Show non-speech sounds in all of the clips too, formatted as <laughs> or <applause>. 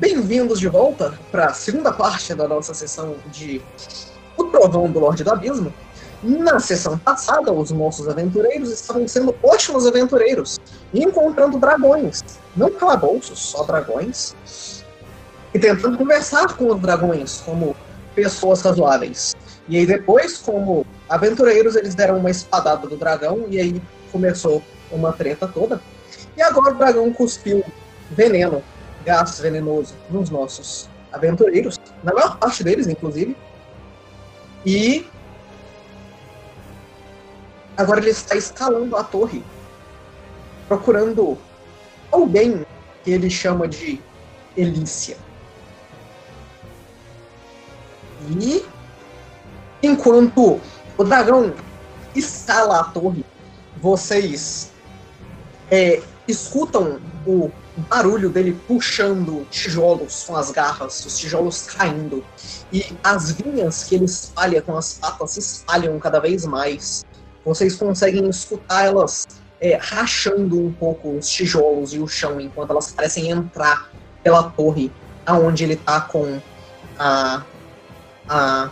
bem-vindos de volta para a segunda parte da nossa sessão de O Trovão do Lorde do Abismo. Na sessão passada, os nossos aventureiros estavam sendo ótimos aventureiros e encontrando dragões, não calabouços, só dragões, e tentando conversar com os dragões como pessoas razoáveis. E aí depois, como aventureiros, eles deram uma espadada do dragão e aí começou uma treta toda. E agora o dragão cuspiu veneno, gás venenoso nos nossos aventureiros, na maior parte deles, inclusive. E agora ele está escalando a torre, procurando alguém que ele chama de Elícia. E enquanto o dragão escala a torre, vocês é, escutam o barulho dele puxando tijolos com as garras, os tijolos caindo. E as vinhas que ele espalha com as patas se espalham cada vez mais. Vocês conseguem escutar elas é, rachando um pouco os tijolos e o chão enquanto elas parecem entrar pela torre aonde ele tá com a, a,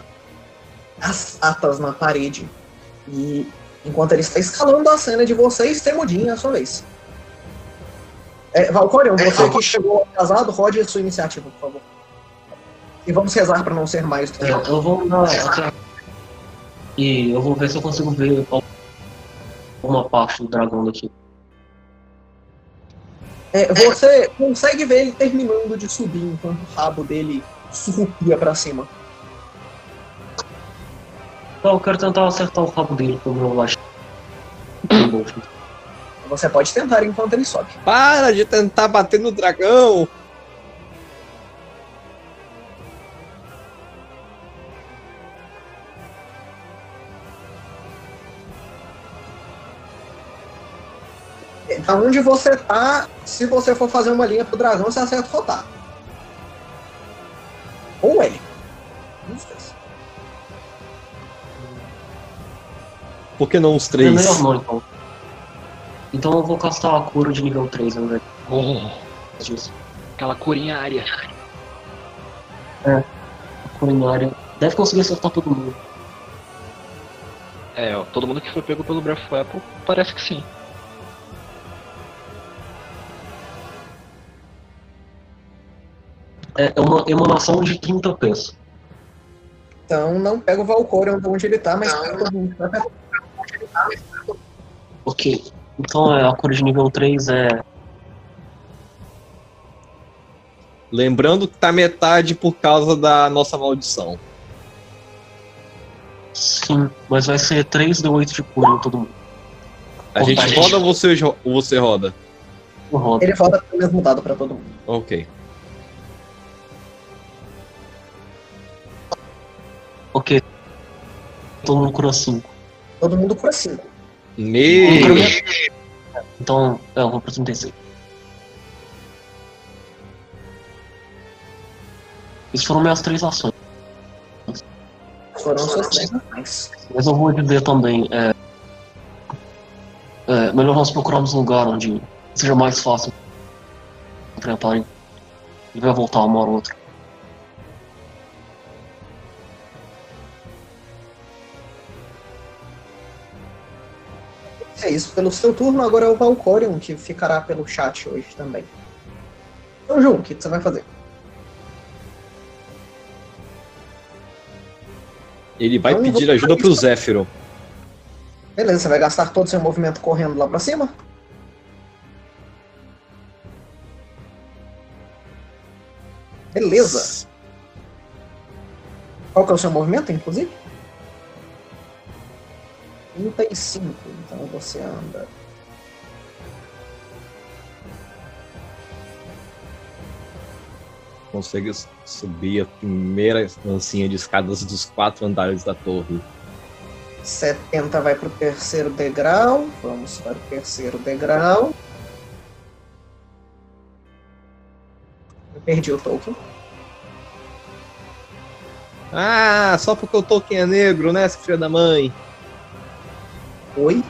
as patas na parede. E enquanto ele está escalando a cena de vocês, Temudinho, é a sua vez. É, Valcorion, você que chegou atrasado, rode a sua iniciativa, por favor. E vamos rezar para não ser mais do que É, eu vou na. E eu vou ver se eu consigo ver uma parte do dragão daqui. É, você consegue ver ele terminando de subir enquanto o rabo dele surrupia para cima. Então eu quero tentar acertar o rabo dele com o meu. Você pode tentar enquanto ele sobe. Para de tentar bater no dragão! Da onde você tá, se você for fazer uma linha pro dragão, você acerta o rotar. Ou ele. Um dos. Por que não os É três? melhor não, então. Então eu vou castar a cura de nível 3 ao invés disso. Aquela curinha área. A culinária. Deve conseguir acertar todo mundo. É, ó, todo mundo que foi pego pelo Breath of Apple parece que sim. É é uma emanação de 30 pés. Então não pega o Valcorion de onde ele tá, mas pega todo mundo que tá. Ok. Então é, a cura de nível 3 é. Lembrando que tá metade por causa da nossa maldição. Sim, mas vai ser 3 de 8 de cura em todo mundo. A gente Opa, roda ou você, ou você roda? Não roda. Ele volta pelo mesmo dado pra todo mundo. Ok. Ok. Todo mundo cura 5. Todo mundo cura 5. Me... Então, eu vou pro 36. Isso foram minhas três ações. Foram suas três ações. Mas eu vou dizer também, é, é, melhor nós procurarmos um lugar onde seja mais fácil enfrentarem. Ele vai voltar uma hora ou outra. É isso. Pelo seu turno, agora é o Valcorion que ficará pelo chat hoje também. Então, Ju, o que você vai fazer? Ele vai Não, pedir ajuda pro Zéfiro. Beleza, você vai gastar todo o seu movimento correndo lá pra cima? Beleza. Qual que é o seu movimento, inclusive? 35. Então você anda. Consegue subir a primeira lancinha de escadas dos quatro andares da torre. 70 vai pro terceiro degrau. Vamos para o terceiro degrau. Eu perdi o token. Ah, só porque o Tolkien é negro, né, filha da mãe? Oi?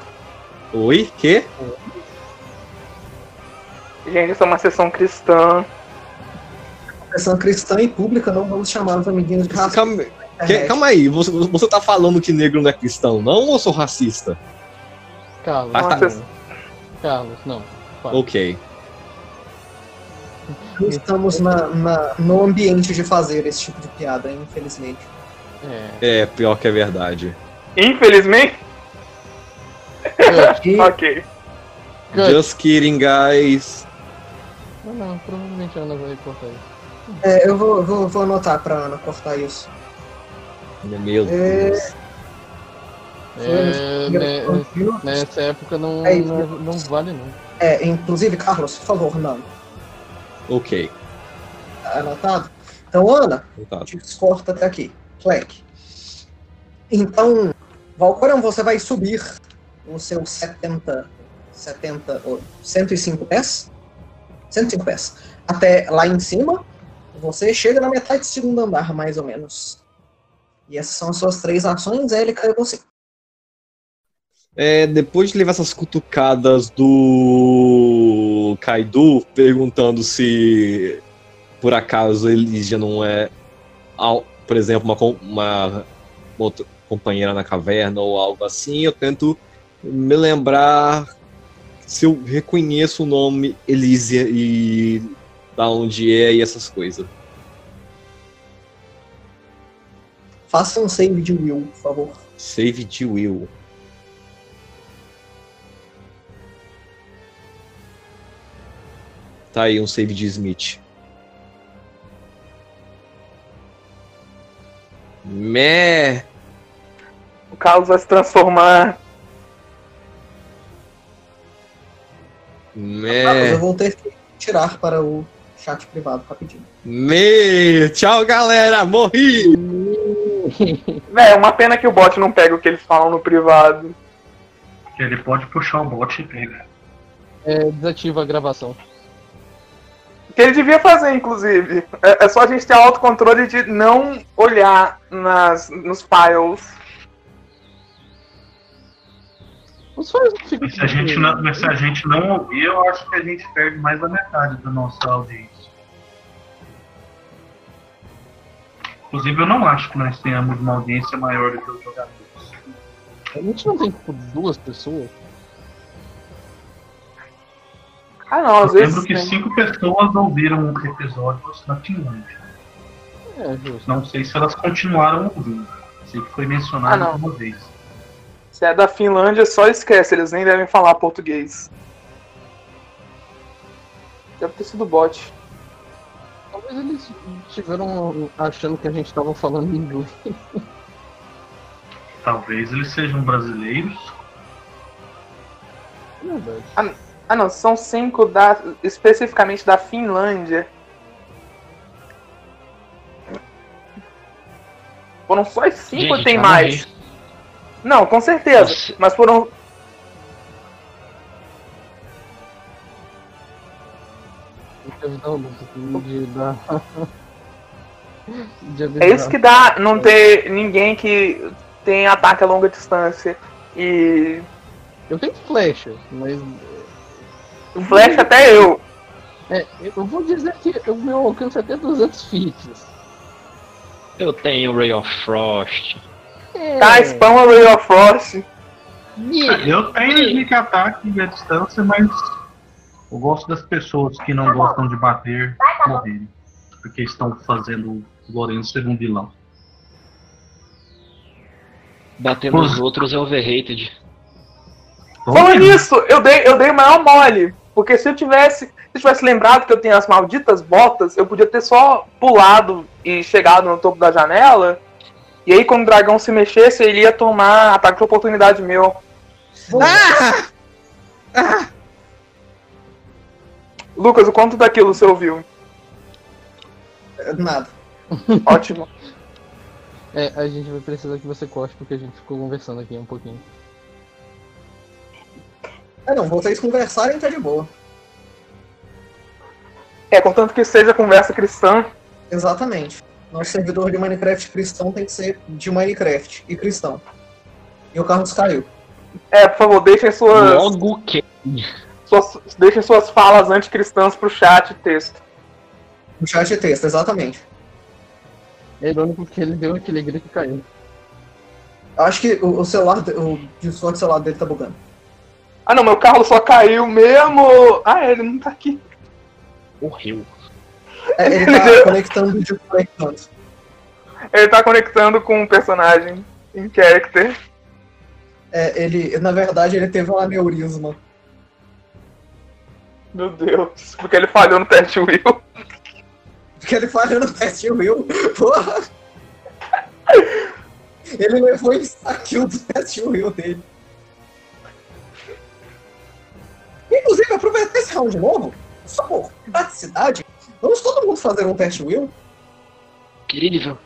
Oi? Quê? Gente, isso é uma sessão cristã. Profissão cristã e pública, não vamos chamar os amiguinhos de raça. Calma, que- calma aí, você, você tá falando que negro não é cristão, não? Ou eu sou racista? Carlos, Ah, tá. não. Carlos, não. Para. Ok. Não estamos na, na- no ambiente de fazer esse tipo de piada, infelizmente. É. É, pior que é verdade. Infelizmente, <laughs> Ok. cut. Just kidding, guys. Não, não, provavelmente a Ana vai cortar isso. é, eu vou, vou, vou anotar pra Ana cortar isso. Meu É. Deus. É, né, Continua. nessa época não, É isso. não, não vale não. É, inclusive, Carlos, por favor, não. Ok. Tá anotado? Então, Ana, corta até aqui. Clec. Então, Valcorion, você vai subir os seus 70, 70, ou 105 pés. 105 pés. Até lá em cima, você chega na metade do segundo andar, mais ou menos. E essas são as suas três ações, Élica e você. É, depois de levar essas cutucadas do Kaido, perguntando se por acaso Elísia não é, por exemplo, uma, com- uma outra companheira na caverna ou algo assim, eu tento me lembrar se eu reconheço o nome Elísia e da onde é e essas coisas. Faça um save de Will, por favor. Save de Will. Tá aí um save de Smith. Mé. O Carlos vai se transformar. Carlos, Mé. eu vou ter que tirar para o chat privado rapidinho. Mé. Tchau, galera. Morri. É uma pena que o bot não pega o que eles falam no privado. Ele pode puxar o bot e pegar. É, desativa a gravação. Que ele devia fazer, inclusive. É, é só a gente ter autocontrole de não olhar nas, nos files. Os fãs não ficam Mas se, a gente não, mas se a gente não ouvir, eu acho que a gente perde mais da metade da nossa audiência. Inclusive, eu não acho que nós tenhamos uma audiência maior do que os jogadores. A gente não tem tipo duas pessoas. Ah, não, às Eu vezes. lembro que tem. cinco pessoas ouviram episódios na Finlândia. É, justo. Não sei se elas continuaram ouvindo. Sei que foi mencionado Ah, não. uma vez. Se é da Finlândia, só esquece, eles nem devem falar português. Deve ter sido bot. Talvez eles estiveram achando que a gente tava falando inglês. Talvez eles sejam brasileiros. É verdade. Ah, não, são cinco da, especificamente da Finlândia. Foram só as cinco ou Gente, tem vai mais? morrer. Não, com certeza. Nossa. Mas foram. <laughs> É isso que dá não ter ninguém que tem ataque a longa distância. E. Eu tenho flecha, mas. Flash até eu. É, eu vou dizer que o meu alcance é até 200 feet. Eu tenho Ray of Frost. É, Tá, spam a Ray of Frost. Eu tenho sneak attack de distância, mas eu gosto das pessoas que não gostam de bater morrerem. Porque estão fazendo o Lourenço ser um vilão. Bater nos outros é overrated. Falando nisso, eu dei, eu dei o maior mole. Porque se eu tivesse. Se eu tivesse lembrado que eu tenho as malditas botas, eu podia ter só pulado e chegado no topo da janela. E aí, quando o dragão se mexesse, ele ia tomar ataque de oportunidade meu. Lucas, o quanto daquilo você ouviu? Nada. <laughs> Ótimo. É, a gente vai precisar que você corte porque a gente ficou conversando aqui um pouquinho. É, não, vocês conversarem tá de boa. É, contanto que seja conversa cristã. Exatamente. Nosso servidor de Minecraft cristão tem que ser de Minecraft e cristão. E o Carlos caiu. É, por favor, deixem suas, Logo que. suas, deixem suas falas anticristãs pro chat e texto. No chat de texto, exatamente. É irônico porque ele deu aquele grito e caiu. Acho que o, o celular, o Discord celular dele tá bugando. Ah não, meu carro só caiu mesmo. Ah, ele não tá aqui. Morreu. É, ele tá conectando de conectando. Ele tá conectando com um personagem em character. É, ele, na verdade, ele teve um aneurisma. Meu Deus. Porque ele falhou no teste Will. Porque ele falhou no teste Will. Porra! Ele levou em saquinho do teste Will dele. Inclusive, aproveitar esse round novo, só por praticidade, vamos todo mundo fazer um teste Will? Incrível.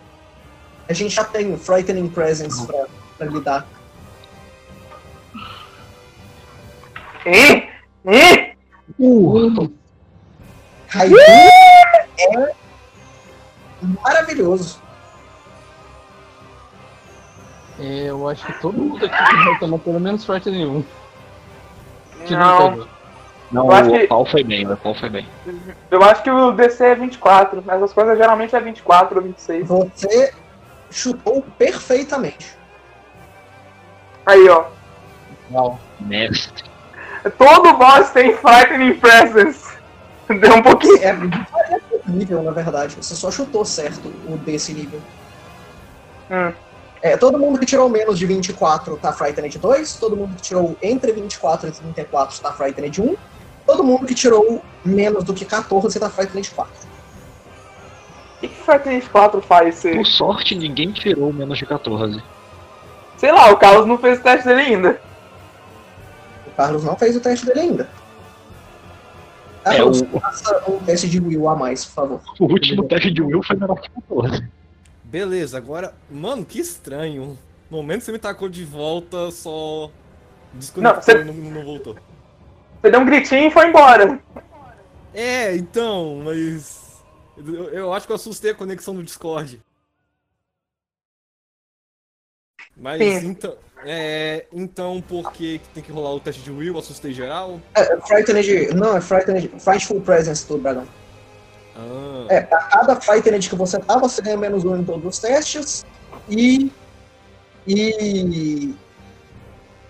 A gente já tem Frightening Presence pra, pra lidar. Hein? Hein? Raibu é maravilhoso. É, eu acho que todo mundo aqui vai tomar pelo menos sorte nenhum. Que Não. pegou. Não, Eu acho o que- pau foi bem, o pau foi bem. Eu acho que o DC é 24, mas as coisas geralmente é 24 ou 26. Você chutou perfeitamente. Aí, ó. Uau. Mestre. Todo boss tem Frightening Presence. <laughs> Deu um pouquinho. É por nível, na verdade. Você só chutou certo o desse nível. Hum. É, todo mundo que tirou menos de 24 tá Frightened 2, todo mundo que tirou entre 24 e 34 tá Frightened 1, todo mundo que tirou menos do que 14 tá Frightened 4. O que, que Frightening 4 faz? Você... Por sorte, ninguém tirou menos de 14. Sei lá, o Carlos não fez o teste dele ainda. O Carlos não fez o teste dele ainda. É, Carlos, o- faça um teste de Will a mais, por favor. O último teste de Will foi menor que 14. Beleza, agora. Mano, que estranho. No momento que você me tacou de volta, só. Desconectou Não, você- e não, não voltou. Você deu um gritinho e foi embora. É, então, mas. Eu, eu acho que eu assustei a conexão do Discord. Mas Sim. então. É, então por que tem que rolar o teste de Will? Assustei geral? É, Frightened. Não, é Frightened. Frightful Presence do dragão. Ah, É, pra cada Frightened que você tá, você ganha menos um em todos os testes. E. E.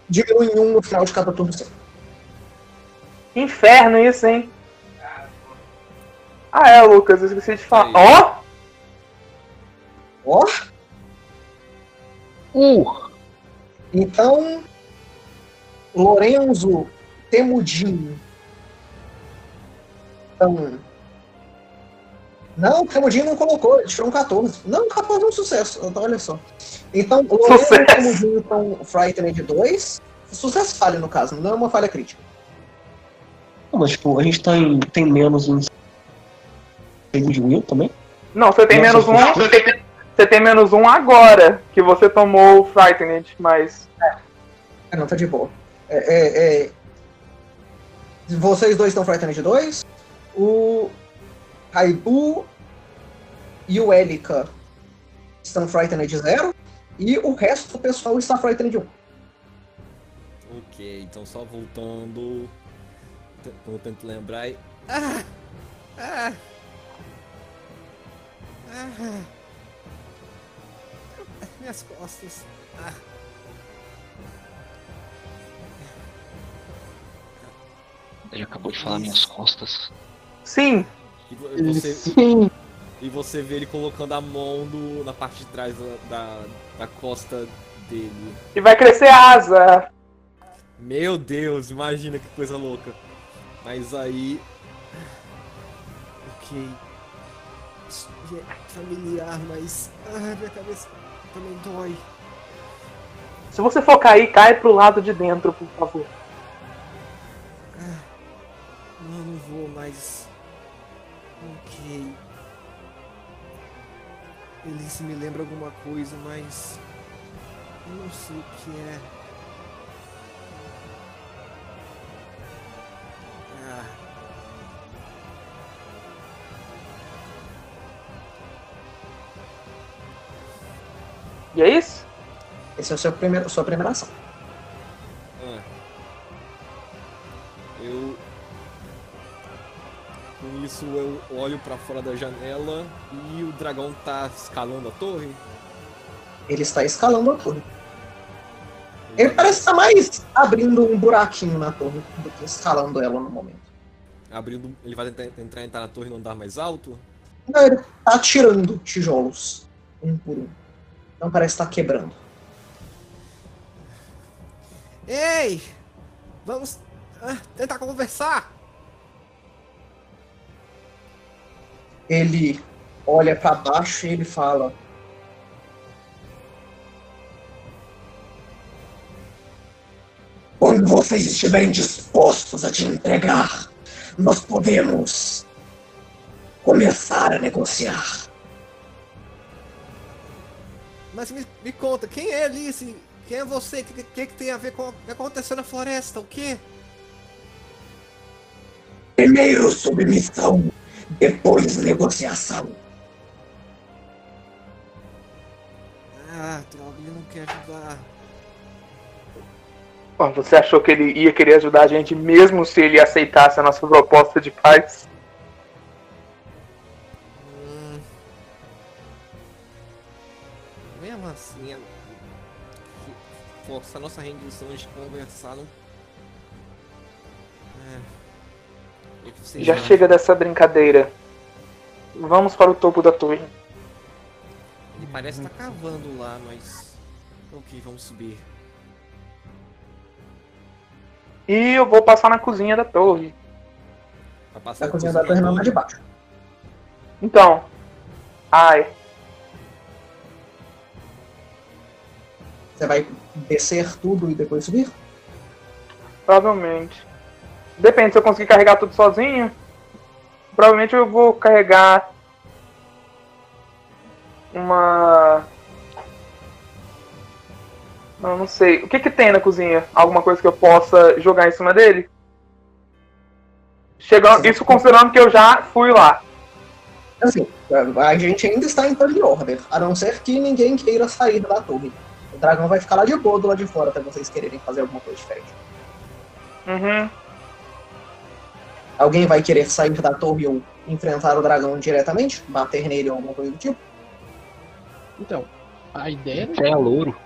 Diminui um no final de cada turno seu. Que inferno isso, hein? Ah, é, Lucas, eu esqueci de falar. Ó! Ó! Uh! Então. Lorenzo Temudinho. Então. Não, o Temudinho não colocou, ele tirou um 14. Não, 14 é um sucesso, então, olha só. Então, Lorenzo Sucesso. Temudinho então Frightened 2. Sucesso falha, no caso, não é uma falha crítica. Não, mas tipo, a gente tá em, tem menos um de Will também? Não, você tem menos um. Você tem, você tem menos um agora que você tomou o Frightened, mas. É, não, tá de boa. É, é, é, Vocês dois estão Frightened 2. O Raibu e o Elika estão Frightened 0. E o resto do pessoal está Frightened 1. ok, então só voltando. Eu tento lembrar e. Ah! Ah! Ah! Minhas costas. Ah! Ele acabou de falar minhas costas. Sim, e você, Sim. e você vê ele colocando a mão no- na parte de trás da, da, da costa dele. e vai crescer asa. Meu Deus, imagina que coisa louca. Mas aí. Ok. Isso é familiar, mas. Ah, minha cabeça também dói. Se você for cair, cai pro lado de dentro, por favor. Não, não vou, mas. Ok. Ele se me lembra alguma coisa, mas. Eu não sei o que é. E é isso? Esse é o seu primeiro, sua primeira ação. Ah. Eu. Com isso eu olho pra fora da janela e o dragão tá escalando a torre. Ele está escalando a torre. Ele parece estar mais abrindo um buraquinho na torre do que escalando ela no momento. Abrindo. Ele vai tentar entrar, entrar na torre e não andar mais alto? Não, ele tá tirando tijolos, um por um. Não parece estar quebrando. Ei! Vamos ah, tentar conversar! Ele olha para baixo e ele fala: Quando vocês estiverem dispostos a te entregar, nós podemos começar a negociar. Mas me, me conta, quem é Alice? Quem é você? O que, que, que tem a ver com o que aconteceu na floresta? O quê? Primeiro submissão, depois negociação. Ah, droga, ele não quer ajudar. Você achou que ele ia querer ajudar a gente mesmo se ele aceitasse a nossa proposta de paz? Hum. Mesmo assim, é- forçar nossa rendição de conversar não. É. Já chega dessa brincadeira. Vamos para o topo da torre. Ele parece estar cavando lá, mas. Ok, vamos subir. E eu vou passar na cozinha da torre. Vai passar Da cozinha da torre não, mas de baixo. Então. Ai. Você vai descer tudo e depois subir? Provavelmente. Depende, se eu conseguir carregar tudo sozinho. Provavelmente eu vou carregar. Uma. Não, não sei. O que que tem na cozinha? Alguma coisa que eu possa jogar em cima dele? Chegando, isso considerando que eu já fui lá. Assim, a gente ainda está em torre de order, a não ser que ninguém queira sair da torre. O dragão vai ficar lá de boa do lado de fora até vocês quererem fazer alguma coisa diferente. Uhum. Alguém vai querer sair da torre ou enfrentar o dragão diretamente? Bater nele ou alguma coisa do tipo? Então, a ideia era, É louro.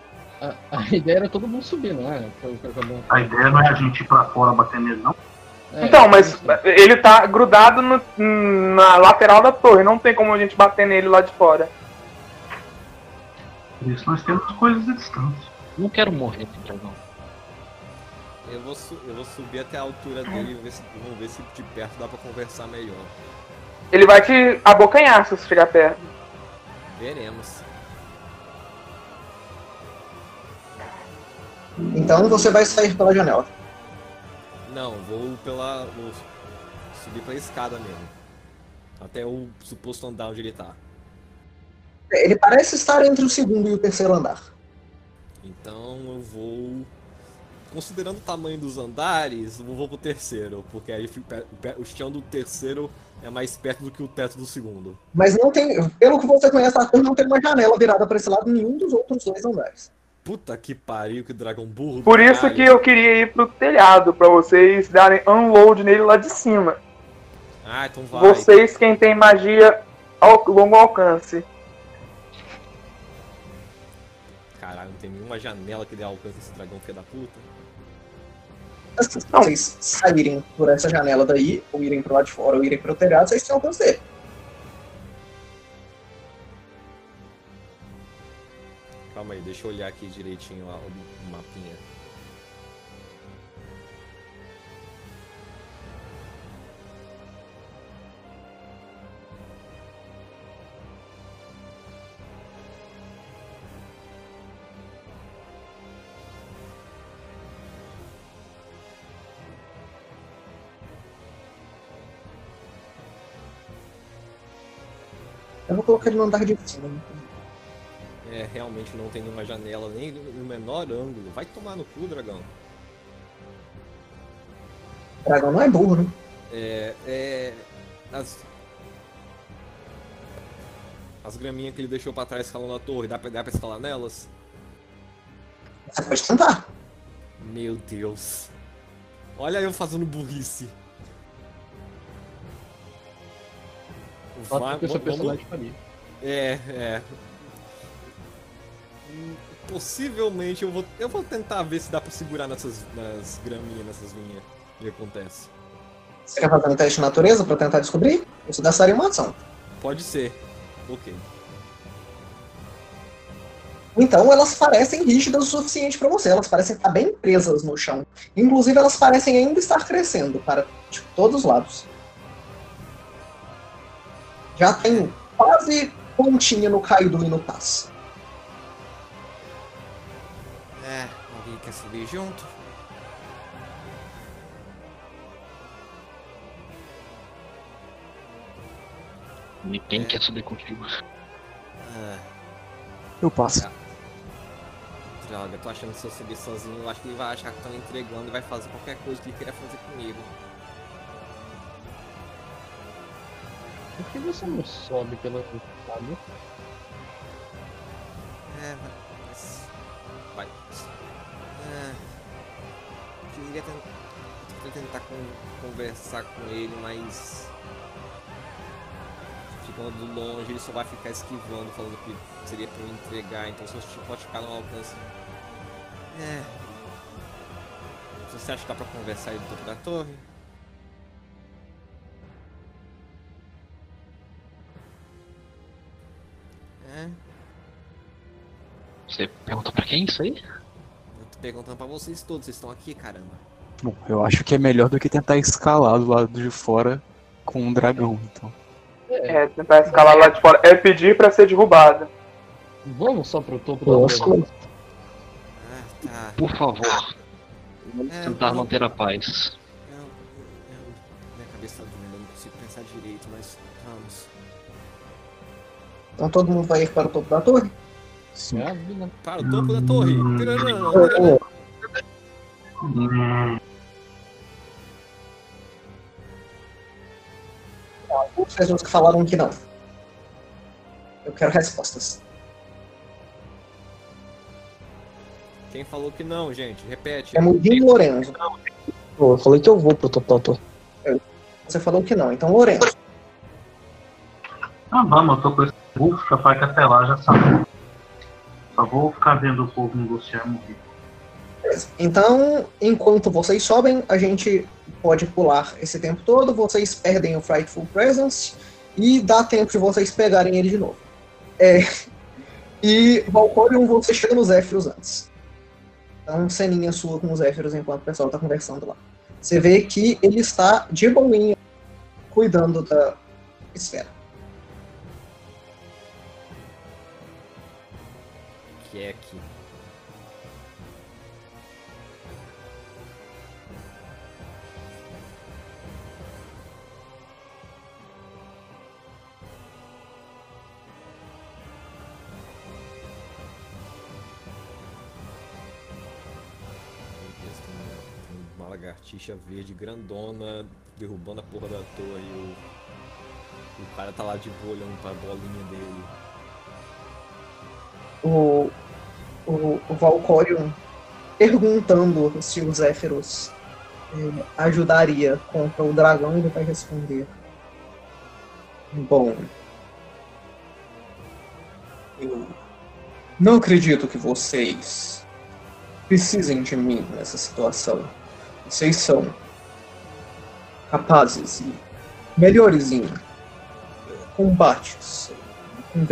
A, a <laughs> ideia era todo mundo subir, não é? A ideia não é a gente ir pra fora bater nele, não. É, Então, mas isso. ele tá grudado no- na lateral da torre. Não tem como a gente bater nele lá de fora. Por isso nós temos coisas à distância. Não quero morrer dragão. Eu vou, su- eu vou subir até a altura dele e ver se, vamos ver se de perto dá pra conversar melhor. Ele vai te abocanhar se você chegar perto. Veremos. Então você vai sair pela janela. Não, vou pela. Vou subir pela escada mesmo. Até o suposto andar onde ele tá. Ele parece estar entre o segundo e o terceiro andar. Então eu vou. Considerando o tamanho dos andares, eu vou pro terceiro, porque aí o chão do terceiro é mais perto do que o teto do segundo. Mas não tem. Pelo que você conhece a torre, não tem uma janela virada para esse lado em nenhum dos outros dois andares. Puta que pariu, que dragão burro. Por isso caralho. que eu queria ir pro telhado, pra vocês darem unload nele lá de cima. Ah, então vai. Vocês, quem tem magia ao longo alcance. Caralho, não tem nenhuma janela que dê alcance esse dragão filho da puta. Se vocês saírem por essa janela daí, ou irem pro lado de fora, ou irem pro telhado, vocês têm alcance dele. Calma aí, deixa eu olhar aqui direitinho o mapinha. Eu vou colocar ele no andar de cima. É, realmente não tem nenhuma janela, nem no menor ângulo. Vai tomar no cu, dragão. O dragão não é burro, né? É. É. As. As graminhas que ele deixou pra trás escalando a torre, dá pra, dá pra escalar nelas? Você pode tentar. Meu Deus. Olha eu fazendo burrice. Seu vamos-. É, é. Possivelmente eu vou, eu vou tentar ver se dá pra segurar nessas nas graminhas, nessas vinhas. O que acontece? Você quer fazer um teste de natureza pra tentar descobrir? Isso gastaria uma ação. Pode ser. Ok. Então elas parecem rígidas o suficiente para você. Elas parecem estar bem presas no chão. Inclusive elas parecem ainda estar crescendo para tipo, todos os lados. Já tem quase pontinha no Kaido e no Taz. É, alguém quer subir junto? Ninguém quer subir contigo. Ah, Eu passo. droga, tô achando que se eu subir sozinho, eu acho que ele vai achar que estão entregando e vai fazer qualquer coisa que ele queria fazer comigo. Por que você não sobe pela sabe? É. queria tentar, queria tentar con- conversar com ele, mas. Ficando longe, ele só vai ficar esquivando, falando que seria pra eu entregar, então só pode ficar no alcance. É. Você acha que dá pra conversar aí do topo da torre? É. Você perguntou pra quem isso aí? Perguntando pra vocês todos, vocês estão aqui, caramba. Bom, eu acho que é melhor do que tentar escalar do lado de fora com um dragão, então. É, tentar escalar lá de fora. É pedir pra ser derrubada. Vamos só pro topo da. Ah, tá. Por favor, É, tentar manter a paz. eu- eu- minha cabeça tá doendo, eu não consigo pensar direito, mas vamos. Então todo mundo vai ir para o topo da torre. Sim. É. Para o topo da torre! Hum. Ô, Hum, As pessoas que falaram que não. Eu quero respostas. Quem falou que não, gente? Repete. É Mudinho e Lorenzo. Pô, eu falei que eu vou pro topo da torre. Você falou que não, então Lorenzo. Ah, vamos, eu tô com esse buff, que até lá já sabe. Só vou ficar vendo o povo negociar morrer. Então, enquanto vocês sobem, a gente pode pular esse tempo todo, vocês perdem o Frightful Presence e dá tempo de vocês pegarem ele de novo. É, e Valcorion, você chega nos Zéfiros antes. Então, ceninha sua com os Zéfiros enquanto o pessoal tá conversando lá. Você vê que ele está de boinha, cuidando da esfera. Que é aqui. Uma- lagartixa verde grandona derrubando a porra da torre e o, o cara tá lá de boa olhando pra bolinha dele. o, o, o Valcorion perguntando se o Zéfiros eh, ajudaria contra o dragão, ele vai responder. Bom. Eu não acredito que vocês precisem de mim nessa situação. Vocês são capazes e melhores em combates, em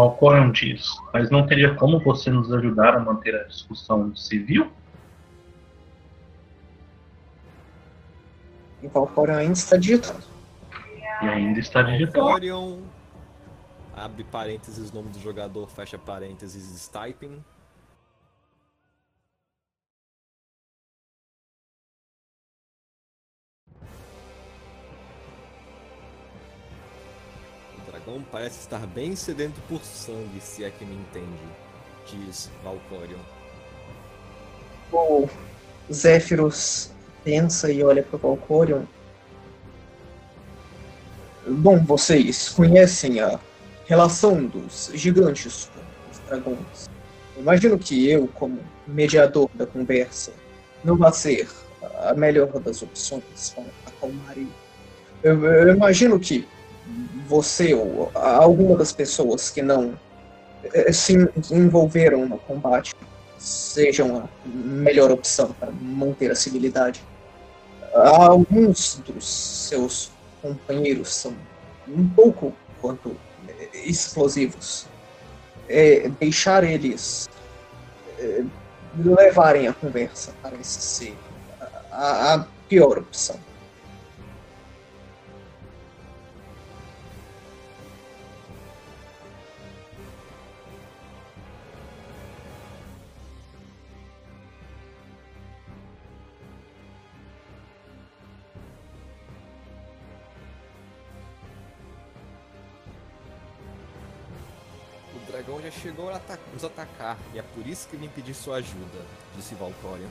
Valcorion diz, mas não teria como você nos ajudar a manter a discussão civil? E o Valcorion ainda está digitando. E ainda está digitando. Orion. Abre parênteses, nome do jogador, fecha parênteses, Stiping. Dragão parece estar bem sedento por sangue, se é que me entende. diz Valcorion. O Zéfiros pensa e olha para Valcorion. Bom, vocês conhecem a relação dos gigantes com os dragões. Imagino que eu, como mediador da conversa, não vá ser a melhor das opções para acalmar ele. Eu, eu imagino que você ou alguma das pessoas que não eh, se envolveram no combate sejam a melhor opção para manter a civilidade. Alguns dos seus companheiros são um pouco quanto explosivos. É, deixar eles é, levarem a conversa parece ser a, a pior opção. Já chegou a nos atacar e é por isso que vim pedir sua ajuda, disse Valcorion.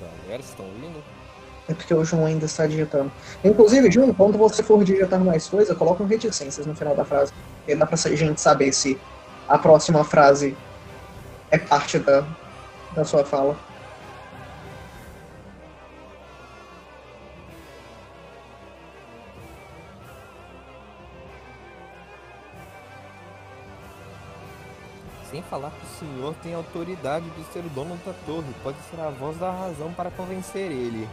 Galera, estão ouvindo? É porque o João ainda está digitando. Inclusive, João, quando você for digitar mais coisa, coloca um reticências no final da frase. Porque dá pra gente saber se a próxima frase é parte da, da sua fala. Sem falar que o senhor tem autoridade de ser o dono da torre, pode ser a voz da razão para convencer ele.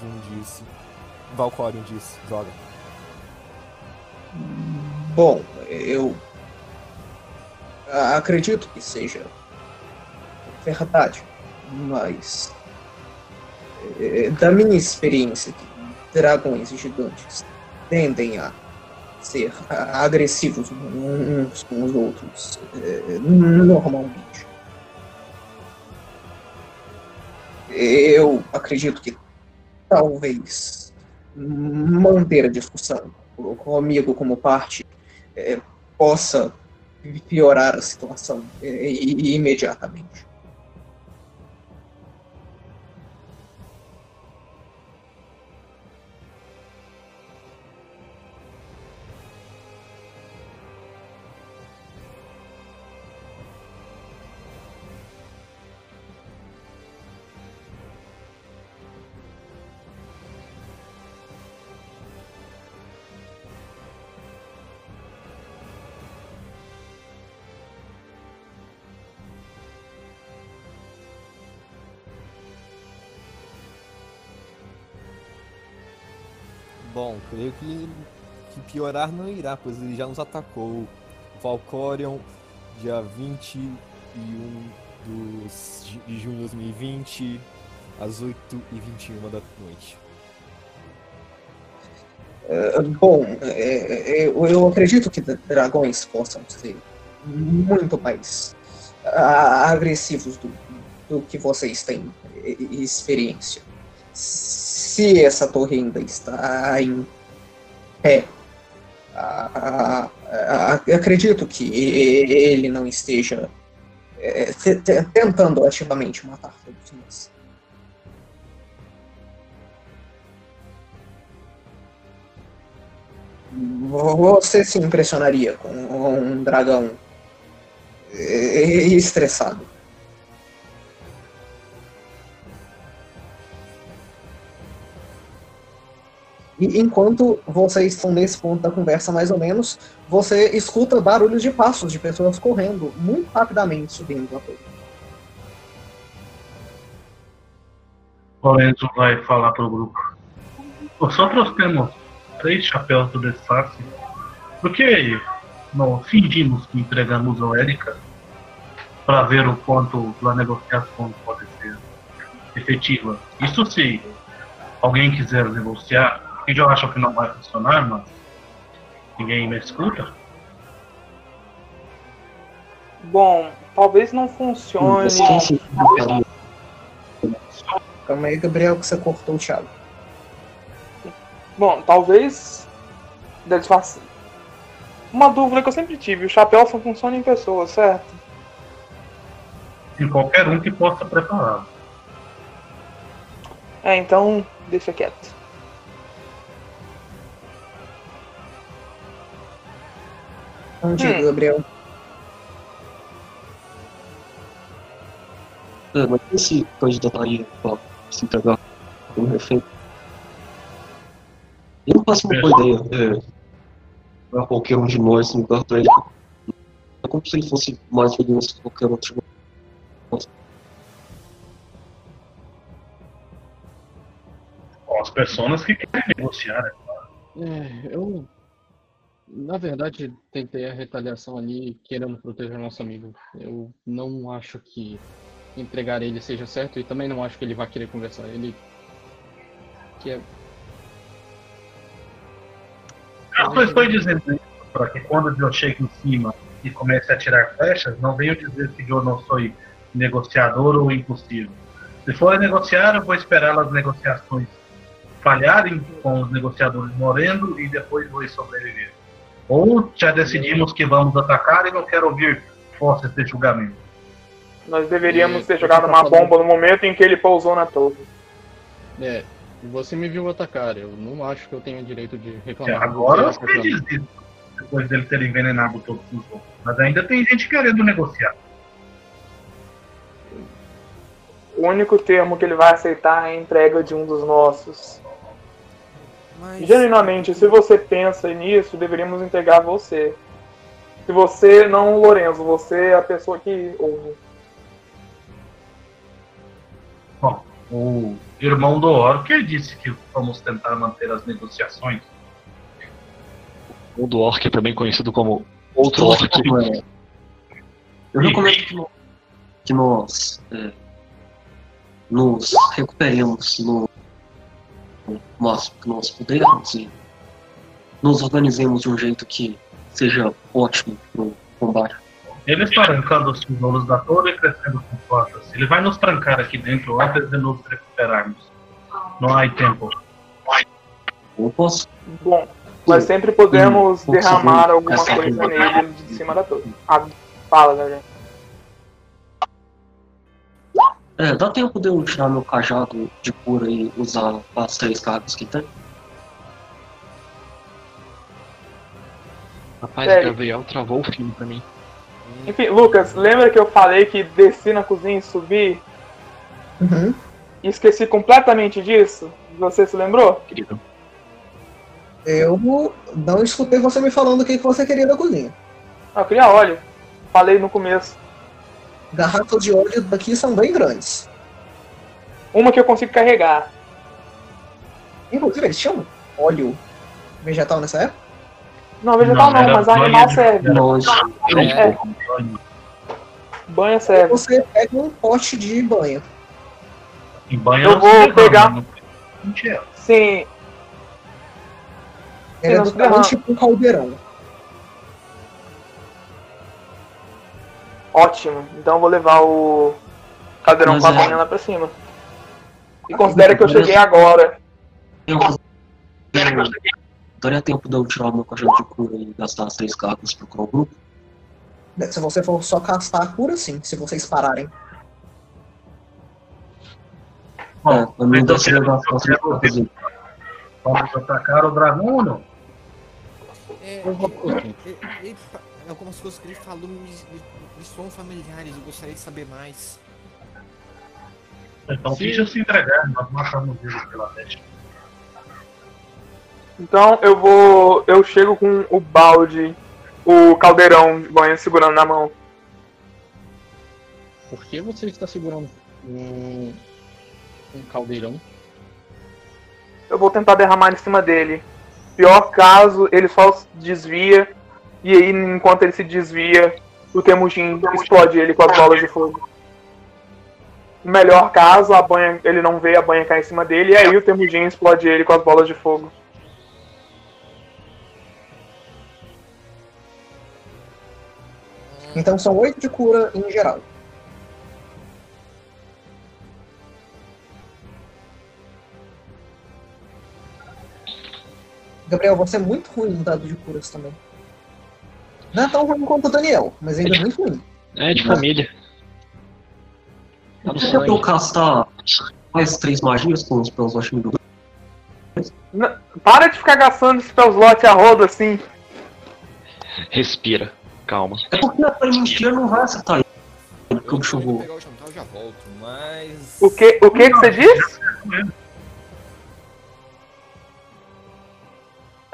Jun disse. Valcorion disse, droga. Bom, eu acredito que seja verdade, mas eh, da minha experiência, dragões gigantes tendem a ser agressivos uns com os outros eh, normalmente. Eu acredito que talvez manter a discussão comigo como parte eh, possa piorar a situação i- imediatamente. Creio que, que piorar não irá, pois ele já nos atacou. Valcorion, dia 21 dos, de junho de 2020, às 8h21 da noite. Eh, Bom, eh, eu eu acredito que dragões possam ser muito mais agressivos do, do que vocês têm experiência. Se essa torre ainda está em pé, ah, ah, acredito que ele não esteja te- te- tentando ativamente matar todos nós. Você se impressionaria com um dragão eh, estressado. E enquanto vocês estão nesse ponto da conversa, mais ou menos, você escuta barulhos de passos de pessoas correndo muito rapidamente subindo a torre. O Lorenzo vai falar pro grupo. Nosotros temos três chapéus do Desface. Por que não fingimos que entregamos a Erika para ver o quanto a negociação pode ser efetiva? Isso se alguém quiser negociar, eu acho que não vai funcionar, mas Ninguém me escuta? Bom, talvez não funcione. Esquece Calma aí, Gabriel, que você cortou o Thiago. Bom, talvez. Uma dúvida que eu sempre tive: o chapéu só funciona em pessoas, certo? Em qualquer um que possa prepará-lo. É, então deixa quieto. Não diga, Hum. Gabriel. É, mas esse candidataria pra se entregar como refém. Eu não faço uma boa ideia. É, pra qualquer um de nós no lugar pra ele. É como se ele fosse mais valioso que qualquer outro. Ó, As pessoas que querem negociar, né? É, eu. Na verdade, tentei a retaliação ali querendo proteger nosso amigo. Eu não acho que entregar ele seja certo e também não acho que ele vai querer conversar. Ele. Que é. Eu só estou dizendo isso para que quando eu chegue em cima e comece a tirar flechas, não venham dizer que eu não sou negociador ou impossível. Se for negociar, eu vou esperar as negociações falharem com os negociadores morrendo e depois vou sobreviver. Ou já decidimos que vamos atacar e não quero ouvir forças de julgamento. Nós deveríamos É, ter jogado uma falando- bomba no momento em que ele pousou na torre. É, você me viu atacar. Eu não acho que eu tenho direito de É, reclamar. agora do que você reclamar. diz isso, depois dele ter envenenado todos os outros. Mas ainda tem gente querendo negociar. O único termo que ele vai aceitar é a entrega de um dos nossos. Mas. Genuinamente, se você pensa nisso, deveríamos entregar você. Se você, não o Lorenzo, você é a pessoa que ouve. Bom, o irmão do Orc disse que vamos tentar manter as negociações. O do Orc é também conhecido como Outro Orc. É, Eu recomendo que, no- que nós é, nos recuperemos no, que nós pudermos e nos organizemos de um jeito que seja ótimo pro combate. Ele está arrancando os tijolos da torre e crescendo com portas. Ele vai nos trancar aqui dentro antes de nos recuperarmos. Não há tempo. Eu posso Bom, nós sempre podemos derramar alguma coisa nele de cima da torre. Ah, fala, galera. É, dá tempo de eu tirar meu cajado de cura e usar as três cargas que tem? Rapaz, Sério? o Gabriel travou o filme pra mim. Enfim, Lucas, lembra que eu falei que desci na cozinha e subi? Uhum. E esqueci completamente disso? Você se lembrou? Querido. Eu não escutei você me falando o que que você queria da cozinha. Ah, eu queria óleo. Falei no começo. Garrafas de óleo daqui são bem grandes. Uma que eu consigo carregar. Inclusive, eles tinham óleo vegetal nessa época? Não, vegetal não, era mas banho animal serve. Nós, É. Banho serve. Você pega um pote de banho. Em banho Eu não vou pegar- não ela. Sim, Era não tamanho tipo um caldeirão. Ótimo. Então eu vou levar o cadeirão com a é- lá pra cima. E considera que eu cheguei agora. eu daria tempo de eu tirar o meu cajado de cura e gastar as três cargas pro o grupo? Se você for só castar a cura, sim. Se vocês pararem. Bom, é, mim então legal quero- as Vamos atacar o dragão ou não? É, vou- ele- ele fa- algumas coisas que ele falou me, me soam familiares, eu gostaria de saber mais. Então Sim. finja se entregar, nós matamos ele pela testa. Então eu vou. Eu chego com o balde, o caldeirão de banho segurando na mão. Por que você está segurando um, um caldeirão? Eu vou tentar derramar em cima dele. Pior caso, ele só se desvia. E aí, enquanto ele se desvia, o Temujin explode ele com as bolas de fogo. Melhor caso, a banha, ele não vê a banha cair em cima dele, e aí o Temujin explode ele com as bolas de fogo. Hum. Então são oito de cura em geral. Gabriel, você é muito ruim no dado de curas também. Não é tão ruim quanto o Daniel, mas ainda é muito ruim. É de família. Tá no Você tentou sangue. castar mais três magias com os spells Watch N- Para de ficar gastando spell slot a roda assim. Respira. Calma. É porque a Spear não vai acertar ele. Porque o bicho Eu vou voa. pegar o chantal já volto, mas. O que, o que, que você disse?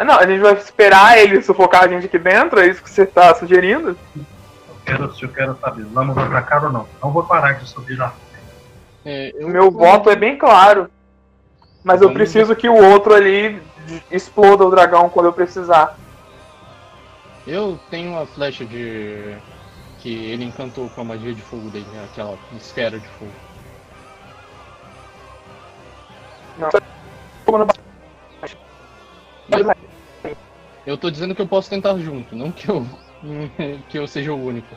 Não, a gente vai esperar ele sufocar a gente aqui dentro, é isso que você tá sugerindo? Eu quero, eu quero saber, vamos atacar ou não? Não vou parar de subir já. É, eu- O meu voto é bem claro. Mas eu preciso que o outro ali exploda o dragão quando eu precisar. Eu tenho uma flecha de. que ele encantou com a magia de fogo dele, né? aquela esfera de fogo. Eu tô dizendo que eu posso tentar junto, não que eu. <laughs> que eu seja o único.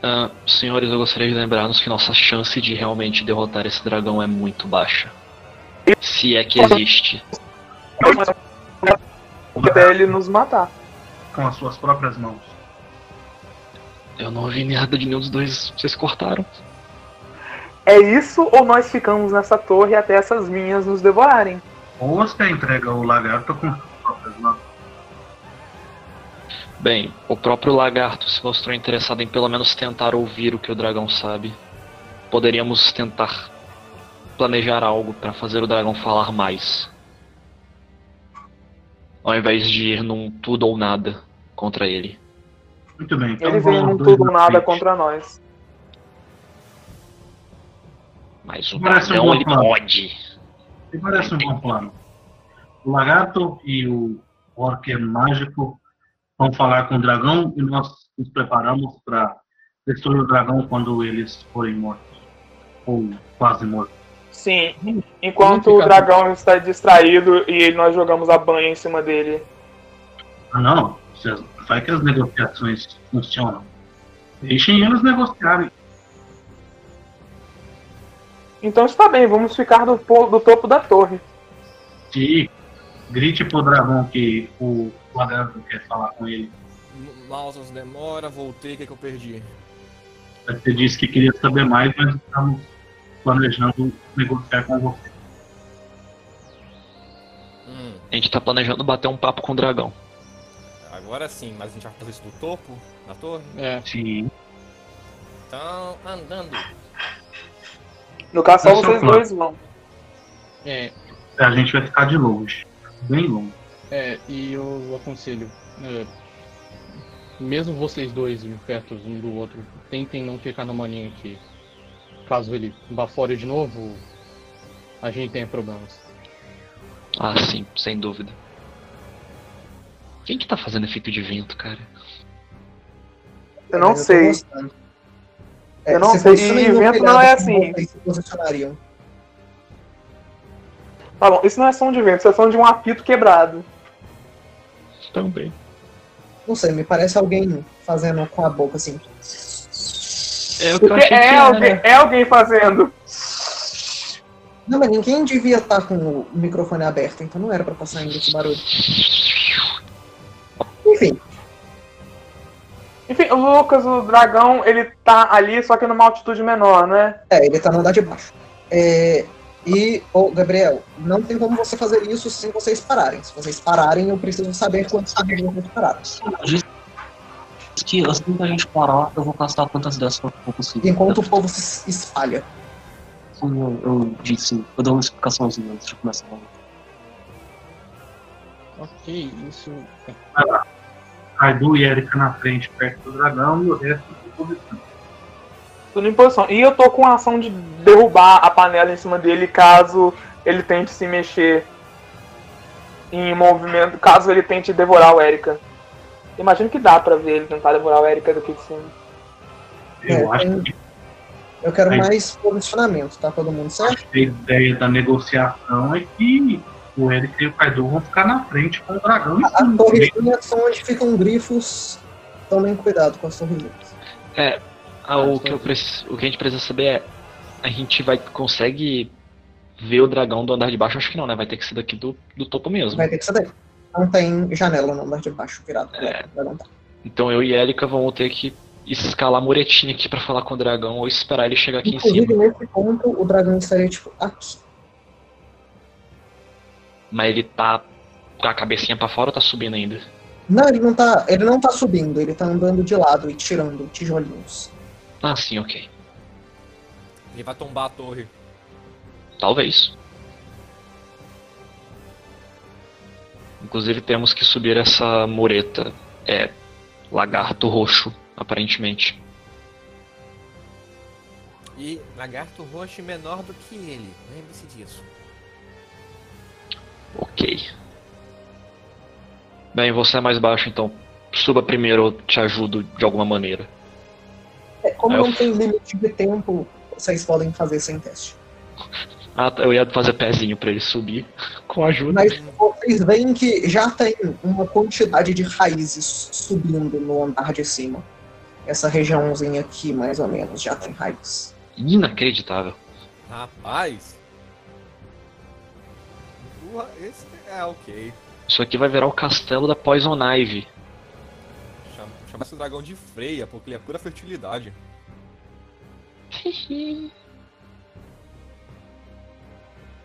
Ah, senhores, eu gostaria de lembrar-nos que nossa chance de realmente derrotar esse dragão é muito baixa. Se é que existe. Até ele nos matar. Com as suas próprias mãos. Eu não ouvi nada de nenhum dos dois. Vocês cortaram? É isso ou nós ficamos nessa torre até essas minhas nos devorarem? Ou você entrega o lagarto com. Bem, o próprio lagarto se mostrou interessado em pelo menos tentar ouvir o que o dragão sabe. Poderíamos tentar planejar algo para fazer o dragão falar mais. Ao invés de ir num tudo ou nada contra ele. Muito bem, então Ele vem num tudo ou na nada frente. contra nós. Mas o Parece um dragão bom ele plano. pode. Me parece um bom plano. O lagarto e o orc mágico vão falar com o dragão e nós nos preparamos para destruir o dragão quando eles forem mortos. Ou quase mortos. Sim. Enquanto o dragão está distraído e nós jogamos a banha em cima dele. Ah, não. Vai que as negociações funcionam. Deixem eles negociarem. Então está bem, vamos ficar do, do topo da torre. E grite pro dragão que o lagarto quer falar com ele. Mausas demora, voltei, o que, que eu perdi? Você disse que queria saber mais, mas estamos planejando negociar com você. Hum, A gente tá planejando bater um papo com o dragão. agora sim, mas a gente vai fazer isso do topo da torre? É, Sim. Então, andando. No caso, só Esse é o vocês dois vão. é, A gente vai ficar de longe. Bem longe. É, e eu aconselho. é, mesmo vocês dois perto um do outro, tentem não ficar na mania que caso ele vá fora de novo, a gente tenha problemas. Ah, sim, sem dúvida. Quem que tá fazendo efeito de vento, cara? Eu não tô sei. É, Eu não se sei, posiciona e telhado não é assim. se. Tá bom, isso não é som de vento, isso é som de um apito quebrado. Também. Não sei, me parece alguém fazendo com a boca assim. É o que eu achei que é era. alguém, é alguém fazendo. Não, mas ninguém devia estar com o microfone aberto, então não era pra estar saindo esse barulho. Enfim, Enfim, o Lucas, o dragão, ele tá ali, só que numa altitude menor, né? é, ele tá no andar de baixo. É, e, ô, Gabriel, não tem como você fazer isso sem vocês pararem. Se vocês pararem, eu preciso saber quantos segundos vocês pararam. Que assim que a gente parar, eu vou castar quantas dessas for possível. Enquanto o povo se espalha. Sim, eu, eu disse, eu dou uma explicaçãozinha antes de começar. Ok, isso. Kaidu e Erika na frente, perto do dragão, e o resto tudo posição. Tudo em posição. E eu tô com a ação de derrubar a panela em cima dele caso ele tente se mexer em movimento, caso ele tente devorar o Erika. Imagino que dá pra ver ele tentar devorar o Erika daqui de cima. Eu É, acho que Eu quero Aí. mais posicionamento, tá todo mundo certo? a ideia da negociação é que o Erika e o Kaido vão ficar na frente com o dragão A cima. torrezinha são onde ficam grifos tomem cuidado com as torrezinhas. É, ah, o, que eu preciso, o que a gente precisa saber é. A gente vai consegue ver o dragão do andar de baixo? Acho que não, né? Vai ter que ser daqui do, do topo mesmo. Vai ter que ser daí. Não tem janela no andar de baixo virado. É. Tá. Então eu e Erika vamos ter que escalar a muretinha aqui pra falar com o dragão ou esperar ele chegar aqui em Inclusive, cima. nesse ponto, o dragão estaria, tipo, aqui. Mas ele tá com a cabecinha pra fora ou tá subindo ainda? Não, ele não tá. Ele não tá subindo, ele tá andando de lado e tirando tijolinhos. Ah, sim, ok. Ele vai tombar a torre. Talvez. Inclusive temos que subir essa mureta. É. Lagarto roxo, aparentemente. E lagarto roxo menor do que ele. Lembre-se disso. Ok. Bem, você é mais baixo, então suba primeiro, eu te ajudo de alguma maneira. É, como não tem limite de tempo, vocês podem fazer sem teste. Ah, eu ia fazer pezinho pra ele subir <laughs> com ajuda. Mas vocês veem que já tem uma quantidade de raízes subindo no andar de cima. Essa regiãozinha aqui, mais ou menos, já tem raiz. Inacreditável. Rapaz. Ua, Esse é ok. Isso aqui vai virar o castelo da Poison Ivy. Chama, chama esse dragão de freia, porque ele é pura fertilidade. <laughs>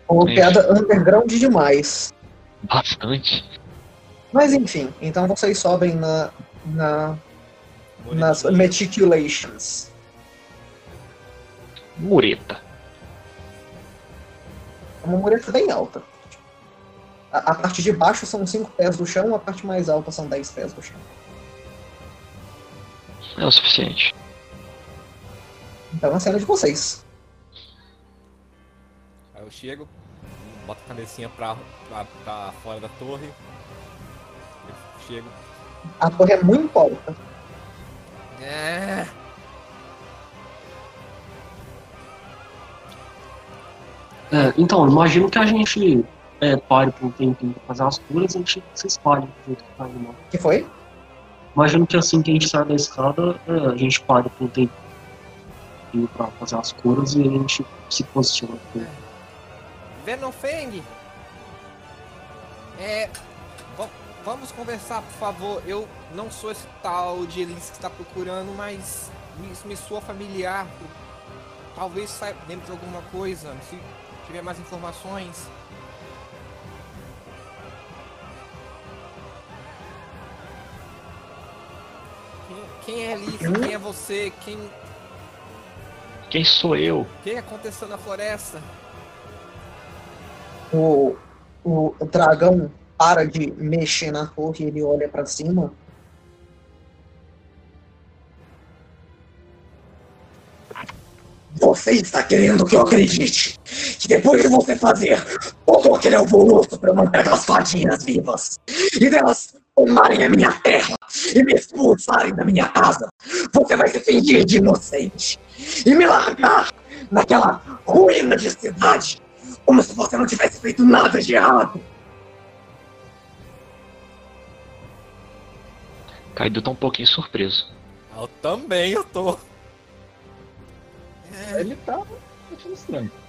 Uma É. piada underground demais. Bastante. Mas enfim, então vocês sobem na, na, nas meticulations. Mureta. É uma mureta bem alta. A, a parte de baixo são 5 pés do chão, a parte mais alta são 10 pés do chão. É o suficiente. Então a cena de vocês. Aí eu chego, boto a cabecinha pra, pra, pra fora da torre. Eu chego. A torre é muito alta. É. É, então, imagino que a gente é, pare por um tempinho pra fazer as curas, a gente se jeito que tá indo. O que foi? Imagino que assim que a gente sai da escada, é, a gente pare por um tempinho pra fazer as curas e a gente se posiciona. Venonfeng! É. va- Vamos conversar, por favor. Eu não sou esse tal de Elis que está procurando, mas me, me soa familiar. Talvez saiba lembre de alguma coisa. Se tiver mais informações. Quem, quem é Elis? Quem é você? Quem, o Quem sou eu? que aconteceu na floresta? O, o dragão para de mexer na torre e ele olha pra cima. Você está querendo que eu acredite que depois de você fazer todo aquele alvoroço para manter aquelas fadinhas vivas e delas tomarem a minha terra e me expulsarem da minha casa, você vai se fingir de inocente e me largar naquela ruína de cidade como se você não tivesse feito nada de errado. Kaido tá um pouquinho surpreso. Eu também, eu tô. Ele tá achando estranho.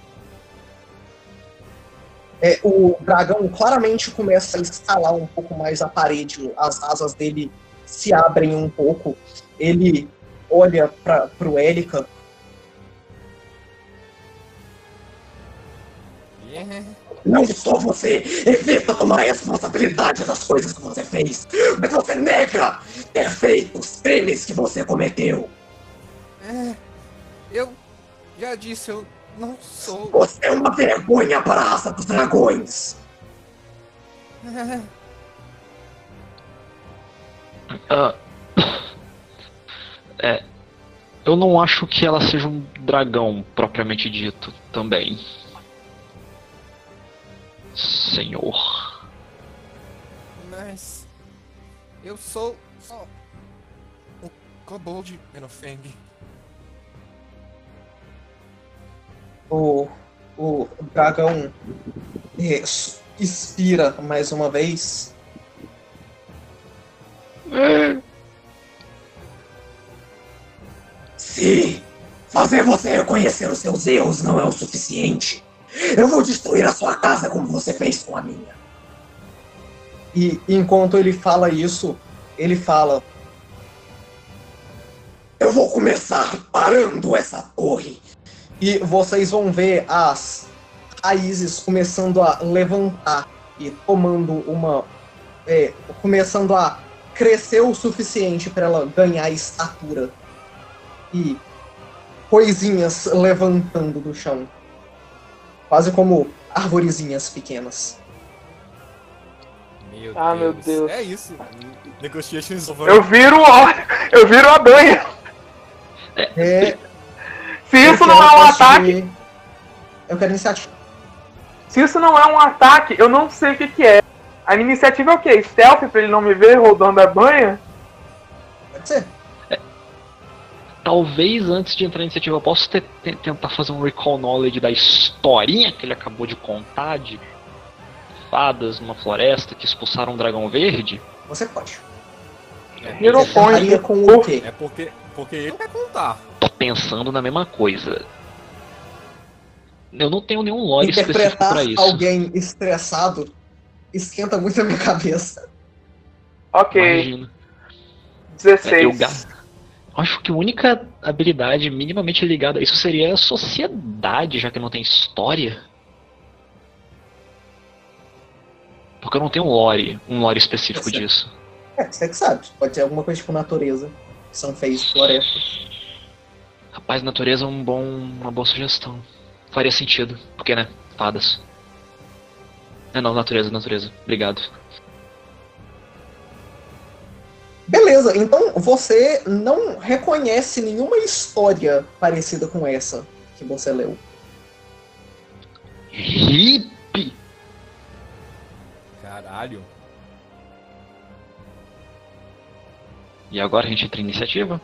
É, o dragão claramente começa a escalar um pouco mais a parede, as asas dele se abrem um pouco. Ele olha para pro Erika. Yeah. Não só você evita tomar a responsabilidade das coisas que você fez, mas você nega ter feito os crimes que você cometeu. É, eu já disse, eu não sou. Você é uma vergonha para a raça dos dragões. É, <laughs> Ah, é. Eu não acho que ela seja um dragão propriamente dito também. Senhor. mas eu sou só um kobold Menofeng. O, o dragão é, expira mais uma vez. Se fazer você reconhecer os seus erros não é o suficiente, eu vou destruir a sua casa como você fez com a minha. E enquanto ele fala isso, ele fala: Eu vou começar parando essa torre. E vocês vão ver as raízes começando a levantar e tomando uma. é, começando a crescer o suficiente para ela ganhar estatura. E coisinhas levantando do chão. Quase como arvorezinhas pequenas. Meu Ah, meu Deus. É isso. Negotiations over. Eu viro ó, eu viro a banha. É, Se isso eu não é um ataque, Eu quero iniciativa. se isso não é um ataque, eu não sei o que, que é. A iniciativa é o quê? Stealth pra ele não me ver rodando a banha? Pode ser. Talvez antes de entrar na iniciativa eu possa te- te- tentar fazer um recall knowledge da historinha que ele acabou de contar de fadas numa floresta que expulsaram um dragão verde. Você pode. Hero Você tentaria Point. com o quê? É porque, porque ele quer contar. Tô pensando na mesma coisa. Eu não tenho nenhum lore específico Interpretar pra isso. alguém estressado esquenta muito a minha cabeça. Ok, Imagina. É, 16. eu ga- acho que a única habilidade minimamente ligada a isso seria a sociedade, já que não tem história. Porque eu não tenho um lore, um lore específico Certo. disso. É, você que sabe. Pode ser alguma coisa tipo natureza. São feios florestas. Rapaz, natureza é um bom, uma boa sugestão. Faria sentido. Porque, né? Fadas. É não, natureza, natureza. Obrigado. Beleza, então você não reconhece nenhuma história parecida com essa que você leu. Hippie! Caralho. E agora a gente entra em iniciativa?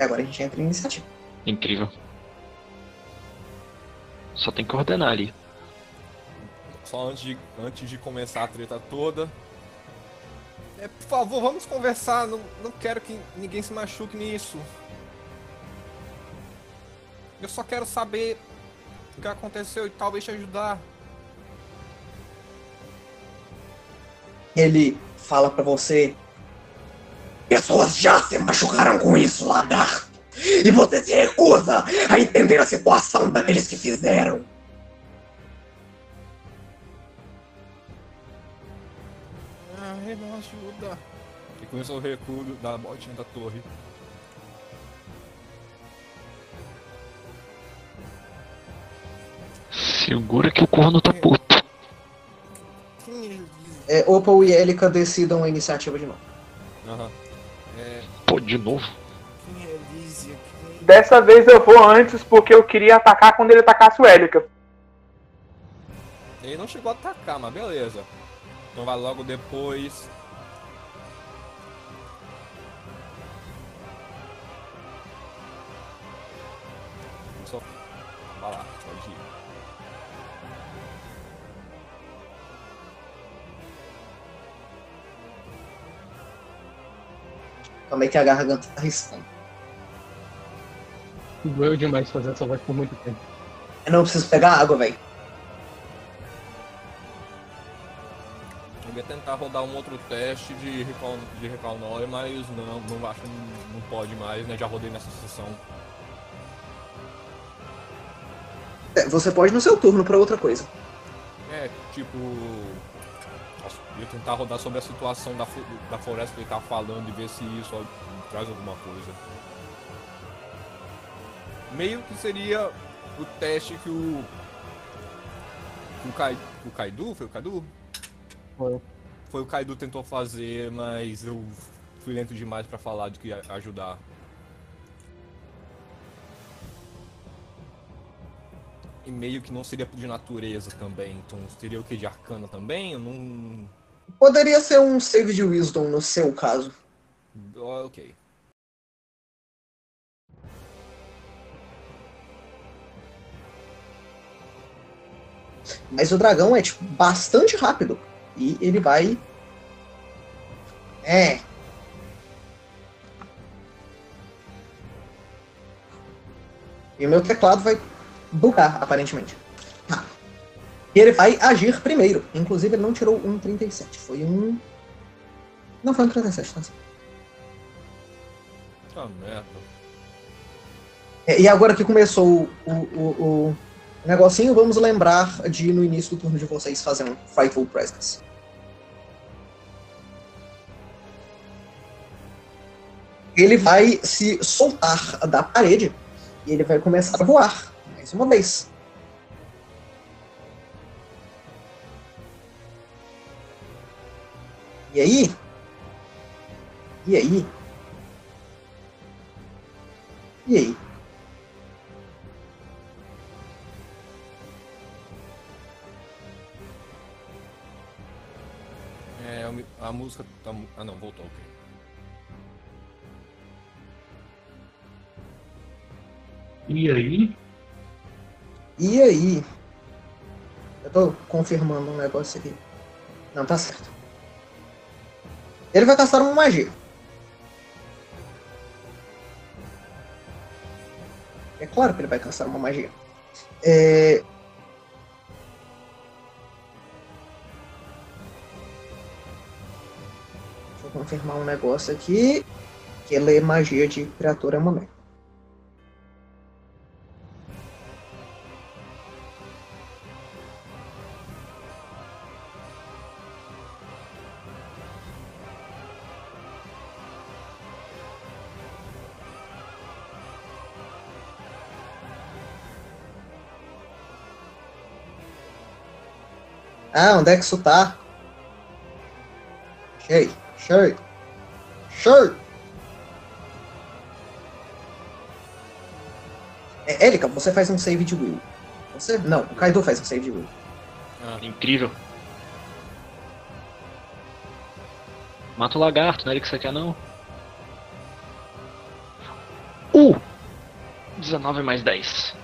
E agora a gente entra em iniciativa. Incrível. Só tem que ordenar ali. Só antes de, antes de começar a treta toda. É, por favor, vamos conversar. Não, não quero que ninguém se machuque nisso. Eu só quero saber o que aconteceu e talvez te ajudar. Ele fala pra você: Pessoas já se machucaram com isso, lagarto. E você se recusa a entender a situação daqueles que fizeram. Ah, não ajuda. E começou o recuo da botinha da torre. Segura que o corno tá puto. É, Opal e Elika decidam a iniciativa de novo. Aham. É, Pô, de novo. Dessa vez eu vou antes porque eu queria atacar quando ele atacasse o Élica. Ele não chegou a atacar, mas beleza. Então vai logo depois. Só. Vai lá, Também que a garganta tá riscando. Doeu demais fazer essa voz por muito tempo. Eu não preciso pegar água, velho. Eu ia tentar rodar um outro teste de recall, de recall knowledge, mas não, não acho que não, não pode mais, né? Já rodei nessa sessão. É, Você pode no seu turno pra outra coisa. É, tipo. Ia tentar rodar sobre a situação da, da floresta que ele tá falando e ver se isso traz alguma coisa. Meio que seria o teste que o. que o, Kai, o Kaidu? Foi o Kaidu? Foi. Foi o Kaidu tentou fazer, mas eu fui lento demais pra falar de que ia ajudar. E meio que não seria de natureza também, então seria o que de arcana também? Eu não. Poderia ser um save de wisdom no seu caso. Ok. Mas o dragão é, tipo, bastante rápido. E ele vai. É. E o meu teclado vai bugar, aparentemente. E ele vai agir primeiro. Inclusive, ele não tirou um 37. Foi um. Não, foi um 37, tá. Ah, merda. É, E agora que começou o, o, o, o negocinho, vamos lembrar de no início do turno de vocês fazer um Frightful Presence. Ele vai se soltar da parede e ele vai começar a voar mais uma vez. E aí? E aí? E aí? É, a música tá. Ah, não, voltou, ok. E aí? E aí? Eu tô confirmando um negócio aqui. Não, tá certo. Ele vai caçar uma magia. É claro que ele vai caçar uma magia. É... Eu confirmar um negócio aqui. Que ele é magia de criatura momento. Ah, onde é que isso tá? Cheio, cheio, cheio. É, Erika, você faz um save de will. Você? Não, o Kaido faz um save de will. Ah, Incrível. Mata o lagarto, não é ele que você quer não? Uh! 19 mais 10.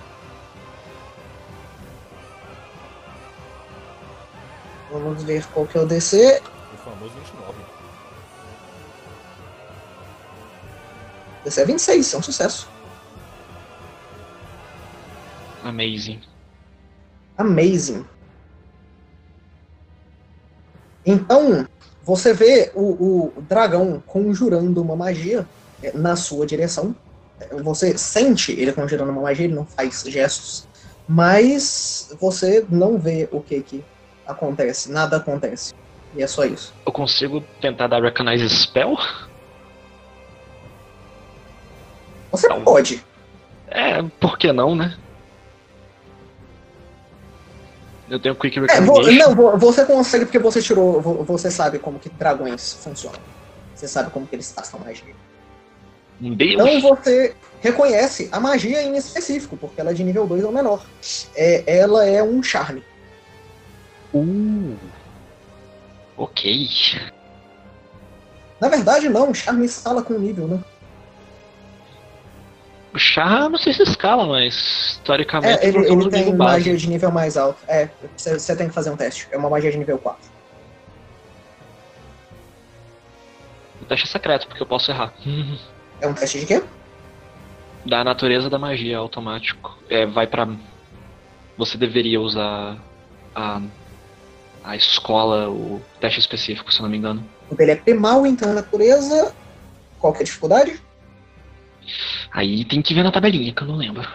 Vamos ver qual que é o DC. o famoso 29. DC é 26, é um sucesso. Amazing. Amazing. Então, você vê o, o dragão conjurando uma magia é, na sua direção. É, Você sente ele conjurando uma magia, ele não faz gestos. Mas você não vê o que que acontece. Nada acontece. E é só isso. Eu consigo tentar dar Recognize Spell? Você Não. pode. É, por que não, né? Eu tenho Quick É, Recognition. não, vo- você consegue porque você tirou. vo- Você sabe como que dragões funcionam. Você sabe como que eles passam magia. Deus. Então você reconhece a magia em específico, porque ela é de nível 2 ou menor. É, ela é um charme. Uh. Ok. Na verdade, não, um charme escala com nível, né? O chá, não sei se escala, mas teoricamente É, ele, ele nível tem base. magia de nível mais alto. É, você você tem que fazer um teste. É uma magia de nível 4. O teste é secreto, porque eu posso errar. <laughs> É um teste de quê? Da natureza da magia, automático. É, vai pra. Você deveria usar a. a escola, o teste específico, se eu não me engano. O dele é primal, então a natureza. Qual que é a dificuldade? Aí tem que ver na tabelinha, que eu não lembro.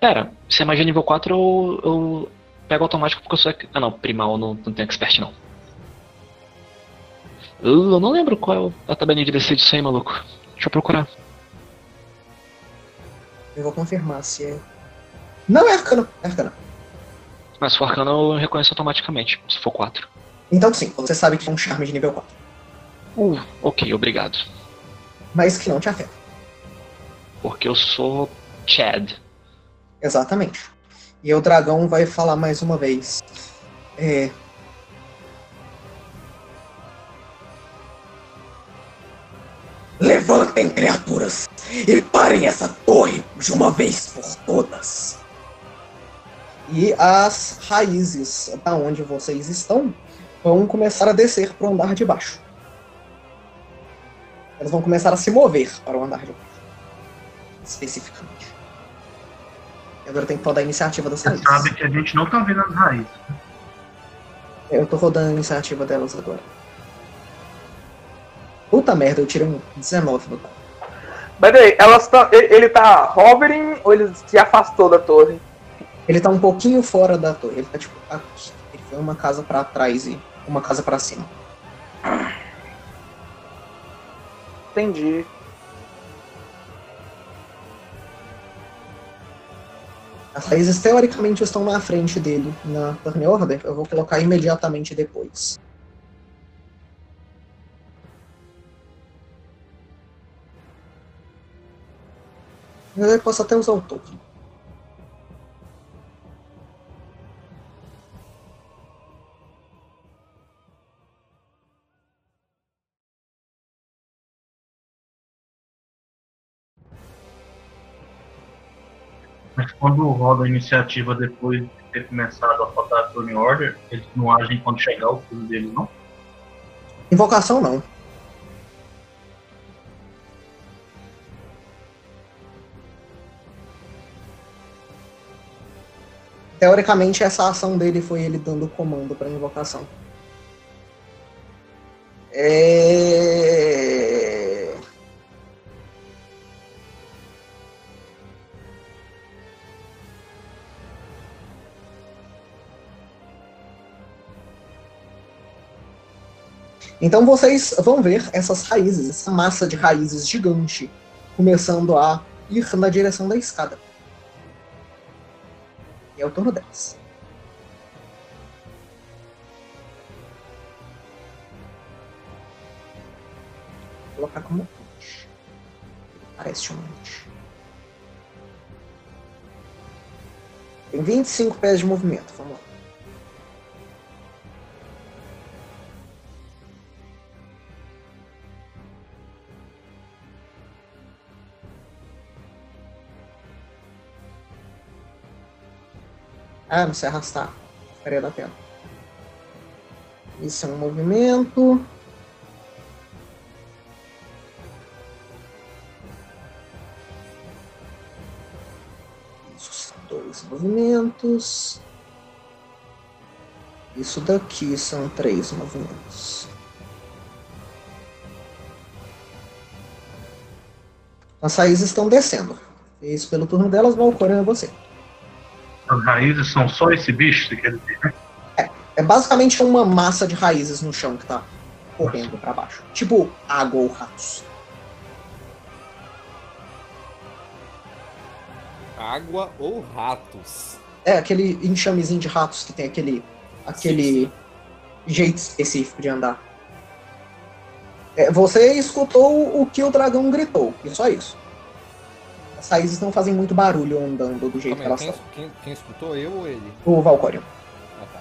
Pera, se é magia nível 4, eu, eu pego automático porque eu sou. Ah não, primal eu não, não tenho expert não. Eu, eu não lembro qual é a tabelinha de DC disso aí, maluco. Deixa eu procurar. Eu vou confirmar se é. Não, é arcano. É arcano. Mas se for arcano eu reconheço automaticamente, se for 4. Então sim, você sabe que é um charme de nível 4. Uh, ok, obrigado. Mas que não te afeta. Porque eu sou Chad. Exatamente. E o dragão vai falar mais uma vez. É. Levantem, criaturas, e parem essa torre de uma vez por todas. E as raízes da onde vocês estão vão começar a descer para o andar de baixo. Elas vão começar a se mover para o andar de baixo. Especificamente. E agora tem que rodar a iniciativa das Você raízes. sabe que a gente não tá vendo as raízes. Eu tô rodando a iniciativa delas agora. Puta merda, eu tirei um 19 no dado. Mas aí, elas tão, ele, ele tá hovering ou ele se afastou da torre? Ele tá um pouquinho fora da torre. Ele tá tipo aqui. Ele foi uma casa pra trás e uma casa pra cima. Entendi. As raízes teoricamente estão na frente dele na turn order. Eu vou colocar imediatamente depois. Eu posso até usar o token. Mas quando roda a iniciativa depois de ter começado a rodar a turn order, eles não agem quando chegar o turno deles, não? Invocação não. Teoricamente, essa ação dele foi ele dando comando para invocação. É... Então vocês vão ver essas raízes, essa massa de raízes gigante, começando a ir na direção da escada. E é o turno delas. Vou colocar como punch. Parece um punch. Tem 25 pés de movimento, vamos lá. Ah, não se arrastar. Ficaria da tela. Isso é um movimento. Isso são dois movimentos. Isso daqui são três movimentos. As raízes estão descendo. Isso pelo turno delas, Valkyria é você. As raízes são só esse bicho, você quer dizer? né? É basicamente uma massa de raízes no chão que tá correndo pra baixo. Tipo água ou ratos. Água ou ratos? É aquele enxamezinho de ratos que tem aquele, aquele jeito específico de andar. É, você escutou o que o dragão gritou, e só isso. As raízes não fazem muito barulho andando do jeito que elas quem, estão. quem, quem escutou, eu ou ele? O Valcorion. Ah, tá.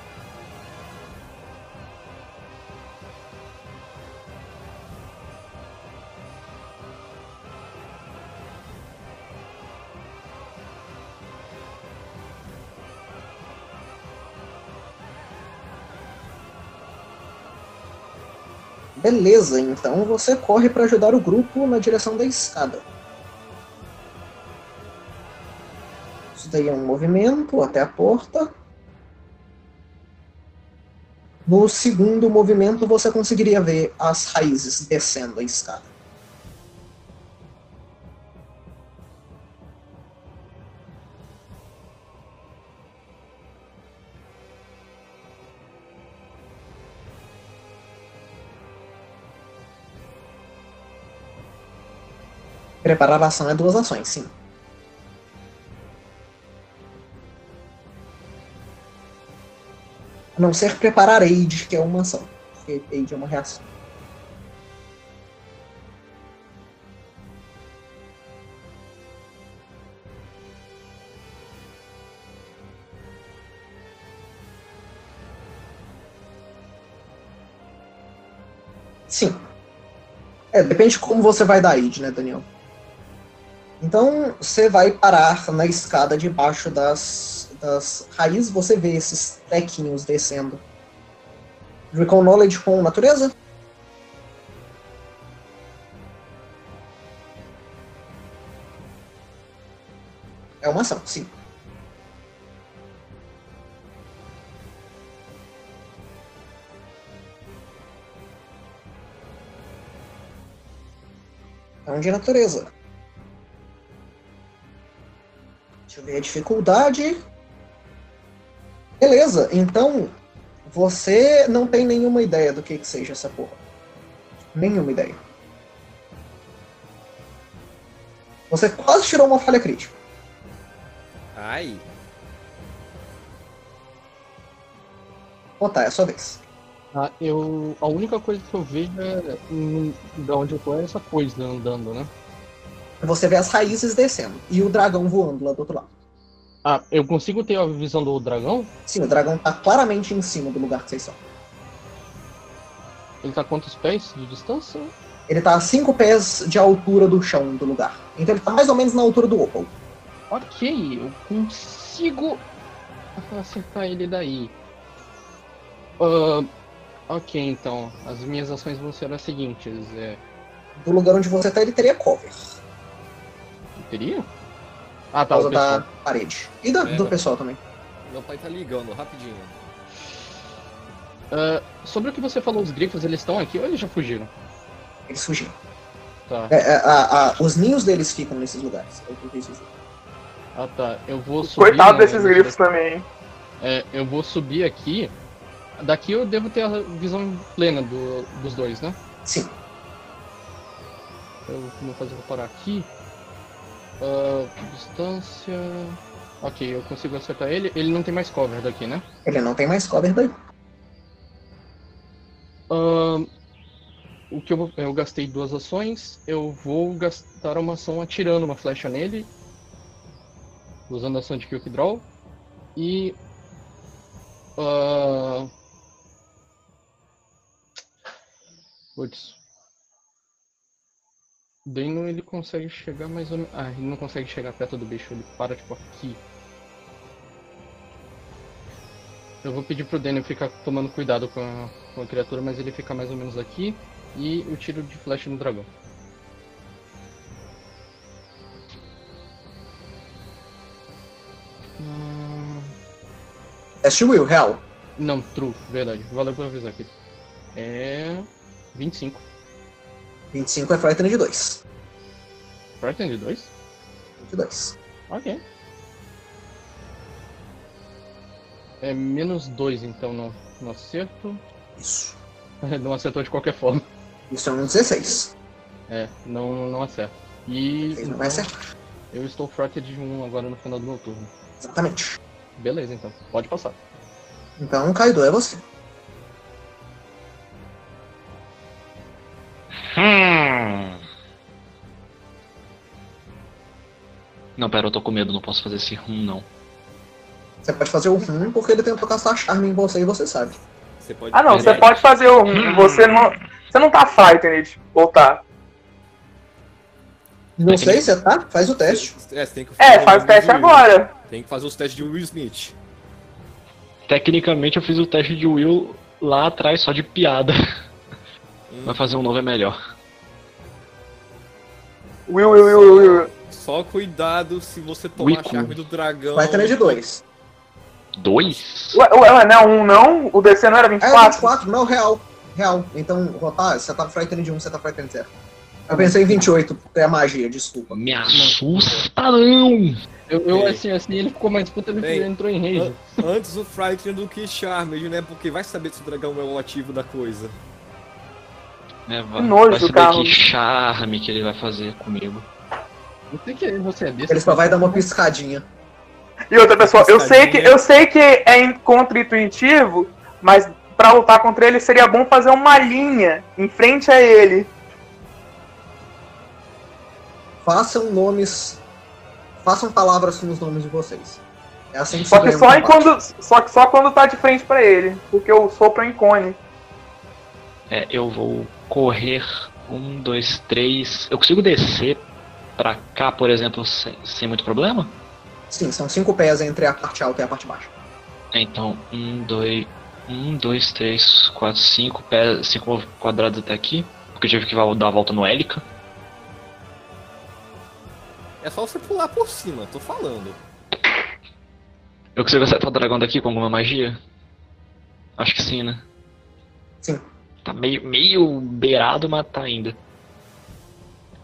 Beleza, então você corre para ajudar o grupo na direção da escada. É um movimento até a porta. No segundo movimento, você conseguiria ver as raízes descendo a escada. Preparar a ação é duas ações, sim. A não ser preparar aid, que é uma ação. Porque aid é uma reação. Sim. É, depende de como você vai dar aid, né, Daniel? Então, você vai parar na escada debaixo das, das raízes, você vê esses tequinhos descendo. Recall Knowledge com natureza? É uma ação, sim. É um de natureza. Deixa eu ver a dificuldade. Beleza, então você não tem nenhuma ideia do que, que seja essa porra. Nenhuma ideia. Você quase tirou uma falha crítica. Ai. Ó, tá, é a sua vez. Ah, eu. A única coisa que eu vejo é. hum, Da onde eu tô é essa coisa andando, né? Você vê as raízes descendo e o dragão voando lá do outro lado. Ah, eu consigo ter a visão do dragão? Sim, o dragão tá claramente em cima do lugar que vocês estão. Ele tá a quantos pés de distância? Ele tá a 5 pés de altura do chão do lugar. Então ele tá mais ou menos na altura do Opal. Ok, eu consigo acertar ele daí. Ah, ok, então. As minhas ações vão ser as seguintes. É. Do lugar onde você tá, ele teria cover. Teria? Ah, Por tá, o causa da parede. E da- É, do pessoal também. Meu pai tá ligando, rapidinho. Ah, sobre o que você falou, os grifos, eles estão aqui ou eles já fugiram? Eles fugiram. Tá. É, é, a- a- os ninhos deles ficam nesses lugares. É o que eu quis dizer. Ah, tá. Eu vou subir. Coitado no- desses grifos também, hein? É, eu vou subir aqui. Daqui eu devo ter a visão plena do- dos dois, né? Sim. Eu vou fazer eu parar aqui. Ah, distância. Ok, eu consigo acertar ele. Ele não tem mais cover daqui, né? Ele não tem mais cover daí. Ahn, o que eu, vou- eu gastei duas ações, eu vou gastar uma ação atirando uma flecha nele, usando a ação de Quick Draw, e. ah, Putz. Dano ele consegue chegar mais ou menos. Ah, ele não consegue chegar perto do bicho, ele para tipo aqui. Eu vou pedir pro Daniel ficar tomando cuidado com a, com a criatura, mas ele fica mais ou menos aqui. E o tiro de flecha no dragão. Hum, Teste Will, real. Não, true, verdade. Valeu por avisar aqui. É. 25. 25 é Frightened de 2. Frightened de 2? 22. Ok. É menos 2 então no, no acerto. Isso. <laughs> Não acertou de qualquer forma. Isso é um 16. É, não, não acerta. E. Não vai acertar. Eu estou frightened de 1 agora no final do meu turno. Exatamente. Beleza então, pode passar. Então, Kaido, é você. Não, pera, eu tô com medo, não posso fazer esse hum, não. Você pode fazer o rum porque ele tentou caçar charme em você e você sabe. Você pode. Ah não, você pode fazer o um, você não. Você não tá frightened, ou tá? Não sei, você tá? Faz o teste. É, que É, faz o teste agora. Tem que fazer os testes de Will Smith. Tecnicamente eu fiz o teste de Will lá atrás só de piada. Hum. Mas fazer um novo é melhor. Will, Will, Will, Will, Will. Só cuidado se você tomar a Wico. charme do dragão. Vai ter de 2. Dois? Ué, ué, não é um não? O DC não era É 24? 24, não, real. Real. Então, rotar, você tá Frightened de 1, você tá Frightened de 0. Eu pensei em 28, é a magia, desculpa. Me assusta não! Eu, eu assim, assim, ele ficou mais puto, ele Ei. entrou em rage. Antes o Frightened do que Charmed, né? Porque vai saber se o dragão é o ativo da coisa. É, vai, nojo, vai saber Carlos. que charme que ele vai fazer comigo. Não sei que você é desse. Ele só vai dar uma piscadinha. E outra pessoa, eu sei que eu sei que é in- contra-intuitivo, mas pra lutar contra ele seria bom fazer uma linha em frente a ele. Façam nomes. Façam palavras com os nomes de vocês. É assim que Só que só, quando, só que só quando tá de frente pra ele, porque o sopro é incone. É, eu vou correr um, dois, três. Eu consigo descer pra cá, por exemplo, sem, sem muito problema? Sim, são cinco pés entre a parte alta e a parte baixa. Então, um, dois. Um, dois, três, quatro, cinco pés. Cinco quadrados até aqui. Porque eu tive que dar a volta no Hélica. É só você pular por cima, tô falando. Eu consigo acertar o dragão daqui com alguma magia? Acho que sim, né? Sim. Tá meio, meio beirado, mas tá ainda.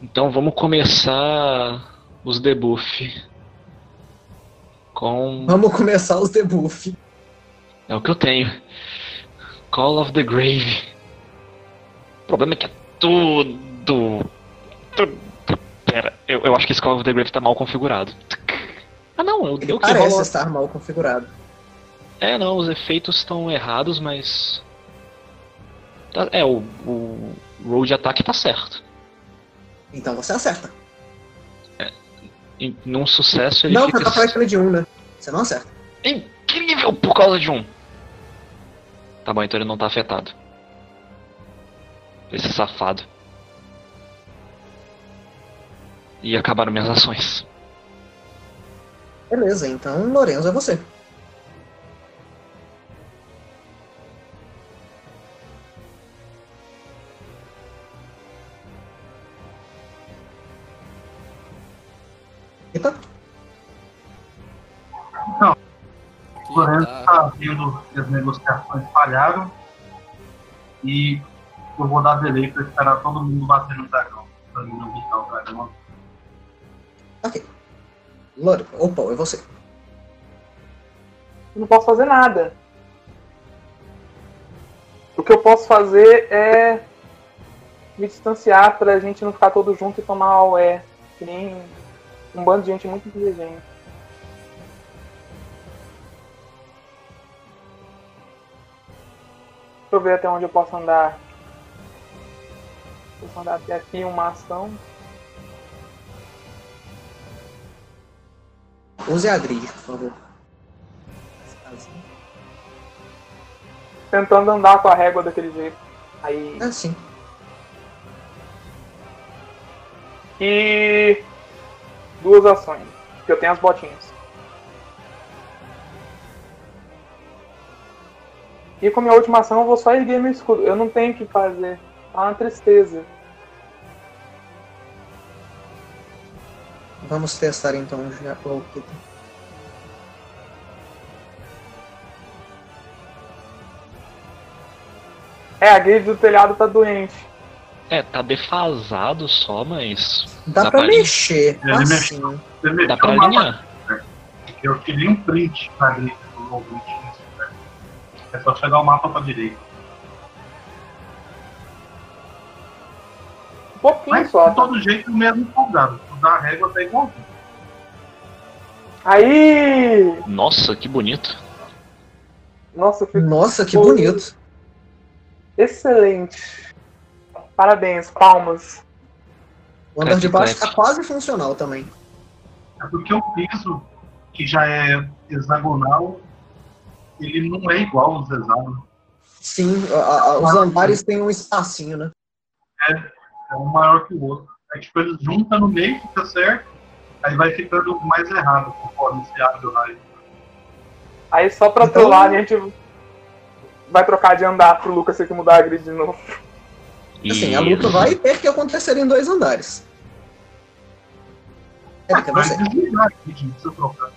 Então vamos começar os debuff. Com. Vamos começar os debuff. É o que eu tenho. Call of the Grave. O problema é que é tudo. tudo pera, eu, eu acho que esse Call of the Grave tá mal configurado. Ah não, eu, Ele eu que parece estar mal configurado. É, não, os efeitos estão errados, mas. Tá- é, o, o roll ataque tá certo. Então você acerta. Em, num sucesso ele não, fica. você tá falando de um, né? Você não acerta. Incrível por causa de um. Tá bom, então ele não tá afetado. Esse safado. E acabaram minhas ações. Beleza, então Lorenzo é você. O Lorenzo está vendo que as negociações falharam e eu vou dar delay para esperar todo mundo bater no dragão. Pra mim não visitar o dragão. ok. Lore, opa, é você. Eu não posso fazer nada. O que eu posso fazer é me distanciar pra gente não ficar todo junto e tomar o é. Que nem um bando de gente muito inteligente. Deixa eu ver até onde eu posso andar. Posso andar até aqui uma ação. Use a grid, por favor. Tentando andar com a régua daquele jeito. Aí. É sim. E duas ações. Que eu tenho as botinhas. E com a minha última ação eu vou só erguer meu escudo. Eu não tenho o que fazer. É uma tristeza. Vamos testar então já o. É, a grid do telhado tá doente. É, tá defasado só, mas. Dá, pra pra mexer, Ele assim. Dá pra alinhar. né? Eu tirei um print pra direita do. É só chegar o mapa pra direita. Um pouquinho Mas só. de todo jeito o mesmo soldado. Da régua tá igualzinho. Aí! Nossa, que bonito. Nossa, fico Nossa, que bonito. excelente. Parabéns, palmas. O andar de baixo clap. tá quase funcional também. É porque o piso, que já é hexagonal, ele não é igual aos hexágonos. Sim, a- a- os andares têm um espacinho, né? É um maior que o outro. É tipo, eles juntam no meio, fica certo, aí vai ficando mais errado conforme se abre o raio. Aí só pra Então- trollar a gente vai trocar de andar pro Lucas ter que mudar a grid de novo. Assim, a luta vai ter que acontecer em dois andares. Érica, Mas você. desligar aqui, gente, não precisa trocar.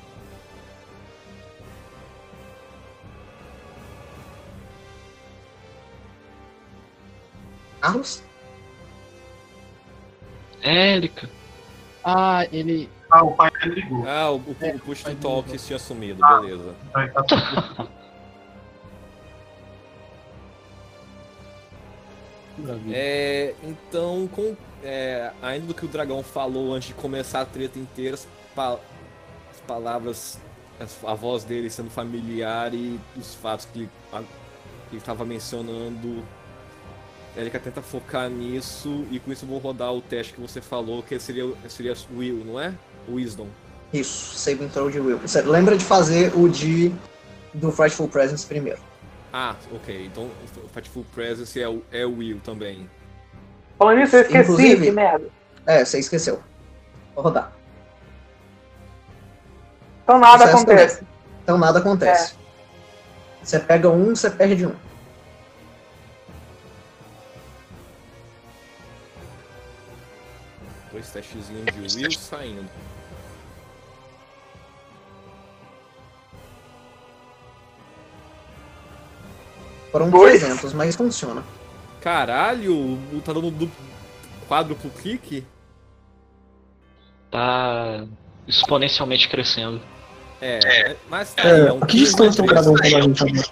Carlos? Érica. Ah, ele. Ah, o pai dele ligou. Ah, o, o, É, o push to talk tinha sumido, Ah. beleza. Então ele tá. É, então, com, é, ainda do que o dragão falou antes de começar a treta inteira, as, pa- as palavras, as- a voz dele sendo familiar e os fatos que ele estava mencionando, Erika tenta focar nisso e com isso eu vou rodar o teste que você falou, que seria, seria Will, não é? Wisdom. Isso, saving throw de Will. Você lembra de fazer o de do Frightful Presence primeiro. Ah, ok. Então o Fatful Presence é o, é o Will também. Falando nisso, eu esqueci, Inclusive- que merda. É, você esqueceu. Vou rodar. Então nada Sucesso acontece. Então nada acontece. Você pega um, você perde um. Dois testezinhos de Will saindo. Foram Dois. 300, mas funciona. Caralho, tá dando du- quádruplo clique? tá exponencialmente crescendo. É, mas tá É, aí, é um que distância o 15 dragão quando a gente?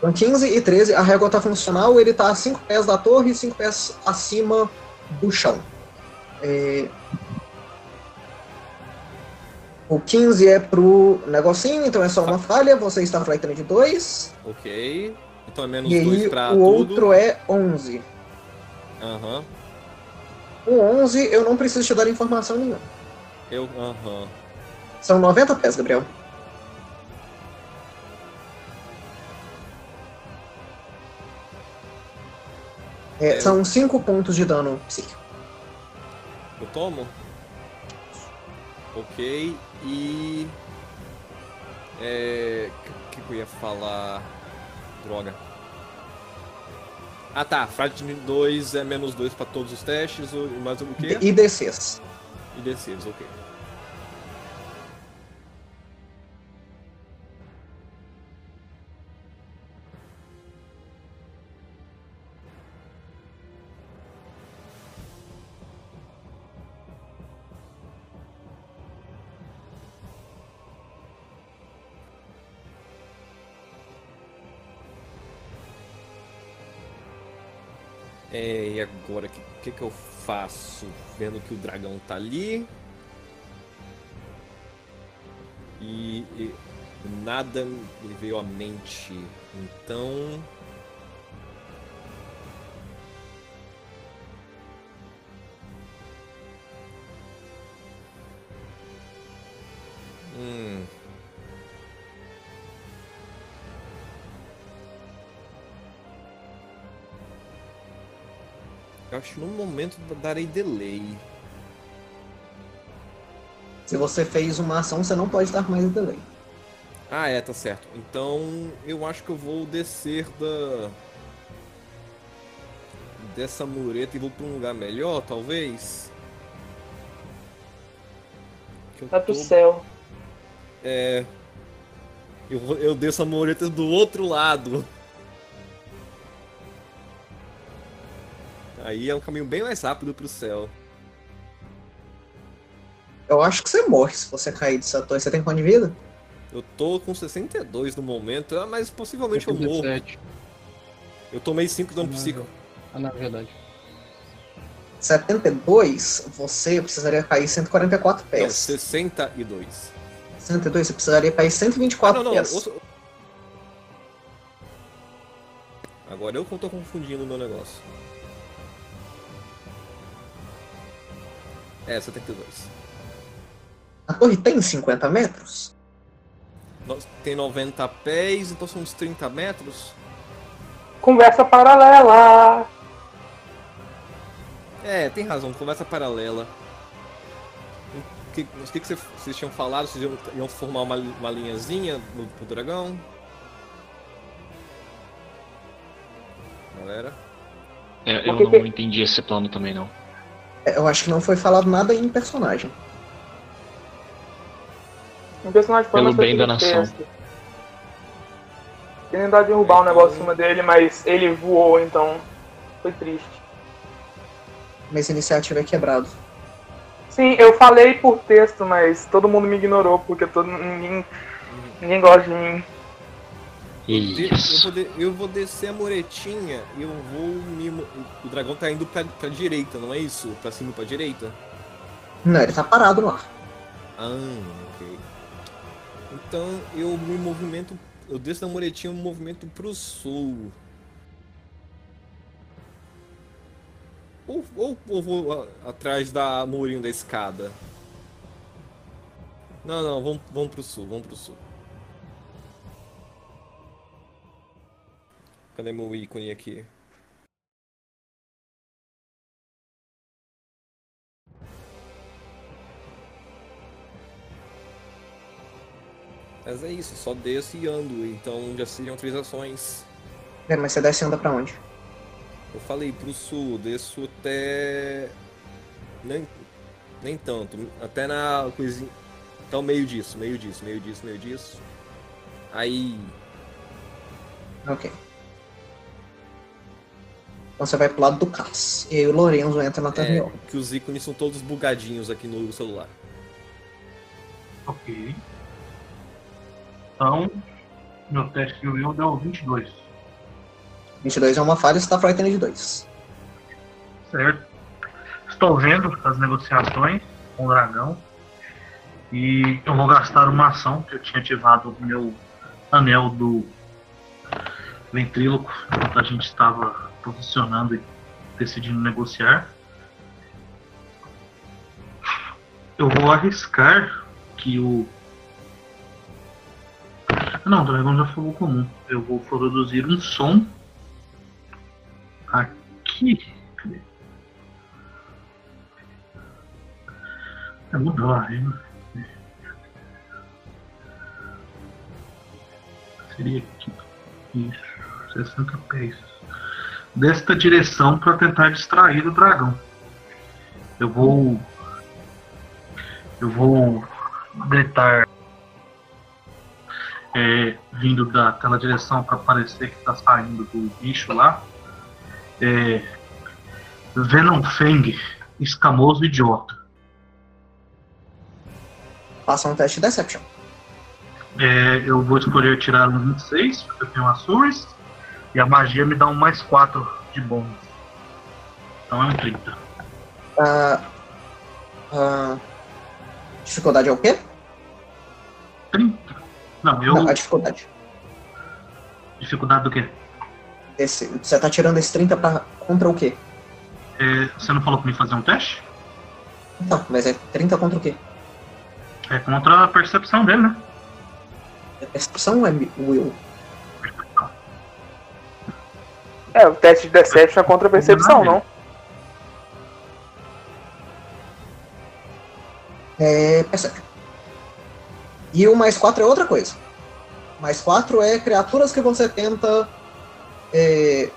São 15 e 13, a régua tá funcional, ele tá a 5 pés da torre e 5 pés acima do chão. É, O 15 é pro negocinho, então é só uma falha, você está flightando de 2. Ok. Então é menos E 2 aí pra o tudo. outro é 11. Aham. O 11 eu não preciso te dar informação nenhuma. Eu. Aham. São 90 pés, Gabriel. É, É, são 5 pontos de dano psíquico. Eu tomo? Ok. E. É. O que, que eu ia falar? Droga. Ah tá, Fright 2 é menos 2 pra todos os testes, mais o quê? E D6. E D6, ok. É, e agora, o que, que, que eu faço? Vendo que o dragão tá ali. E, e nada me veio à mente. Então. Acho que no momento darei delay. Se você fez uma ação, você não pode dar mais delay. Ah, é, tá certo. Então eu acho que eu vou descer da. dessa mureta e vou pra um lugar melhor, talvez. Que eu Vai pro tô- céu. É. Eu, vou- eu desço a mureta do outro lado. Aí é um caminho bem mais rápido pro céu. Eu acho que você morre se você cair dessa torre. Você tem quanto de vida? Eu tô com 62 no momento, ah, mas possivelmente eu morro. 77. Eu tomei 5 dano Ah, psíquico. Ah, na verdade. 72, você precisaria cair 144 Não, pés. 62. 62, você precisaria cair Ah, 124 não, não. pés. ouça- Agora eu que tô confundindo o meu negócio. É, 72. A torre tem 50 metros? Tem 90 pés, então são uns 30 metros. Conversa paralela. É, tem razão, conversa paralela. O que, o que, que vocês- vocês tinham falado? Vocês iam, iam formar uma, uma linhazinha no, pro dragão? Galera? É, eu não entendi esse plano também, não. É, Eu acho que não foi falado nada em personagem. Um personagem foi Pelo bem da nação. Ele tentar derrubar um negócio em cima dele, mas ele voou, então foi triste. Mas a iniciativa é quebrado. Sim, eu falei por texto, mas todo mundo me ignorou, porque todo, ninguém, ninguém gosta de mim. De- Eu Isso. vou, de- eu vou descer a muretinha e eu vou me. Dragão tá indo pra, pra direita, não é isso? Pra cima e pra direita? Não, ele tá parado lá. Ah, ok. Então eu me movimento. Eu desço da muretinha e me movimento pro sul. Ou, ou, ou vou a- atrás da murinho da escada? Não, não, vamos, vamos pro sul, vamos pro sul. Cadê meu ícone aqui? Mas é isso, só desço e ando, então já seriam três ações. É, mas você desce e anda pra onde? Eu falei pro sul, desço até. Nem, nem tanto, até na coisinha. Então meio disso, meio disso, meio disso, meio disso. Aí. Ok. Então você vai pro lado do Cass. E aí o Lorenzo entra na É, Terniol. que os ícones são todos bugadinhos aqui no celular. Ok. Então, meu teste de will deu 22. 22 é uma falha, você tá frightened de 2. Certo. Estou vendo as negociações com o dragão. E eu vou gastar uma ação que eu tinha ativado o meu anel do ventríloco enquanto a gente estava posicionando e decidindo negociar. Eu vou arriscar que o. Não, dragão já falou comum. Eu vou produzir um som aqui. É mudou a. Seria aqui. Isso. 60 pés. Desta direção para tentar distrair o dragão. Eu vou. Eu vou gritar. É, vindo daquela direção para parecer que está saindo do bicho lá. É, Venom Fang, escamoso idiota. Passa um teste de Deception. É, eu vou escolher tirar um 26, porque eu tenho uma Suris. E a magia me dá um mais 4 de bônus. Então é um 30. Ah, ah, dificuldade é o quê? 30? Não, eu. Não, a dificuldade. Dificuldade do quê? Esse, você tá tirando esse 30 pra, contra o quê? É, você não falou pra mim fazer um teste? Não, mas é 30 contra o quê? É contra a percepção dele, né? É percepção ou é will? É, o teste de Deception é contra a percepção, não? É perception. E o mais 4 é outra coisa. Mais 4 é criaturas que você tenta é,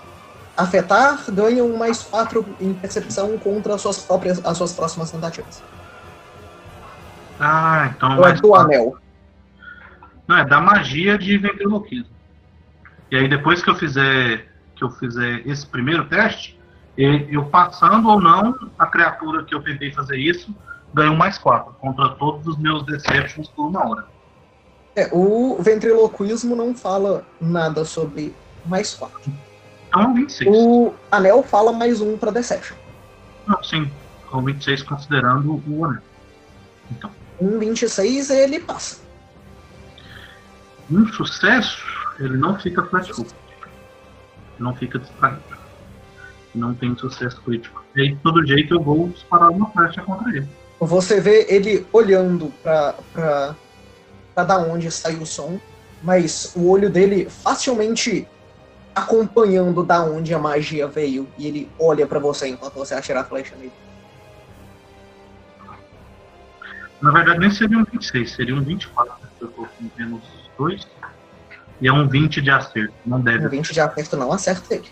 afetar ganham mais 4 em percepção contra as suas próprias as suas próximas tentativas. Ah, então. Ou é do quatro. anel. Não, é da magia de ventriloquismo. E aí depois que eu fizer que eu fizer esse primeiro teste, eu passando ou não, a criatura que eu tentei fazer isso ganha um mais 4 contra todos os meus Deceptions por uma hora. É, o ventriloquismo não fala nada sobre mais 4. Então é um 26. O anel fala mais um pra Deception. Não, sim. Com 26 considerando o anel. Então, Um 26 ele passa. um sucesso, ele não fica flat-foot. Não fica distraído. Não tem sucesso crítico. E aí, todo jeito, eu vou disparar uma flecha contra ele. Você vê ele olhando pra, pra, pra da onde saiu o som, mas o olho dele facilmente acompanhando da onde a magia veio e ele olha pra você enquanto você atira a flecha nele. Na verdade, nem seria um 26, seria um 24. né? Eu tô com menos 2. E é um 20 de acerto. Não deve Um 20 de aperto não acerta ele.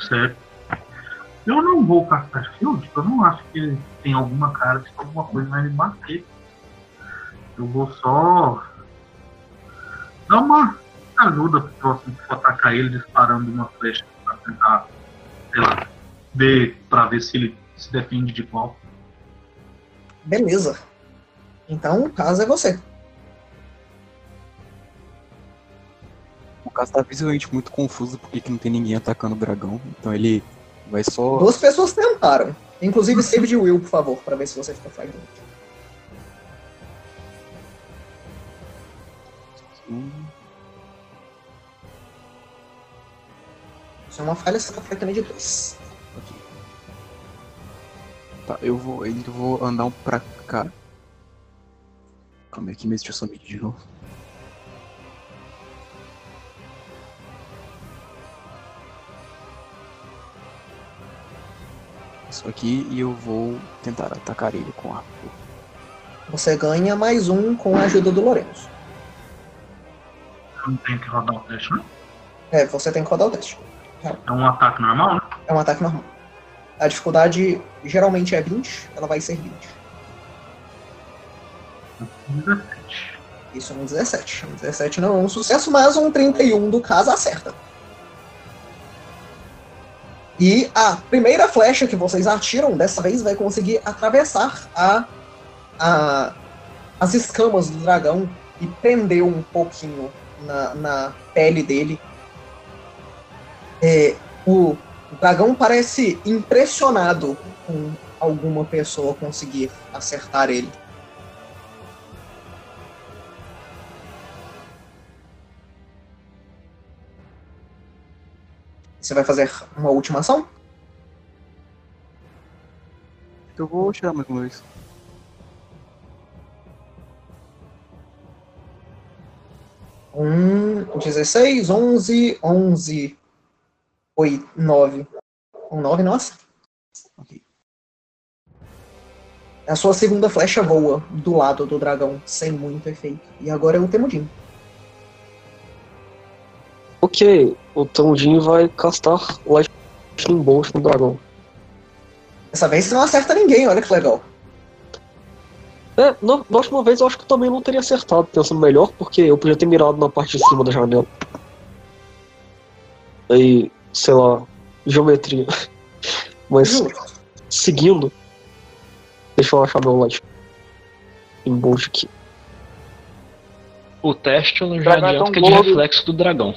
Certo. Eu não vou castar shield, eu não acho que tem alguma cara de que alguma coisa vai me bater. Eu vou só dar uma ajuda pro próximo que for atacar ele disparando uma flecha pra tentar, sei lá, ver pra ver se ele se defende de qual. Beleza. Então, o caso é você. O caso tá visivelmente muito confuso porque que não tem ninguém atacando o dragão. Então ele vai só. Duas pessoas tentaram. Inclusive, save de Will, por favor, pra ver se você fica. Hum, Se é uma falha, você tá frightened de 2. ok. Tá, eu vou. Eu vou andar um pra cá. Calma aí, eu só medir de novo. Isso aqui e eu vou tentar atacar ele com arco. Você ganha mais um com a ajuda do Lourenço. Eu não tenho que rodar o teste, não? É, você tem que rodar o teste. É um ataque normal, né? É um ataque normal. A dificuldade geralmente é 20, ela vai ser 20. 17. Isso é um 17. Um 17 não é um sucesso, mas um 31 do caso acerta. E a primeira flecha que vocês atiram, dessa vez, vai conseguir atravessar a, a, as escamas do dragão e prender um pouquinho na, na pele dele. É, o dragão parece impressionado com alguma pessoa conseguir acertar ele. Você vai fazer uma última ação? Eu vou tirar mais uma vez. Um, 16, 11, 11, 8, 9. Um 9, nossa. Ok. A sua segunda flecha voa do lado do dragão, sem muito efeito. E agora é o Temudin. Ok, o Tondinho vai castar Lightning Bolt no dragão. Dessa vez você não acerta ninguém, olha que legal. É, na, na última vez eu acho que eu também não teria acertado, pensando melhor, porque eu podia ter mirado na parte de cima da janela. Aí, sei lá, geometria. <laughs> Mas, seguindo, deixa eu achar meu Lightning Bolt aqui. O teste já é adianto tão que é de reflexo do dragão.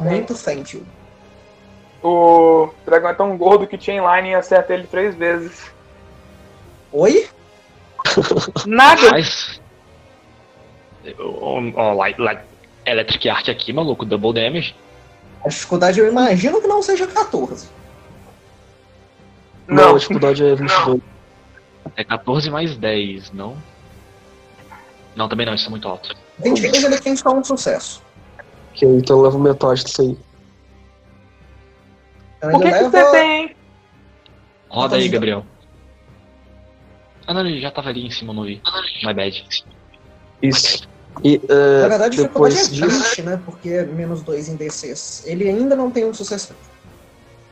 Muito thank you. O dragão é tão gordo que Chainline acerta ele três vezes. Oi? <laughs> Nada! Mas. Ó, ó, light, light, Electric Art aqui, maluco, double damage. A dificuldade eu imagino que não seja 14. Não, Não. a dificuldade é 22. É 14 mais 10, não? Não, também não, isso é muito alto. 23 ele tem só um sucesso. Ok, então eu levo metade disso aí. Então Por que, que leva você tem? Roda aí, Quantos- Gabriel. Ah, não, ele já tava ali em cima, eu não vi. My bad. Isso. E é, Na verdade, a depois dificuldade é disso. 20, né? Porque é menos 2 em DCs. Ele ainda não tem um sucesso.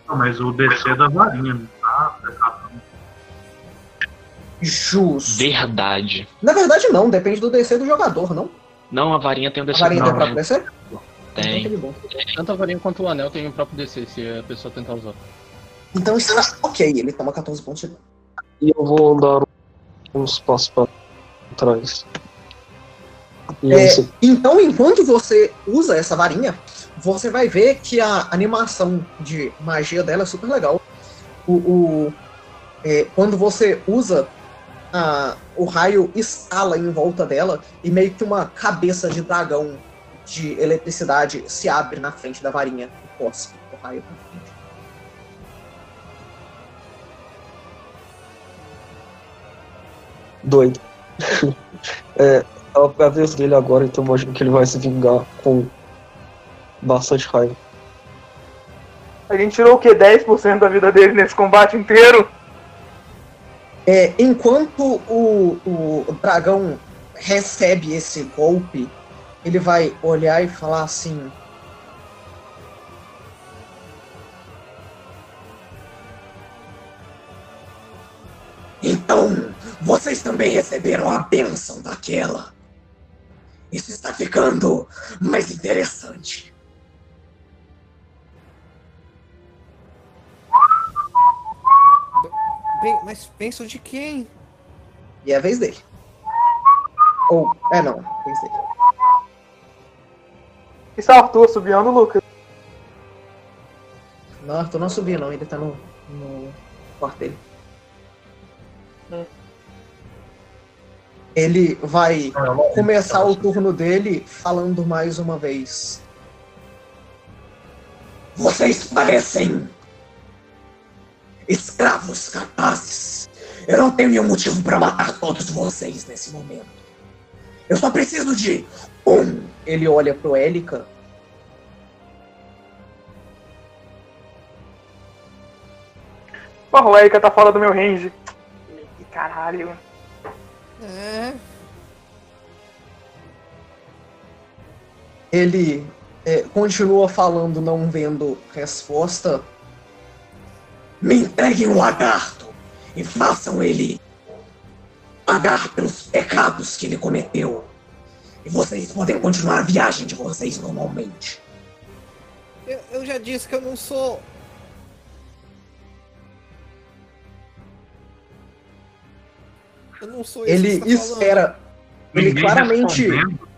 Não, mas o DC é da varinha, não tá? Justo. Verdade. Na verdade, não. Depende do DC do jogador, não? Não, a varinha tem um A DC. varinha tem o não, próprio DC? Tem. Então, tá. Tanto a varinha quanto o anel tem o próprio DC, se a pessoa tentar usar. Então está ok. Ele toma 14 pontos de dano. E eu vou andar uns passos para trás. É, Então, enquanto você usa essa varinha, você vai ver que a animação de magia dela é super legal. O, o- é, quando você usa, a- o raio estala em volta dela e meio que uma cabeça de dragão de eletricidade se abre na frente da varinha e cospe o raio pra frente. doido. <laughs> é, é a vez dele agora, então eu imagino que ele vai se vingar com bastante raiva. A gente tirou o quê? 10% da vida dele nesse combate inteiro? É, enquanto o, o dragão recebe esse golpe, ele vai olhar e falar assim: Então, vocês também receberam a bênção daquela. Isso está ficando mais interessante. Bem, mas penso de quem? E é a vez dele. Ou, é não, vez dele. E se o Arthur subindo, Lucas? Não, Arthur não subiu não, ele tá no, no quarto dele. Hum. Ele vai começar o turno dele falando mais uma vez. Vocês parecem escravos capazes. Eu não tenho nenhum motivo para matar todos vocês nesse momento. Eu só preciso de. Ele olha pro Élica. Porra, o Erika tá fora do meu range. Ih, Caralho. É. Ele é, continua falando, não vendo resposta. Me entreguem o lagarto e façam ele pagar pelos pecados que ele cometeu. E vocês podem continuar a viagem de vocês normalmente. Eu, eu já disse que eu não sou. Eu não sou Ele tá espera. Ele claramente.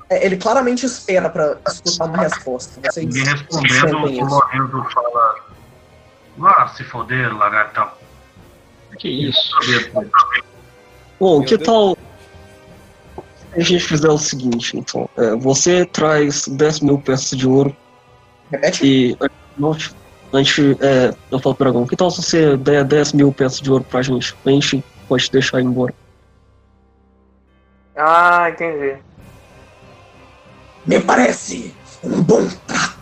É, ele claramente espera pra escutar uma resposta. Vocês Me respondendo, o Lorenzo fala. Vá se foder, lagartão. Que isso? Pô, oh, que tal a gente fizer o seguinte, então? É, você traz 10 mil peças de ouro Repete? e a gente, é, eu falo pro dragão, que tal se você der 10 mil peças de ouro pra gente? A gente pode deixar ir embora. Ah, entendi. Me parece um bom trato.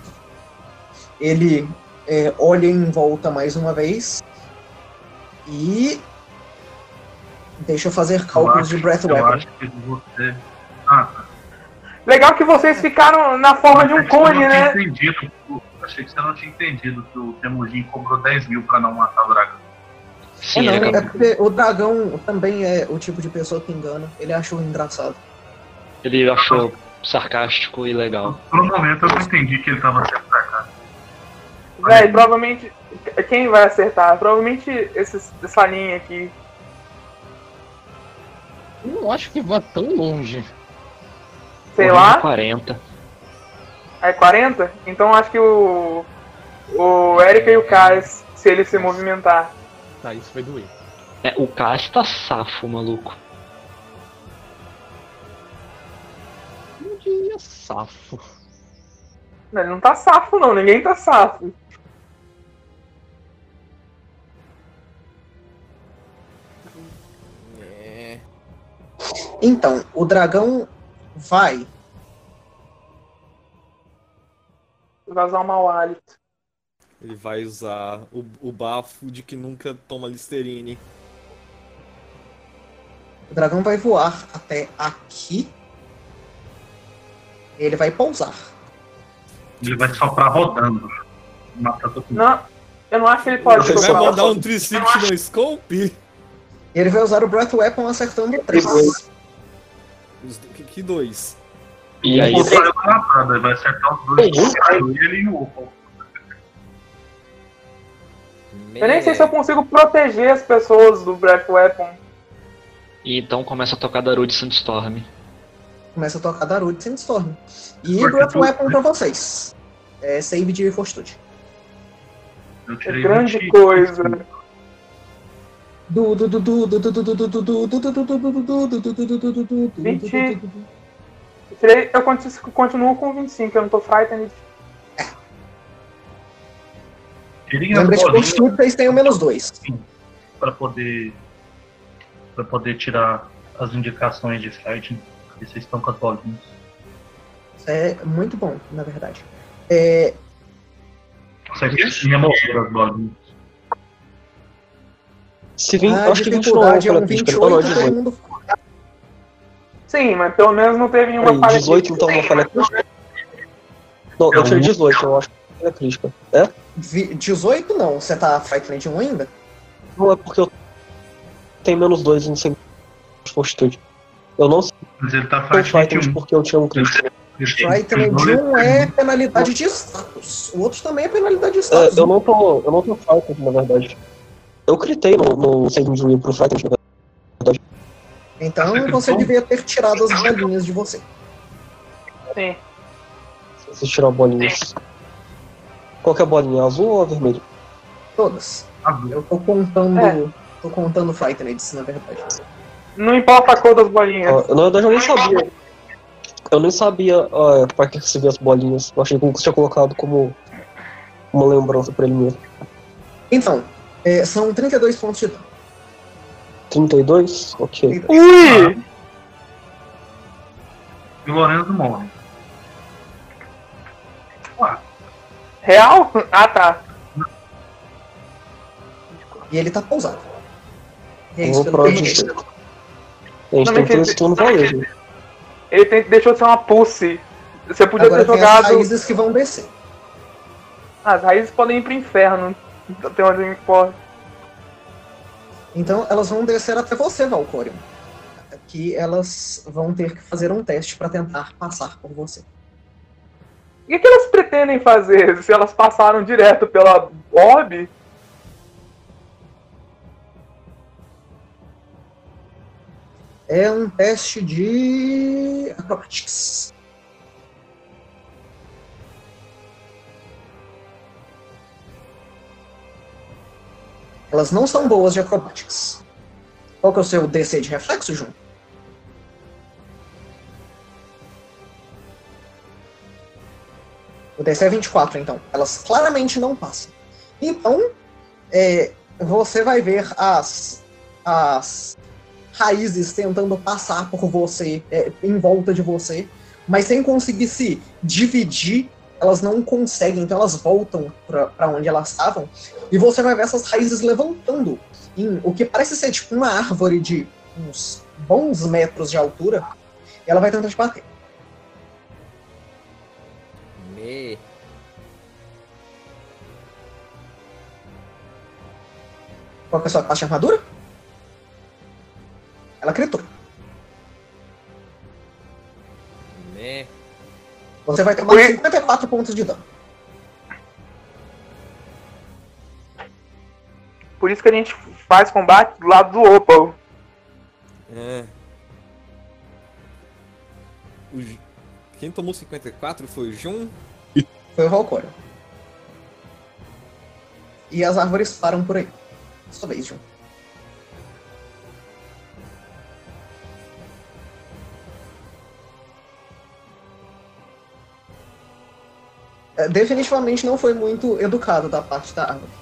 Ele é, olha em volta mais uma vez e deixa eu fazer Eu cálculos de acho- Breath eu Weapon. acho que você. Ah, tá. Legal que vocês ficaram na forma de um cone, não né? tinha entendido, achei que você não tinha entendido que o Temujin cobrou 10 mil pra não matar o dragão. É, Sim, não, ele é porque o dragão também é o tipo de pessoa que engana. Ele achou engraçado. ele achou sarcástico e legal. Por um momento eu não entendi que ele tava sendo sacado. Véi, provavelmente. Quem vai acertar? Provavelmente esses, essa linha aqui. Eu não acho que vá tão longe. Sei Correndo lá. 40. É 40? Então acho que o. O Erika e o Kais, se ele se movimentar. Tá, isso vai doer. É, o Cássio tá safo, maluco. Não diria safo. Não, ele não tá safo, não. Ninguém tá safo. Então, o dragão vai. Vazar um mau hálito. Ele vai usar o, o bafo de que nunca toma Listerine. O dragão vai voar até aqui. Ele vai pousar. Ele vai soprar rodando. Matar todo mundo. Não, eu não acho que ele pode Você vai mandar um 360 no scope? Ele vai usar o Breath Weapon acertando três. Os- Que, que dois? E aí, O vai vai acertar os dois. Ele e o Opal. Eu nem sei se eu consigo proteger as pessoas do Breath Weapon. e então começa a tocar Darude Sandstorm. Começa a tocar Darude Sandstorm. E Vai Breath Weapon pra vocês. É save de fortitude. Eu É grande 20. coisa. 20. Eu continuo com 25, eu não tô frightened. Lembra que com vocês têm o menos 2. Pra poder. Pra poder tirar as indicações de frightened. E vocês estão com as bolinhas. É muito bom, na verdade. É. Você removeu as bolinhas. Se vim, a acho que 29 dificuldade é um crítica, então não, 28, todo 18. mundo Sim, mas pelo menos não teve nenhuma Aí, falha 18 crítica. então uma falha crítica. Não, eu tirei 18, eu acho que é falha crítica. É? Vi- 18 não, você tá Frightened 1 ainda? Não é porque eu tenho menos 2 em sem de fortitude. Eu não sei Mas ele tá 1. porque eu tinha um crítico. Frightened 1 é penalidade de status. O outro também é penalidade de É, status. eu não tô. Eu não tô Frightened, na verdade. Eu critei no, no Saving Dream pro Frightened, na verdade. Então você devia ter tirado as bolinhas de você. Sim. Se você tirar bolinhas. Qual que é a bolinha? Azul ou vermelha? Todas. Eu tô contando. É. Tô contando Frightened, na verdade. Não importa a cor das bolinhas. Ah, na verdade eu nem sabia. Eu nem sabia ah, pra que servia as bolinhas. Eu achei que você tinha colocado como uma lembrança pra ele mesmo. Então, é, são 32 pontos de dano. 32? Ok. Ui! E o Lorenzo morre. Ué, Real? Ah, tá. E ele tá pousado. E é isso Vou que pra. A gente Não, tem mas três ele- turnos valendo. Ele tem, deixou de ser uma pussy. Você podia Agora ter tem as jogado. raízes que vão descer. As raízes podem ir pro inferno. Tem onde me importa. Então elas vão descer até você, Valcorion. Que elas vão ter que fazer um teste pra tentar passar por você. O que, que elas pretendem fazer se elas passaram direto pela orb? É um teste de acrobatics. Elas não são boas de acrobatics. Qual que é o seu DC de reflexo, Jun? O DC é 24, então. Elas claramente não passam. Então, é, você vai ver as, as raízes tentando passar por você, é, em volta de você, mas sem conseguir se dividir, elas não conseguem, então elas voltam para onde elas estavam, e você vai ver essas raízes levantando em o que parece ser tipo uma árvore de uns bons metros de altura, e ela vai tentar te bater. Me. Qual que é a sua classe de armadura? Ela gritou. Me. Você vai tomar 54 pontos de dano. Por isso que a gente faz combate do lado do Opal. É. O Quem tomou 54 foi o Jun. Foi o Valcório. E as árvores param por aí. Sua vez, Jun. Definitivamente não foi muito educado da parte da árvore.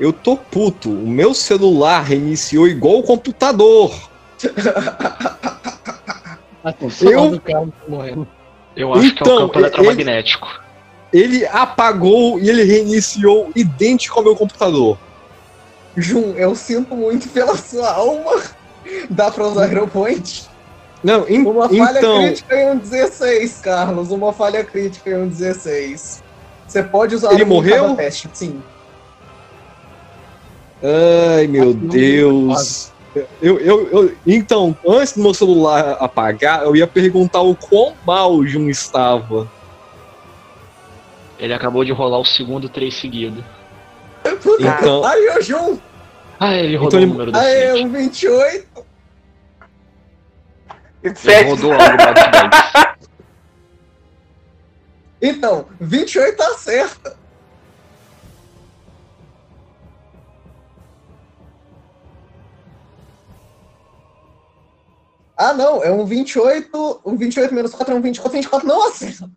Eu tô puto. O meu celular reiniciou igual o computador. <laughs> Atenção Eu- do tá morrendo. Eu acho que é Então, o campo ele- eletromagnético. Ele apagou e ele reiniciou idêntico ao meu computador. Jun, eu sinto muito pela sua alma. <laughs> Dá pra usar Hero Point? Não, en- Uma falha então. crítica em um 16, Carlos. Uma falha crítica em um 16. Você pode usar Ele morreu? teste, sim. Ai, meu Deus. Eu, eu, eu- então, antes do meu celular apagar, eu ia perguntar o quão mal o Jun estava. Ele acabou de rolar o segundo 3 seguido. Puta, Então- Aí, ô Jun! Ah, ele rodou Então o número do Aí, sete. um 28. Ele rodou algo 10. <laughs> Então, 28 acerta. Ah, não, é um 28. Um 28 menos 4 é um 24. 24 não acerta.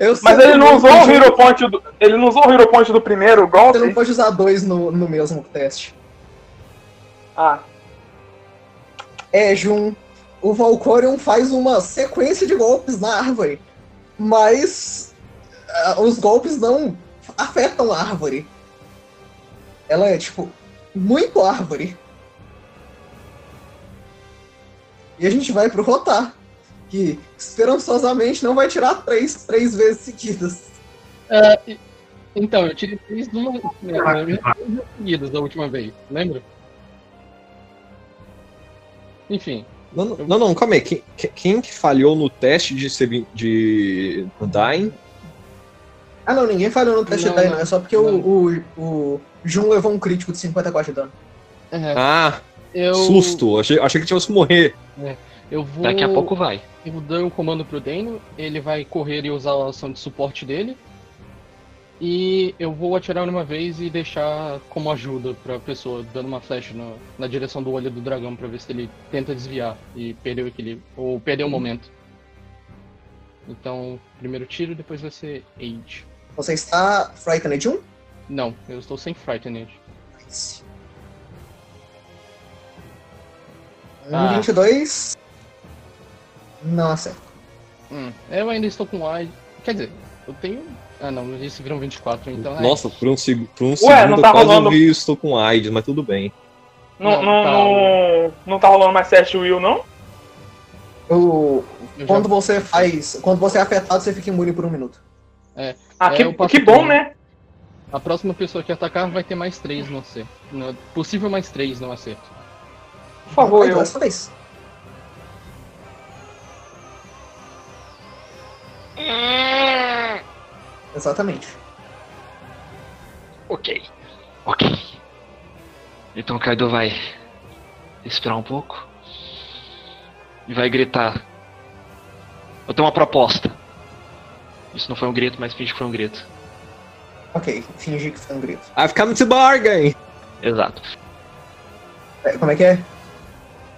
Eu Mas ele não usou o. Hero Point do. Ele não usou o Hero Point do primeiro Você golpe? não pode usar dois no, no mesmo teste. Ah, É, Jun. O Valcorion faz uma sequência de golpes na árvore. Mas ah, os golpes não afetam a árvore. Ela é, tipo, muito árvore. E a gente vai pro Rotar. Que esperançosamente não vai tirar três, três vezes seguidas. É, então, eu tirei três numa, né, três vezes seguidas da última vez, lembra? Enfim, Não, não, não, não, calma aí. Quem, quem- que falhou no teste de, de Dying? Ah, não, ninguém falhou no teste Não, daí, não. não. É só porque o, o, o Jun levou um crítico de 54 de dano. é, Ah, eu, susto. Achei, achei que tivesse morrer. eu vou. Daqui a pouco vai. Eu vou dar um comando pro Dano, ele vai correr e usar a ação de suporte dele. E eu vou atirar uma vez e deixar como ajuda pra pessoa, dando uma flecha na, na direção do olho do dragão pra ver se ele tenta desviar e perder o equilíbrio, ou perder o momento. Então, primeiro tiro, depois vai ser Age. Você está frightened de 1? Não, eu estou sem Frightened. Um Ah. 22. Não acerta. Hum, eu ainda estou com Age. Quer dizer, eu tenho. Ah não, isso virou 24, então é. Nossa, por um, seg- por um não segundo tá eu quase rolando- ouvi estou com AIDS, mas tudo bem. não, Não, não, tá. não, não tá rolando mais teste Will, não? O, eu já- quando você faz. Quando você é afetado, você fica imune por um minuto. Ah, É, que, eu que bom, né? A próxima pessoa que atacar vai ter mais 3 no acerto. Possível mais 3 no acerto. Por favor, Aí, eu. dessa vez. Exatamente. Ok. Ok. Então o Kaido vai respirar um pouco. E vai gritar. Eu tenho uma proposta. Isso não foi um grito, mas finge que foi um grito. Ok, fingi que foi um grito. I've come to bargain! Exato. É, Como é que é?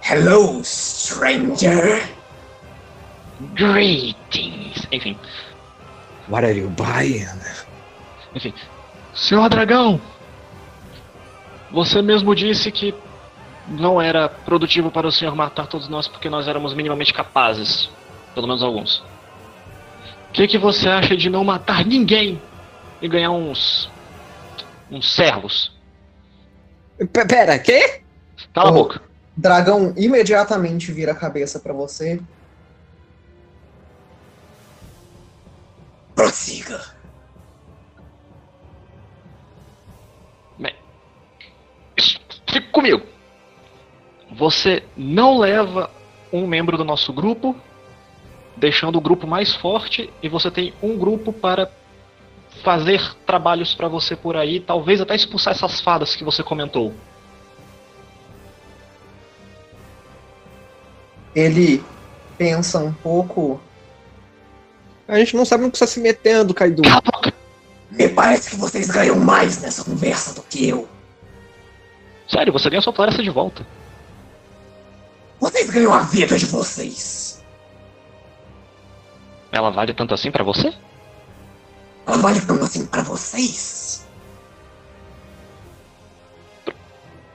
Hello, stranger! Greetings. Enfim. What are you buying? Enfim. Senhor Dragão! Você mesmo disse que não era produtivo para o senhor matar todos nós porque nós éramos minimamente capazes. Pelo menos alguns. O que, que você acha de não matar ninguém e ganhar uns. uns servos? P- Pera, quê? Cala a Oh. boca. Dragão imediatamente vira a cabeça pra você. Prossiga. Fique comigo. Você não leva um membro do nosso grupo, deixando o grupo mais forte, e você tem um grupo para fazer trabalhos para você por aí, talvez até expulsar essas fadas que você comentou. Ele pensa um pouco. A gente não sabe no que está se metendo, Kaido. Me parece que vocês ganham mais nessa conversa do que eu. Sério, você ganha sua floresta de volta. Vocês ganham a vida de vocês. Ela vale tanto assim pra você? Ela vale tanto assim pra vocês?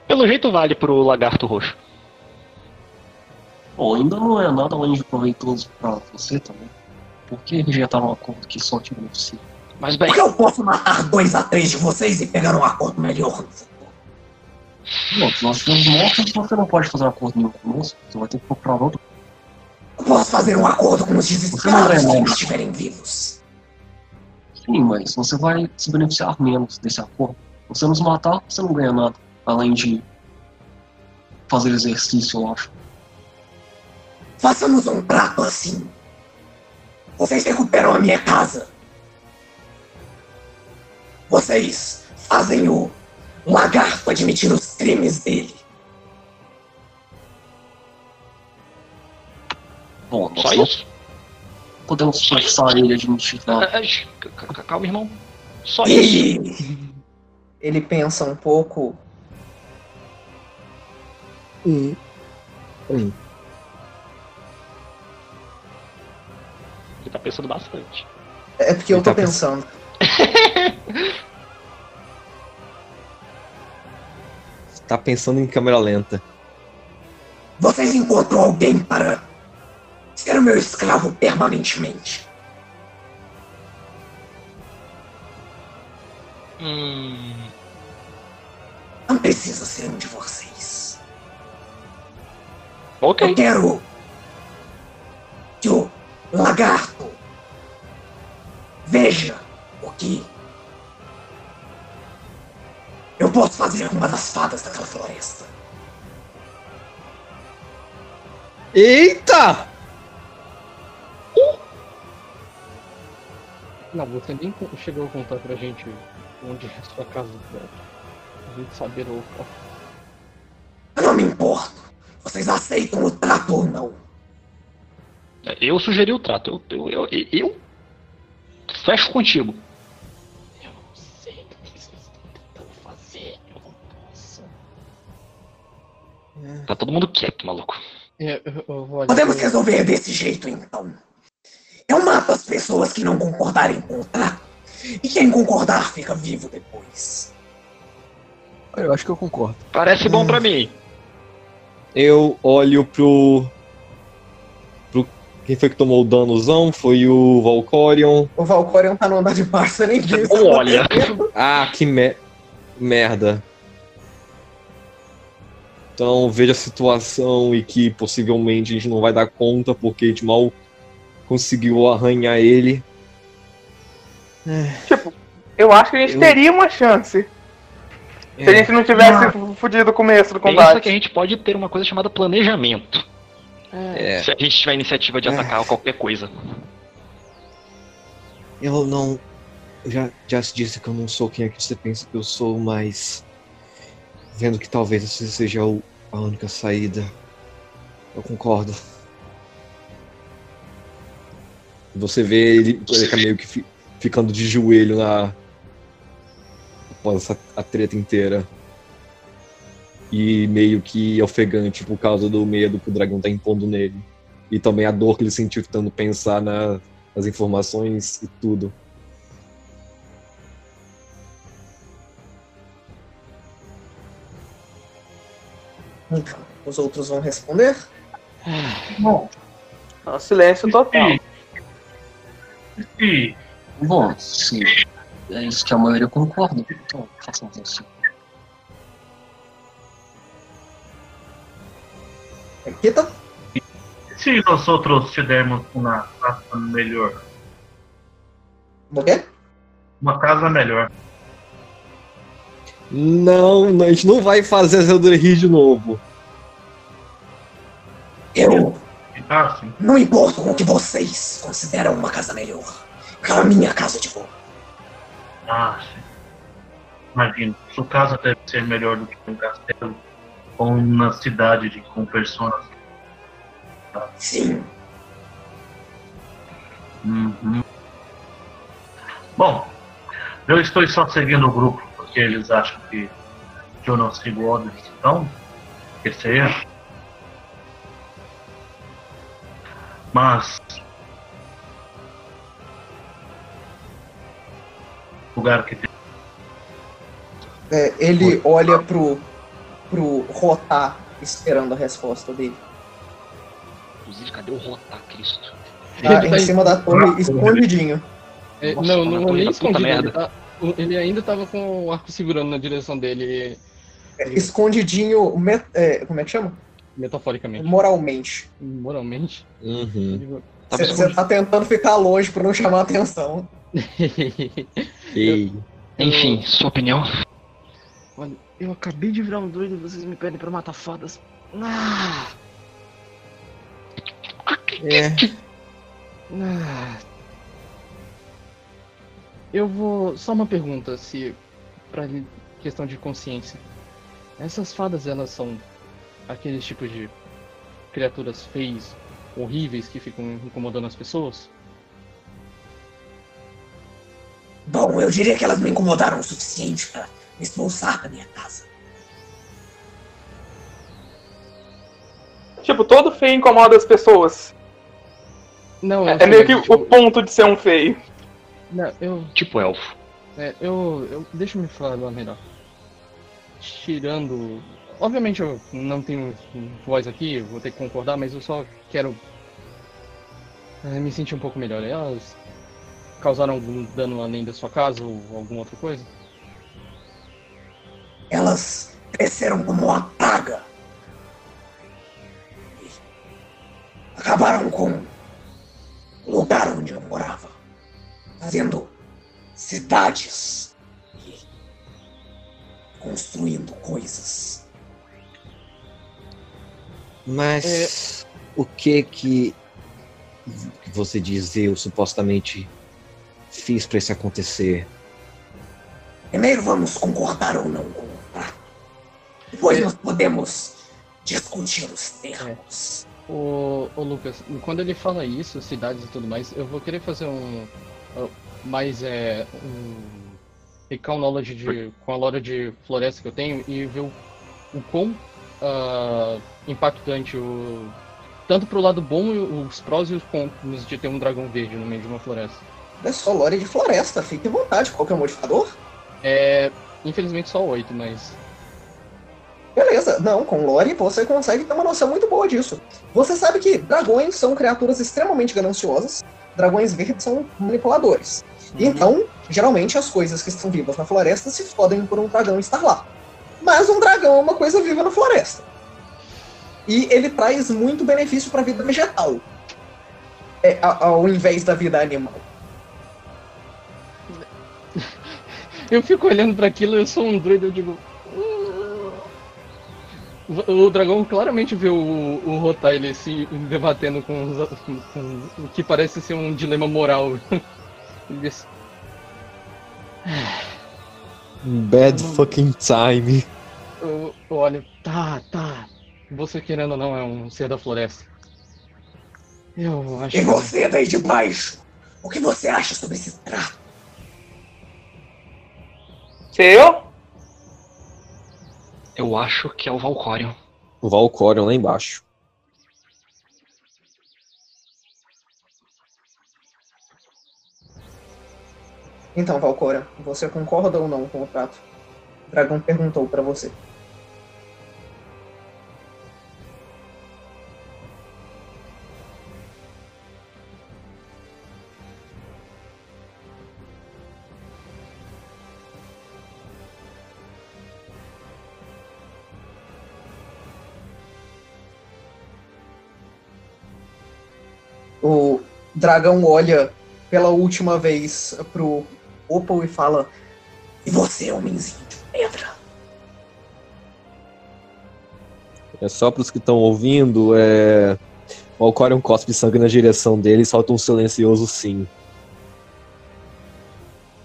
Pelo jeito vale pro lagarto roxo. Bom, ainda não é nada além de proveitoso pra você também. Por que rejeitar um acordo que só te beneficia? Mas bem, Porque eu posso matar dois a três de vocês e pegar um acordo melhor no futuro. Bom, nós temos mortos, você não pode fazer um acordo nenhum conosco. Você vai ter que procurar outro. Eu posso fazer um acordo com os desesperados que ainda estiverem vivos. Sim, mas você vai se beneficiar menos desse acordo. Se você nos matar, você não ganha nada. Além de fazer exercício, eu acho. Façamos um trato assim. Vocês recuperam a minha casa. Vocês fazem o lagarto admitir os crimes dele. Bom, nós só isso? podemos forçar ele a admitir nada. C- c- Calma, irmão. Só isso. E ele pensa um pouco. Hum. Hum. Ele tá pensando bastante. É porque eu Ele tô tá pensando. <laughs> Tá pensando em câmera lenta. Vocês encontram alguém para ser o meu escravo permanentemente. Hum. Não precisa ser um de vocês. Ok. Eu quero que o lagarto veja o que eu posso fazer com uma das fadas daquela floresta. Eita! Não, você nem chegou a contar pra gente onde é a sua casa pra a gente saber o local. Eu não me importo. Vocês aceitam o trato ou não? Eu sugeri o trato. Eu, eu, eu, eu fecho contigo. Eu não sei o que vocês estão tentando fazer, eu não posso. Tá todo mundo quieto, maluco. É, eu, eu vou olhar Podemos resolver desse jeito então. Eu mato as pessoas que não concordarem com o trato. E quem concordar fica vivo depois. Eu acho que eu concordo. Parece bom pra mim. Eu olho pro. Quem foi que tomou o danozão? Foi o Valcorion. O Valcorion tá no andar de baixo, nem. <laughs> Ou olha. Ah, que me- merda. Então veja a situação e que possivelmente a gente não vai dar conta porque a gente mal conseguiu arranhar ele. Tipo, Eu acho que a gente Eu- teria uma chance. Se a gente não tivesse fudido o começo do Pensa combate. que a gente pode ter uma coisa chamada planejamento. É, Se a gente tiver a iniciativa de É. atacar qualquer coisa. eu não. Já, já se disse que eu não sou quem é que você pensa que eu sou, mas. Vendo que talvez essa seja o- a única saída. Eu concordo. Você vê ele, ele tá meio que fi- ficando de joelho na. após essa, a treta inteira. E meio que ofegante por causa do medo que o dragão tá impondo nele. E também a dor que ele sentiu tentando pensar na, nas informações e tudo. Então, os outros vão responder? Bom, Não, silêncio total. Bom, sim. É isso que a maioria concorda. Então, façamos assim. Kita? se nós outros tivermos uma casa melhor? O quê? Uma casa melhor. Não, a gente não vai fazer Zelda rir de novo. Eu Ah, não importo com o que vocês consideram uma casa melhor. É a minha casa de volta. Ah, sim. Imagina, sua casa deve ser melhor do que um castelo ou uma cidade de, com personas. Sim. Uhum. Bom, eu estou só seguindo o grupo porque eles acham que eu não sigo ordens. Então, esse é erro. Mas. Lugar que tem. É, ele olha pro, pro Rotar esperando a resposta dele. Inclusive, cadê o Rotar, Cristo? Tá Ele em tá- cima da torre, escondidinho. É, Nossa, não, não é nem pra puta escondido. Ele, tá- ele ainda tava com o arco segurando na direção dele, É, Escondidinho, met- é, como é que chama? metaforicamente. Moralmente. Moralmente. Uhum. Você escondido. tá tentando ficar longe pra não chamar atenção. <laughs> Enfim, sua opinião? Eu acabei de virar um doido e vocês me pedem pra matar fadas. Ah! é, Ah. Eu vou. Só uma pergunta, se. pra questão de consciência. Essas fadas, elas são aqueles tipos de criaturas feias, horríveis, que ficam incomodando as pessoas? Bom, eu diria que elas me incomodaram o suficiente pra me expulsar da minha casa. Tipo, todo feio incomoda as pessoas. Não, É, eu é meio sei, que tipo, o ponto de ser um feio. Não, eu. Tipo elfo. É, eu, eu. Deixa eu me falar melhor. Tirando. Obviamente eu não tenho voz aqui, vou ter que concordar, mas eu só quero. eh, me sentir um pouco melhor. Elas causaram algum dano além da sua casa ou alguma outra coisa? Elas cresceram como uma praga. E acabaram com o lugar onde eu morava. Fazendo cidades e construindo coisas. mas o que que você diz eu supostamente fiz pra isso acontecer? Primeiro vamos concordar ou não com. Depois É. nós podemos discutir os termos. Ô, ô Lucas, quando ele fala isso, cidades e tudo mais, eu vou querer fazer um. uh, mais é. um. recall knowledge de, com a lore de floresta que eu tenho e ver o, o quão ah, impactante o. Tanto pro lado bom, e os prós e os contras de ter um dragão verde no meio de uma floresta. É só lore de floresta, fique à vontade. Qual que é o modificador? É. Infelizmente só oito, mas. Beleza, não, com lore você consegue ter uma noção muito boa disso. Você sabe que dragões são criaturas extremamente gananciosas, dragões verdes são manipuladores. Então, geralmente as coisas que estão vivas na floresta se fodem por um dragão estar lá. Mas um dragão é uma coisa viva na floresta. E ele traz muito benefício para a vida vegetal, é, ao invés da vida animal. eu fico olhando para aquilo, eu sou um druida, eu digo. O dragão claramente vê o, o Rotaile se debatendo com, os, com, o que parece ser um dilema moral. <laughs> Ele diz, Bad fucking time. eu, eu olho, tá, tá. Você querendo ou não é um ser da floresta. Eu acho E você daí de baixo? O que você acha sobre esse trato? Seu? Eu acho que é o Valcorion. O Valcorion lá embaixo. Então, Valcora, você concorda ou não com o trato? O dragão perguntou pra você. O dragão olha pela última vez pro Opal e fala: E você, homenzinho de pedra? É só pros que estão ouvindo, é. O Valcorion cospe sangue na direção dele e solta um silencioso sim.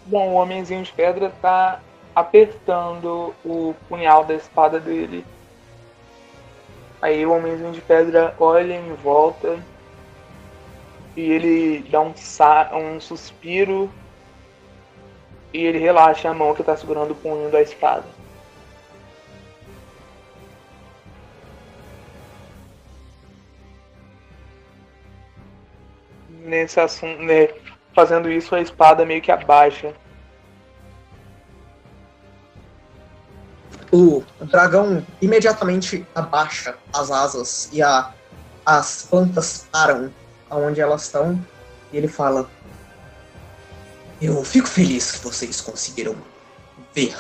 Bom, o homenzinho de pedra tá apertando o punhal da espada dele. Aí o homenzinho de pedra olha em volta e ele dá um, um suspiro e ele relaxa a mão que tá segurando o punho da espada. Nesse assunto, né, fazendo isso, a espada meio que abaixa. O dragão imediatamente abaixa as asas e a, as plantas param aonde elas estão. E ele fala: Eu fico feliz que vocês conseguiram ver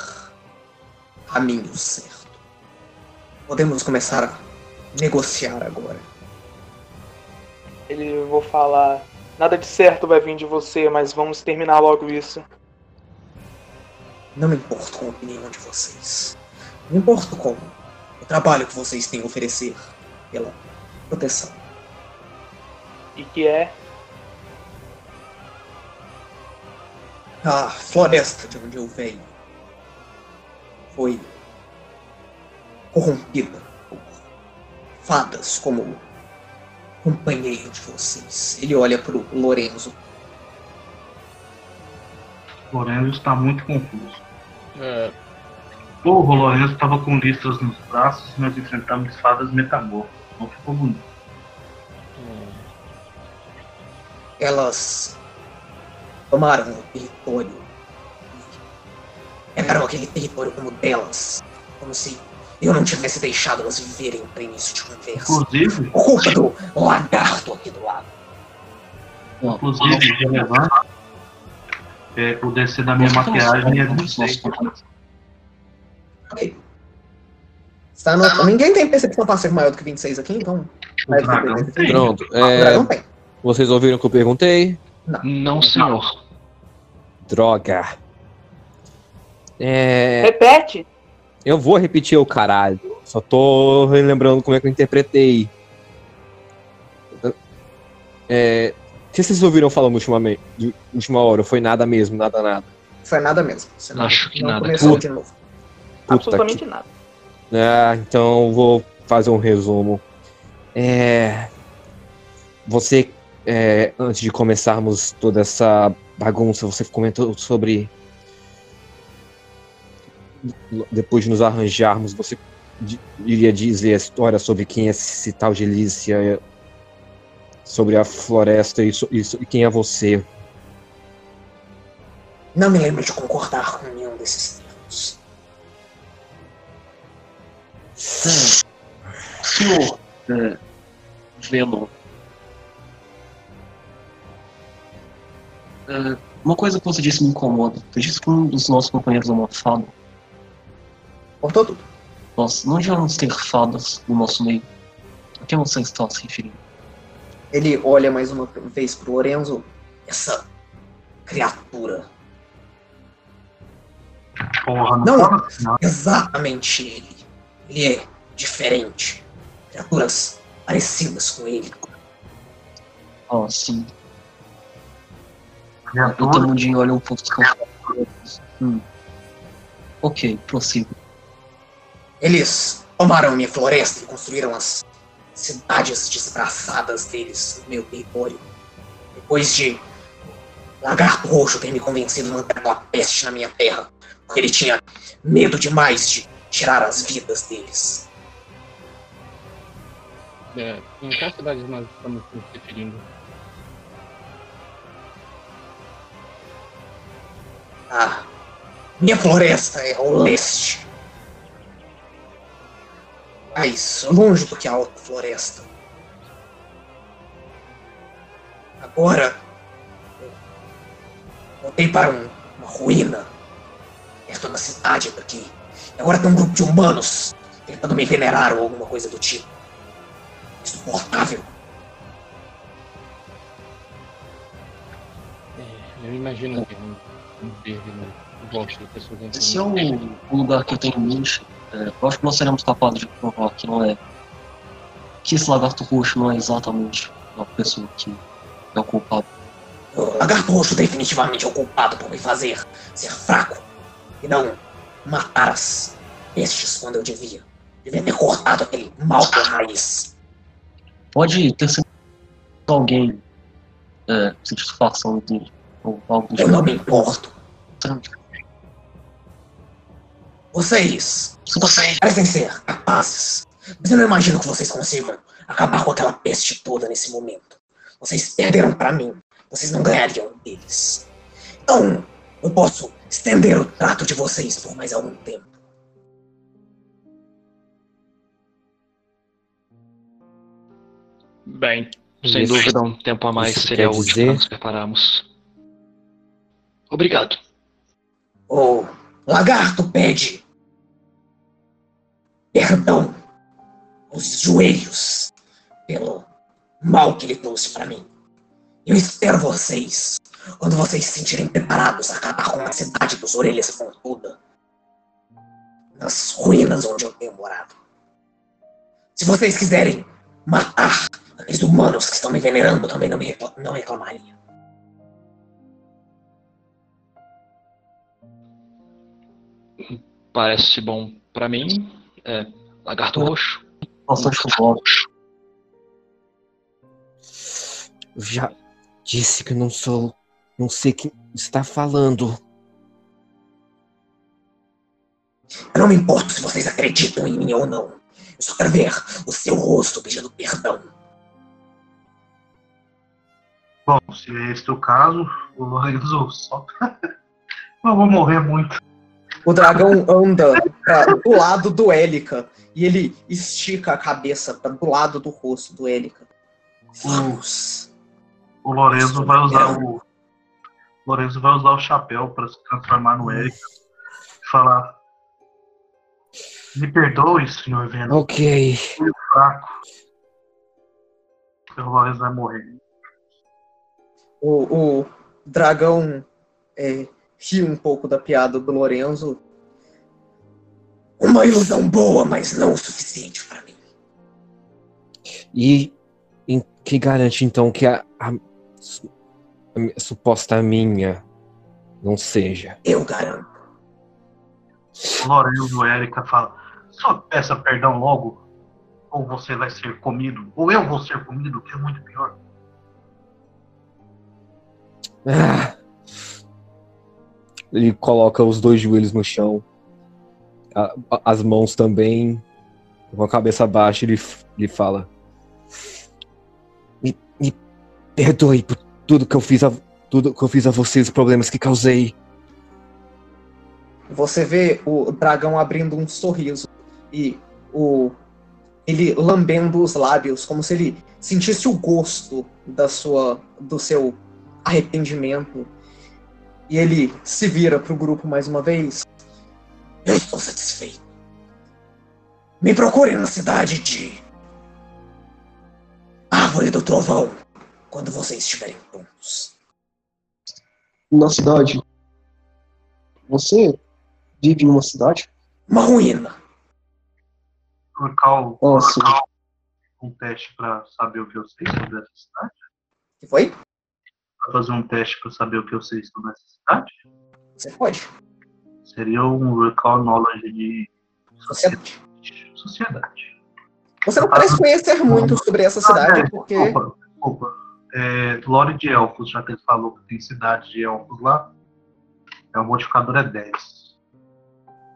o caminho certo. Podemos começar a negociar agora. Ele vou falar. Nada de certo vai vir de você, mas vamos terminar logo isso. Não me importo com a opinião de vocês. Não me importo com o trabalho que vocês têm a oferecer pela proteção. E que é. A floresta de onde eu venho foi corrompida por fadas como companheiro de vocês. Ele olha pro Lorenzo. Lorenzo está muito confuso. É, Porra, o Lorenzo estava com listras nos braços e nós enfrentamos fadas metamorfas. Não ficou bonito. Elas tomaram o território e pegaram aquele território como delas. Como se eu não tivesse deixado elas viverem para início de conversa. Inclusive, Por culpa do lagarto aqui do lado. inclusive, relevante, é, o DC da minha maquiagem é 26. Ok. Está no- Ninguém tem percepção passiva maior do que 26 aqui, então. O. Pronto. Ah, o É, dragão tem. Vocês ouviram o que eu perguntei? Não, senhor. Droga. É, Repete! eu vou repetir o caralho. Só tô relembrando como é que eu interpretei. É, o que vocês ouviram falando ultimamente, de última hora? Foi nada mesmo, nada, nada. Foi nada mesmo. Você não, Acho que não nada. começou Puta. de novo. Puta Absolutamente que- nada. Ah, então vou fazer um resumo. É, você, é, antes de começarmos toda essa bagunça, você comentou sobre. Depois de nos arranjarmos, você iria dizer a história sobre quem é esse tal de Lícia, sobre a floresta e, so- e so- e quem é você. Não me lembro de concordar com nenhum desses termos. Senhor é, Venom. É, uma coisa que você disse me incomoda. Você disse que um dos nossos companheiros é uma fada. Cortou tudo. Nós não devemos ter fadas no nosso meio. A quem você está se referindo? Ele olha mais uma vez pro Lorenzo. Essa criatura. Porra, não, Não. assim, não. Exatamente ele. Ele é diferente. Criaturas parecidas com ele. Ó, sim. Criatura, Tamundinho olha um pouco desconfiado. Hum. Ok, prossigo. Eles tomaram minha floresta e construíram as cidades desgraçadas deles no meu território. Depois de Lagarto Roxo ter me convencido a manter aquela peste na minha terra, porque ele tinha medo demais de tirar as vidas deles. É, em qual cidade nós estamos nos referindo? Ah, minha floresta é ao leste. Mais longe do que a alta floresta. Agora, voltei para um- uma ruína perto da cidade daqui. E agora tem um grupo de humanos tentando me venerar ou alguma coisa do tipo. Insuportável. Eu imagino que um, um verde no gosto de pessoas Esse é o, o lugar que eu tenho em mente. É, eu acho que nós seremos capazes de provar que não é. Que esse lagarto roxo não é exatamente uma pessoa que é o culpado. O lagarto roxo definitivamente é o culpado por me fazer ser fraco e não matar as pestes quando eu devia. Devia ter cortado aquele mal por raiz. Pode ter sido alguém é, se disfarçando dele. Ou algo do Eu não me importo. Vocês, vocês parecem ser capazes, mas eu não imagino que vocês consigam acabar com aquela peste toda nesse momento. Vocês perderam pra mim, vocês não ganhariam deles. Então, eu posso estender o trato de vocês por mais algum tempo. Bem, sem Isso- dúvida um tempo a mais isso seria útil dizer- para nos prepararmos. Obrigado. O lagarto pede perdão aos joelhos pelo mal que ele trouxe para mim. Eu espero vocês, quando vocês se sentirem preparados a acabar com a cidade dos orelhas pontuda, nas ruínas onde eu tenho morado. Se vocês quiserem matar aqueles humanos que estão me venerando, também não me não reclamaria. Parece bom pra mim. É, lagarto roxo. Bastante futebol. Eu já disse que não sou. Não sei quem está falando. Eu não me importo se vocês acreditam em mim ou não. Eu só quero ver o seu rosto pedindo perdão. Bom, se é esse o caso, o Lorenzo só. <laughs> Eu vou morrer muito. O dragão anda pra, do lado do Élica e ele estica a cabeça pra, do lado do rosto do Élica. Vamos. O Lorenzo vai usar o. o Lorenzo vai usar o chapéu pra se transformar no Eric e falar. Me perdoe, senhor Venom. Ok. Fui fraco. O Lorenzo vai morrer. O, o dragão é, ri um pouco da piada do Lorenzo. Uma ilusão boa, mas não o suficiente para mim. E em- que garante então que a, a, a suposta minha não seja? Eu garanto. Lorenzo e Erika fala: só peça perdão logo, ou você vai ser comido, ou eu vou ser comido, que é muito pior. Ah. Ele coloca os dois joelhos no chão, a- a- as mãos também, com a cabeça baixa, ele, ele fala: me, me perdoe por tudo que eu fiz a tudo que eu fiz a vocês, os problemas que causei. Você vê o dragão abrindo um sorriso e o ele lambendo os lábios como se ele sentisse o gosto da sua do seu arrependimento. E ele se vira pro grupo mais uma vez. Eu estou satisfeito. Me procure na cidade de Árvore do Trovão quando vocês estiverem prontos. Na cidade. Você vive em uma cidade? Uma ruína. Ah, sim. colocar um teste pra saber o que eu sei sobre essa cidade? que foi? Fazer um teste pra saber o que eu sei sobre essa cidade? Você pode. Seria um recall knowledge de Sociedade. sociedade. Você não parece conhecer muito sobre essa cidade, Ah, é, porque. Desculpa, desculpa. É, lore de elfos, já que ele falou que tem cidade de elfos lá. É, o modificador é 10.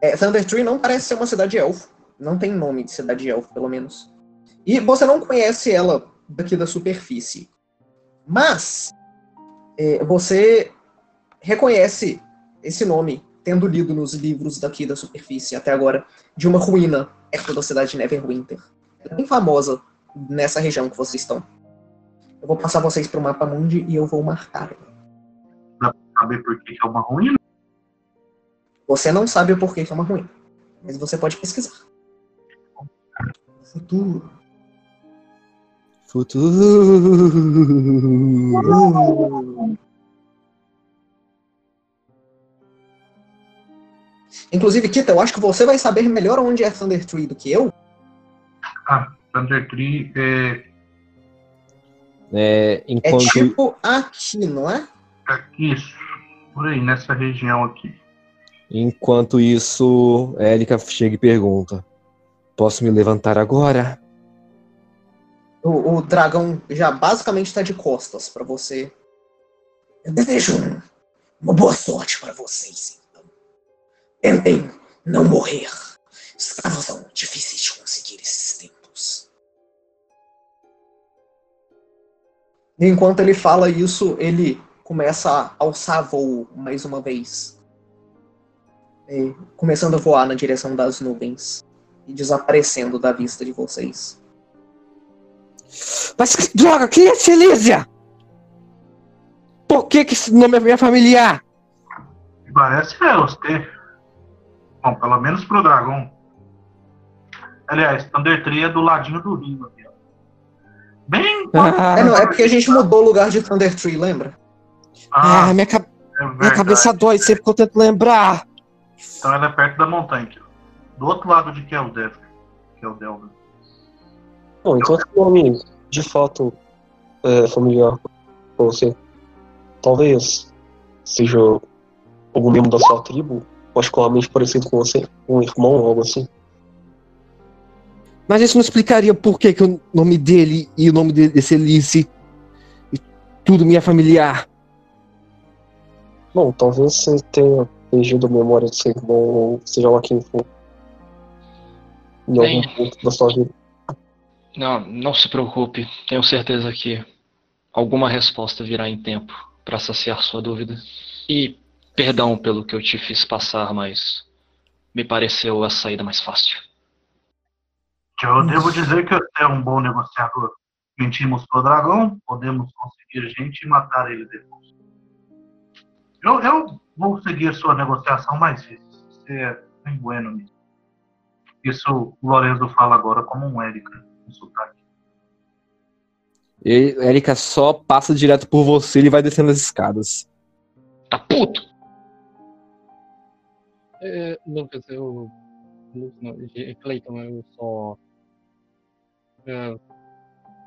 É, Thunder Tree não parece ser uma cidade elfo. Não tem nome de cidade elfo, pelo menos. E você não conhece ela daqui da superfície. Mas é, você reconhece esse nome, tendo lido nos livros daqui da superfície até agora, de uma ruína perto da cidade de Neverwinter. Ela é bem famosa nessa região que vocês estão. Eu vou passar vocês para o mapa mundi e eu vou marcar. ela. Saber por que que é uma ruína? Você não sabe o porquê que é uma ruína, mas você pode pesquisar. Futuro. Futuro. Inclusive, Kita, eu acho que você vai saber melhor onde é Thunder Tree do que eu. Ah, Thunder Tree é É, É enquanto tipo aqui, não é? isso. Por aí, nessa região aqui. Enquanto isso, Erika chega e pergunta: Posso me levantar agora? O, o dragão já basicamente está de costas para você. Eu desejo um- uma boa sorte para vocês, então. Tentem não morrer. Escravos são difíceis de conseguir esses tempos. E enquanto ele fala isso, ele começa a alçar voo mais uma vez. É, começando a voar na direção das nuvens e desaparecendo da vista de vocês. Mas que droga, quem é Celísia? Por que, que esse nome é minha familiar? Parece Elster. Bom, pelo menos pro dragão. Aliás, Thunder Tree é do ladinho do rio aqui, ó. Bem. Ah, É, não, é porque a gente mudou o lugar de Thunder Tree, lembra? Ah, ah, minha, ca- é minha cabeça dói sempre que eu tento lembrar. Então ela é perto da montanha aqui, ó. Do outro lado de Keldev. Keldelver. Bom, então esse nome de fato é familiar pra você. Talvez seja algum membro da sua tribo, particularmente parecido com você, um irmão ou algo assim. Mas isso não explicaria por que, que o nome dele e o nome de- desse Elice e tudo me é familiar. Bom, talvez você tenha perdido a memória do seu irmão, ou seja lá quem for. Em algum Bem. ponto da sua vida. Não, não se preocupe. Tenho certeza que alguma resposta virá em tempo para saciar sua dúvida. E perdão pelo que eu te fiz passar, mas me pareceu a saída mais fácil. Eu devo dizer que você é um bom negociador. Mentimos pro dragão, podemos conseguir gente e matar ele depois. Eu, eu vou seguir sua negociação mais vezes. Você é bem bueno mesmo. Isso o Lorenzo fala agora como um Erika, um sotaque. E Erika só passa direto por você e vai descendo as escadas. Tá puto! É, Lucas, eu. Lucas, não, G- Clayton, eu só. É,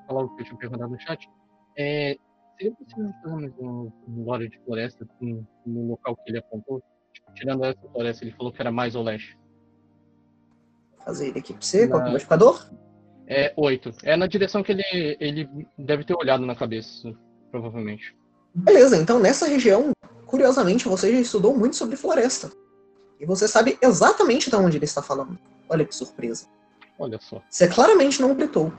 falar o que eu tinha perguntado no chat. É, seria possível fazermos um, um lore de floresta no, no local que ele apontou? Tipo, tirando essa floresta, ele falou que era mais ao leste. Vou fazer ele aqui pra você. Qual que é o modificador? É 8. É na direção que ele, ele deve ter olhado na cabeça, provavelmente. Beleza, então nessa região, curiosamente, você já estudou muito sobre floresta. E você sabe exatamente de onde ele está falando. Olha que surpresa. Olha só. Você claramente não gritou.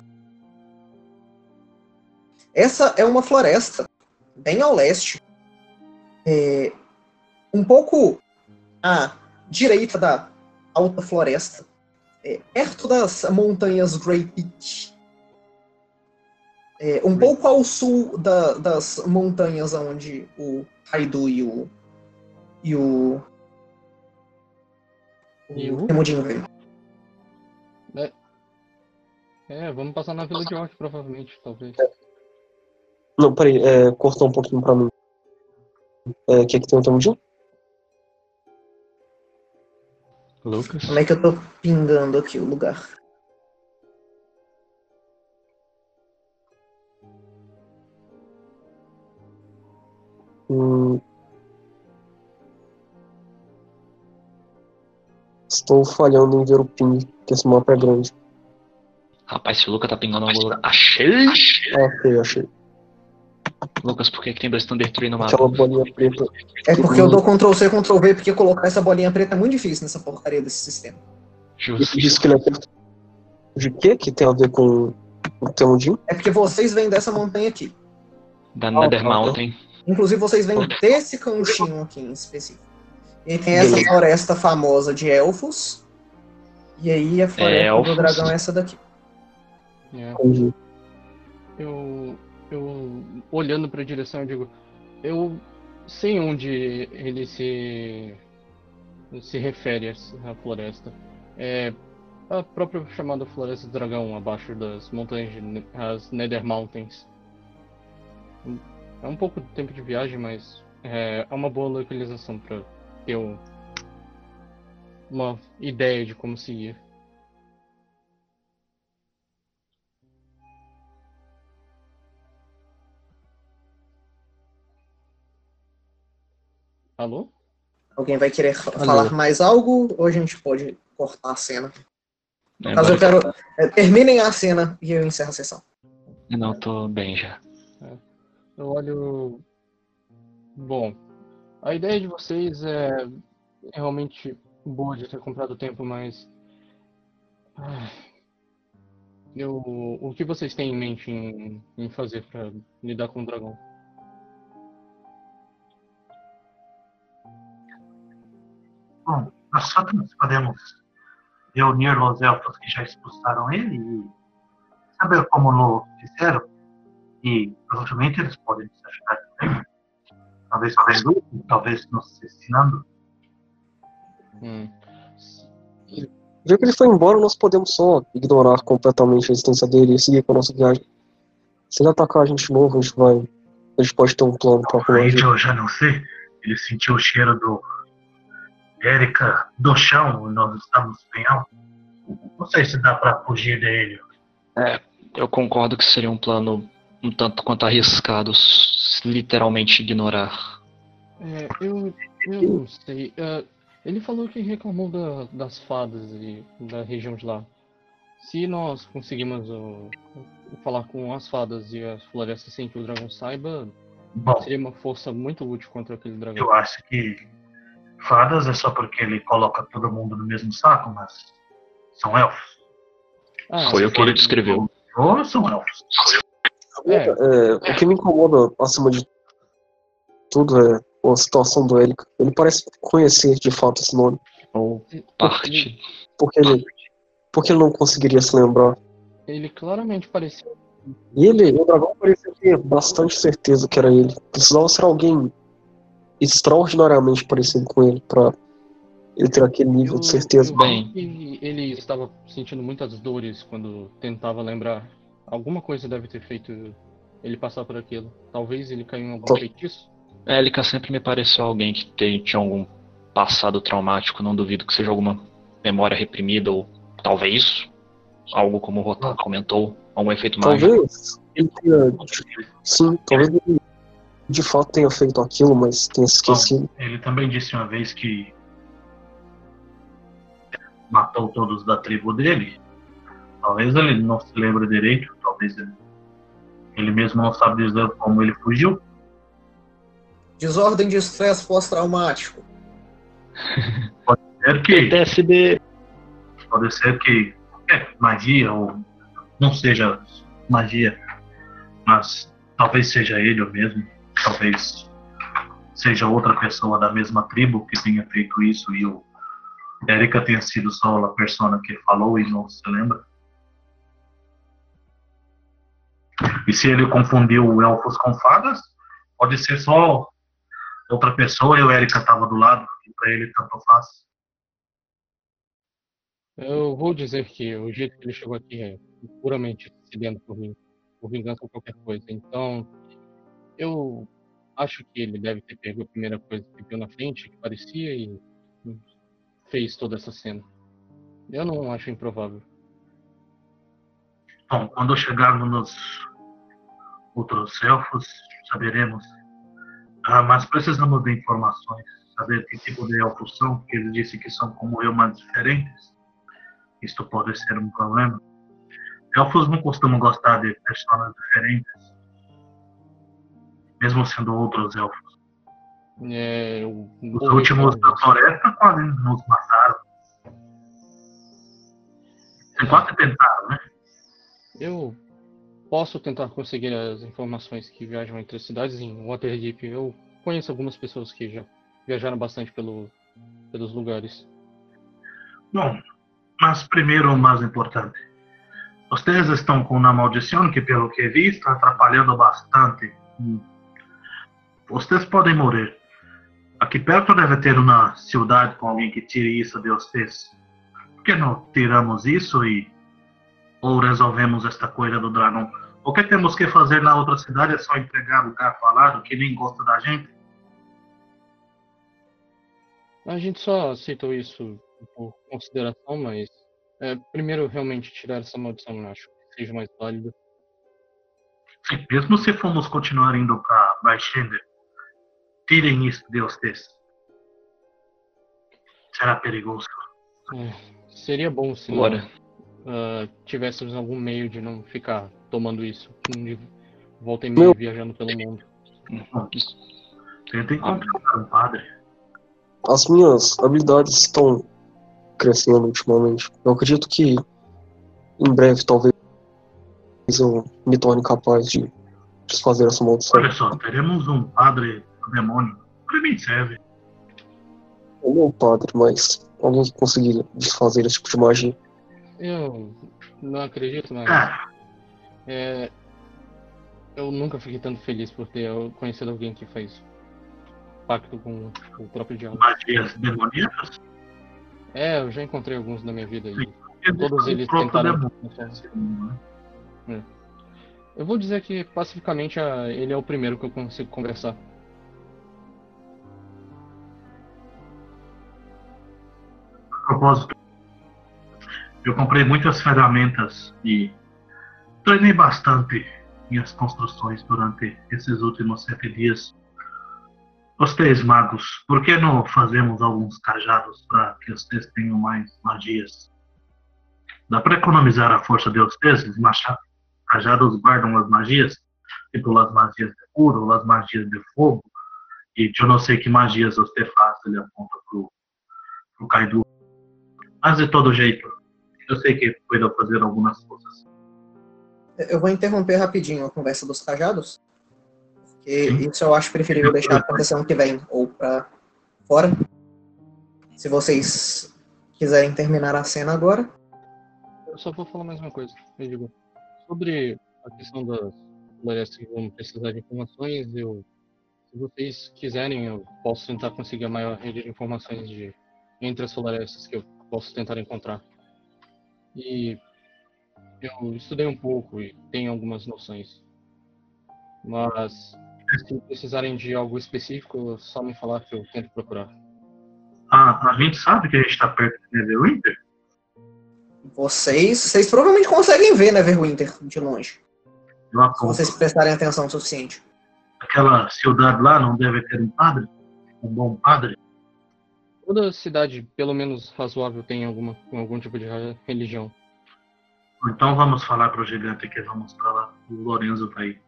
Essa é uma floresta bem ao leste. É, um pouco à direita da alta floresta. É, perto das montanhas Grey Peak. É, um pouco ao sul da- das montanhas onde o Raidu e o. e o. E o? Temudinho veio. É, vamos passar na Vila de Orc, provavelmente, talvez. Não, peraí, é, cortou um pouquinho pra mim. É, o que que tem o tempo Lucas? Como é que eu tô pingando aqui o lugar? Hum. Estou falhando em ver o ping, que esse mapa é grande. Rapaz, se o Lucas tá pingando algum lugar. Achei! Ok, achei. Lucas, por que, que tem dois Thunder Tree no mapa? Aquela bolinha preta. É porque eu dou Ctrl C, Ctrl V, porque colocar essa bolinha preta é muito difícil nessa porcaria desse sistema. Justo. Diz que ele é perto de quê? Que tem a ver com o Temudin? É porque vocês vêm dessa montanha aqui. Da Nether Mountain. Inclusive, vocês vêm desse cantinho aqui em específico. E tem essa Beleza. floresta famosa de elfos. E aí a floresta Elfos. do dragão é essa daqui. É. Eu, eu olhando para a direção, eu digo, eu sei onde ele se se refere à floresta. É a própria chamada Floresta do Dragão, abaixo das montanhas, as Nether Mountains. É um pouco de tempo de viagem, mas é, é uma boa localização para ter um- uma ideia de como seguir. Alô? Alguém vai querer Alô. falar mais algo? Ou a gente pode cortar a cena? É, Caso eu quero. é, terminem a cena e eu encerro a sessão. Não, tô bem já. Eu olho. Bom, a ideia de vocês é realmente boa de ter comprado tempo, mas. Ah, Eu, o que vocês têm em mente em, em fazer para lidar com o dragão? Bom, nós só podemos reunir os elfos que já expulsaram ele e saber como lo fizeram. E provavelmente eles podem nos ajudar também. Talvez com grupo, talvez nos ensinando. Hum. Já que ele foi embora, nós podemos só ignorar completamente a existência dele e seguir com a nossa viagem. Se ele atacar a gente de novo, a gente vai. A gente pode ter um plano pra correr. eu já não sei. Ele sentiu o cheiro do Erika do chão nós estamos bem alto. Não sei se dá pra fugir dele. É, eu concordo que seria um plano um tanto quanto arriscado, literalmente ignorar. É, eu, eu não sei. É, ele falou que reclamou da- das fadas e da região de lá. Se nós conseguimos o- falar com as fadas e as florestas sem que o dragão saiba, Bom, seria uma força muito útil contra aquele dragão. eu acho que fadas é só porque ele coloca todo mundo no mesmo saco, mas são elfos. Ah, Foi o que ele descreveu. Ou são elfos. É. É, o que me incomoda acima de tudo é a situação do Erika. Ele parece conhecer de fato esse nome. Ou parte. Porque ele, porque ele não conseguiria se lembrar. Ele claramente parecia. E ele, o dragão parecia ter bastante certeza que era ele. Precisava ser alguém extraordinariamente parecido com ele pra ele ter aquele nível Eu, de certeza. que ele estava sentindo muitas dores quando tentava lembrar. Alguma coisa deve ter feito ele passar por aquilo. Talvez ele caiu em algum feitiço. É, Elika sempre me pareceu alguém que tem- tinha algum passado traumático, não duvido que seja alguma memória reprimida ou talvez algo como o Rotar comentou, algum efeito mágico. Talvez ele tenha. Sim, talvez ele de fato tenha feito aquilo, mas tenha esquecido. Ele também disse uma vez que matou todos da tribo dele. Talvez ele não se lembre direito, talvez ele, ele mesmo não sabe dizer como ele fugiu. Desordem de estresse pós-traumático. <laughs> Pode ser que, TSB. pode ser que é, magia ou não seja magia, mas talvez seja ele ou mesmo, talvez seja outra pessoa da mesma tribo que tenha feito isso e o Erika tenha sido só a persona que falou e não se lembra. E se ele confundiu elfos com fadas, pode ser só outra pessoa e o Erika estava do lado, e para ele tanto faz. Eu vou dizer que o jeito que ele chegou aqui é puramente sedento por mim, por vingança ou qualquer coisa. Então, eu acho que ele deve ter pego a primeira coisa que viu na frente, que parecia, e fez toda essa cena. Eu não acho improvável. Bom, quando chegarmos nos outros elfos, saberemos. Ah, mas precisamos de informações, saber que tipo de elfos são, porque ele disse que são como eu, mas diferentes. Isto pode ser um problema. Elfos não costumam gostar de pessoas diferentes, mesmo sendo outros elfos. É, eu Os vou últimos da floresta <laughs> quase nos mataram. Vocês quase tentaram, né? Eu posso tentar conseguir as informações que viajam entre as cidades em Waterdeep. Eu conheço algumas pessoas que já viajaram bastante pelo, pelos lugares. Bom, mas primeiro o mais importante. Vocês estão com uma maldição que, pelo que vi, está atrapalhando bastante. Vocês podem morrer. Aqui perto deve ter uma cidade com alguém que tire isso de vocês. Por que não tiramos isso e. ou resolvemos esta coisa do dragão? O que temos que fazer na outra cidade é só entregar o gato alado que nem gosta da gente? A gente só aceitou isso por consideração, mas é, primeiro realmente tirar essa maldição, acho que seja mais válido. Sim, mesmo se formos continuar indo para Baixender, tirem isso de vocês. Será perigoso. É, seria bom se nós Bora. ah, tivéssemos algum meio de não ficar tomando isso. De volta e meia viajando pelo mundo. Tentem contratar um padre. As minhas habilidades estão crescendo ultimamente. Eu acredito que em breve talvez eu me torne capaz de desfazer essa maldição. Olha só, teremos um padre demônio. Para mim serve. Eu não padre, mas alguém que conseguir desfazer esse tipo de magia. Eu não acredito, mas Ah, é, eu nunca fiquei tanto feliz por ter conhecido alguém que faz pacto com o próprio diabo. magias demoníacas? É, eu já encontrei alguns na minha vida e Sim. todos eles tentaram. né? Eu vou dizer que pacificamente ele é o primeiro que eu consigo conversar. Propósito, eu comprei muitas ferramentas e treinei bastante minhas construções durante esses últimos sete dias. Vocês, magos, por que não fazemos alguns cajados para que vocês tenham mais magias? Dá para economizar a força de? Os macha- cajados guardam as magias, tipo as magias de cura, as magias de fogo, e eu não sei que magias você faz, ele aponta pro, pro Kaido. Mas de todo jeito, eu sei que puedo fazer algumas coisas. Eu vou interromper rapidinho a conversa dos cajados, porque Sim. isso eu acho preferível deixar para a sessão que vem ou para fora. Se vocês quiserem terminar a cena agora. Eu só vou falar mais uma coisa, eu digo. Sobre a questão das florestas que vão precisar de informações, eu. Se vocês quiserem, eu posso tentar conseguir a maior rede de informações de entre as florestas que eu posso tentar encontrar. E eu estudei um pouco e tenho algumas noções. Mas se precisarem de algo específico, é só me falar que eu tento procurar. Ah, a gente sabe que a gente está perto de Neverwinter? Vocês, vocês provavelmente conseguem ver Neverwinter de longe, se vocês prestarem atenção o suficiente. Aquela cidade lá não deve ter um padre? Um bom padre? Toda cidade, pelo menos razoável, tem alguma, algum tipo de religião. Então vamos falar para o gigante que vamos para lá. O Lorenzo está aí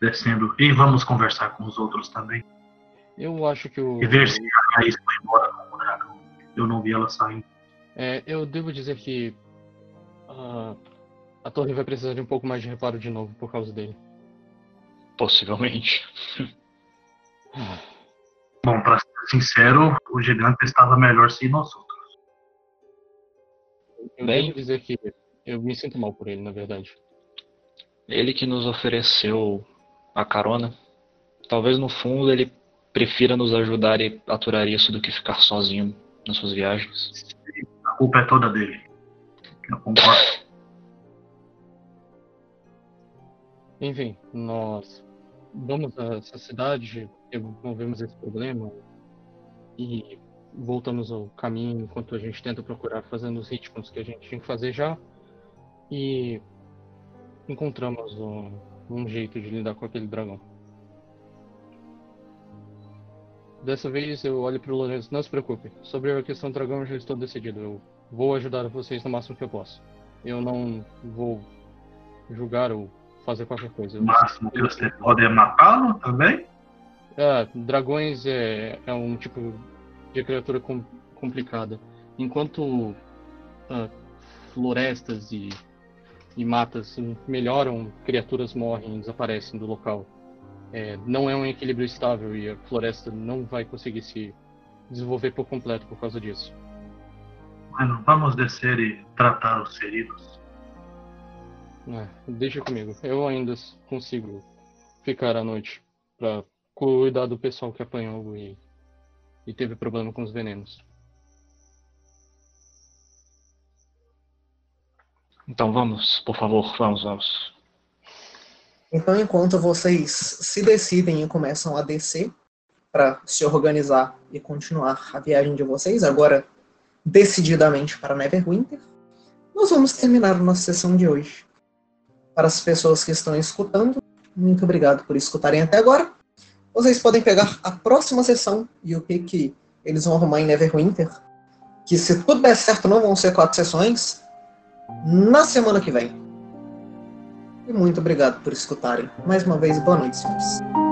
descendo. E vamos conversar com os outros também. Eu acho que o. E ver se a Raiz foi embora com o dragão. Eu não vi ela saindo. É, eu devo dizer que ah, a torre vai precisar de um pouco mais de reparo de novo por causa dele. Possivelmente. Bom, para ser sincero, o gigante estava melhor sem nós outros. Eu devo dizer que eu me sinto mal por ele, na verdade. Ele que nos ofereceu a carona. Talvez no fundo ele prefira nos ajudar e aturar isso do que ficar sozinho nas suas viagens. A culpa é toda dele. Eu concordo. Enfim, nós vamos a essa cidade, resolvemos esse problema e voltamos ao caminho enquanto a gente tenta procurar fazendo os ritmos que a gente tinha que fazer já. E encontramos um, um jeito de lidar com aquele dragão. Dessa vez eu olho pro Lourenço, não se preocupe. Sobre a questão do dragão eu já estou decidido. Eu vou ajudar vocês no máximo que eu posso. Eu não vou julgar ou fazer qualquer coisa. O máximo que você pode é matá-lo também? Ah, dragões é, é um tipo de criatura com, complicada. Enquanto ah, florestas e, e matas melhoram, criaturas morrem, desaparecem do local. É, não é um equilíbrio estável e a floresta não vai conseguir se desenvolver por completo por causa disso. Bueno, vamos descer e tratar os feridos. É, deixa comigo. Eu ainda consigo ficar à noite para cuidar do pessoal que apanhou e, e teve problema com os venenos. Então vamos, por favor, vamos, vamos. Então, enquanto vocês se decidem e começam a descer para se organizar e continuar a viagem de vocês, agora decididamente para Neverwinter, nós vamos terminar a nossa sessão de hoje. Para as pessoas que estão escutando, muito obrigado por escutarem até agora. Vocês podem pegar a próxima sessão e o que, que eles vão arrumar em Neverwinter, que se tudo der certo não vão ser quatro sessões, na semana que vem. E muito obrigado por escutarem. Mais uma vez, boa noite, senhores.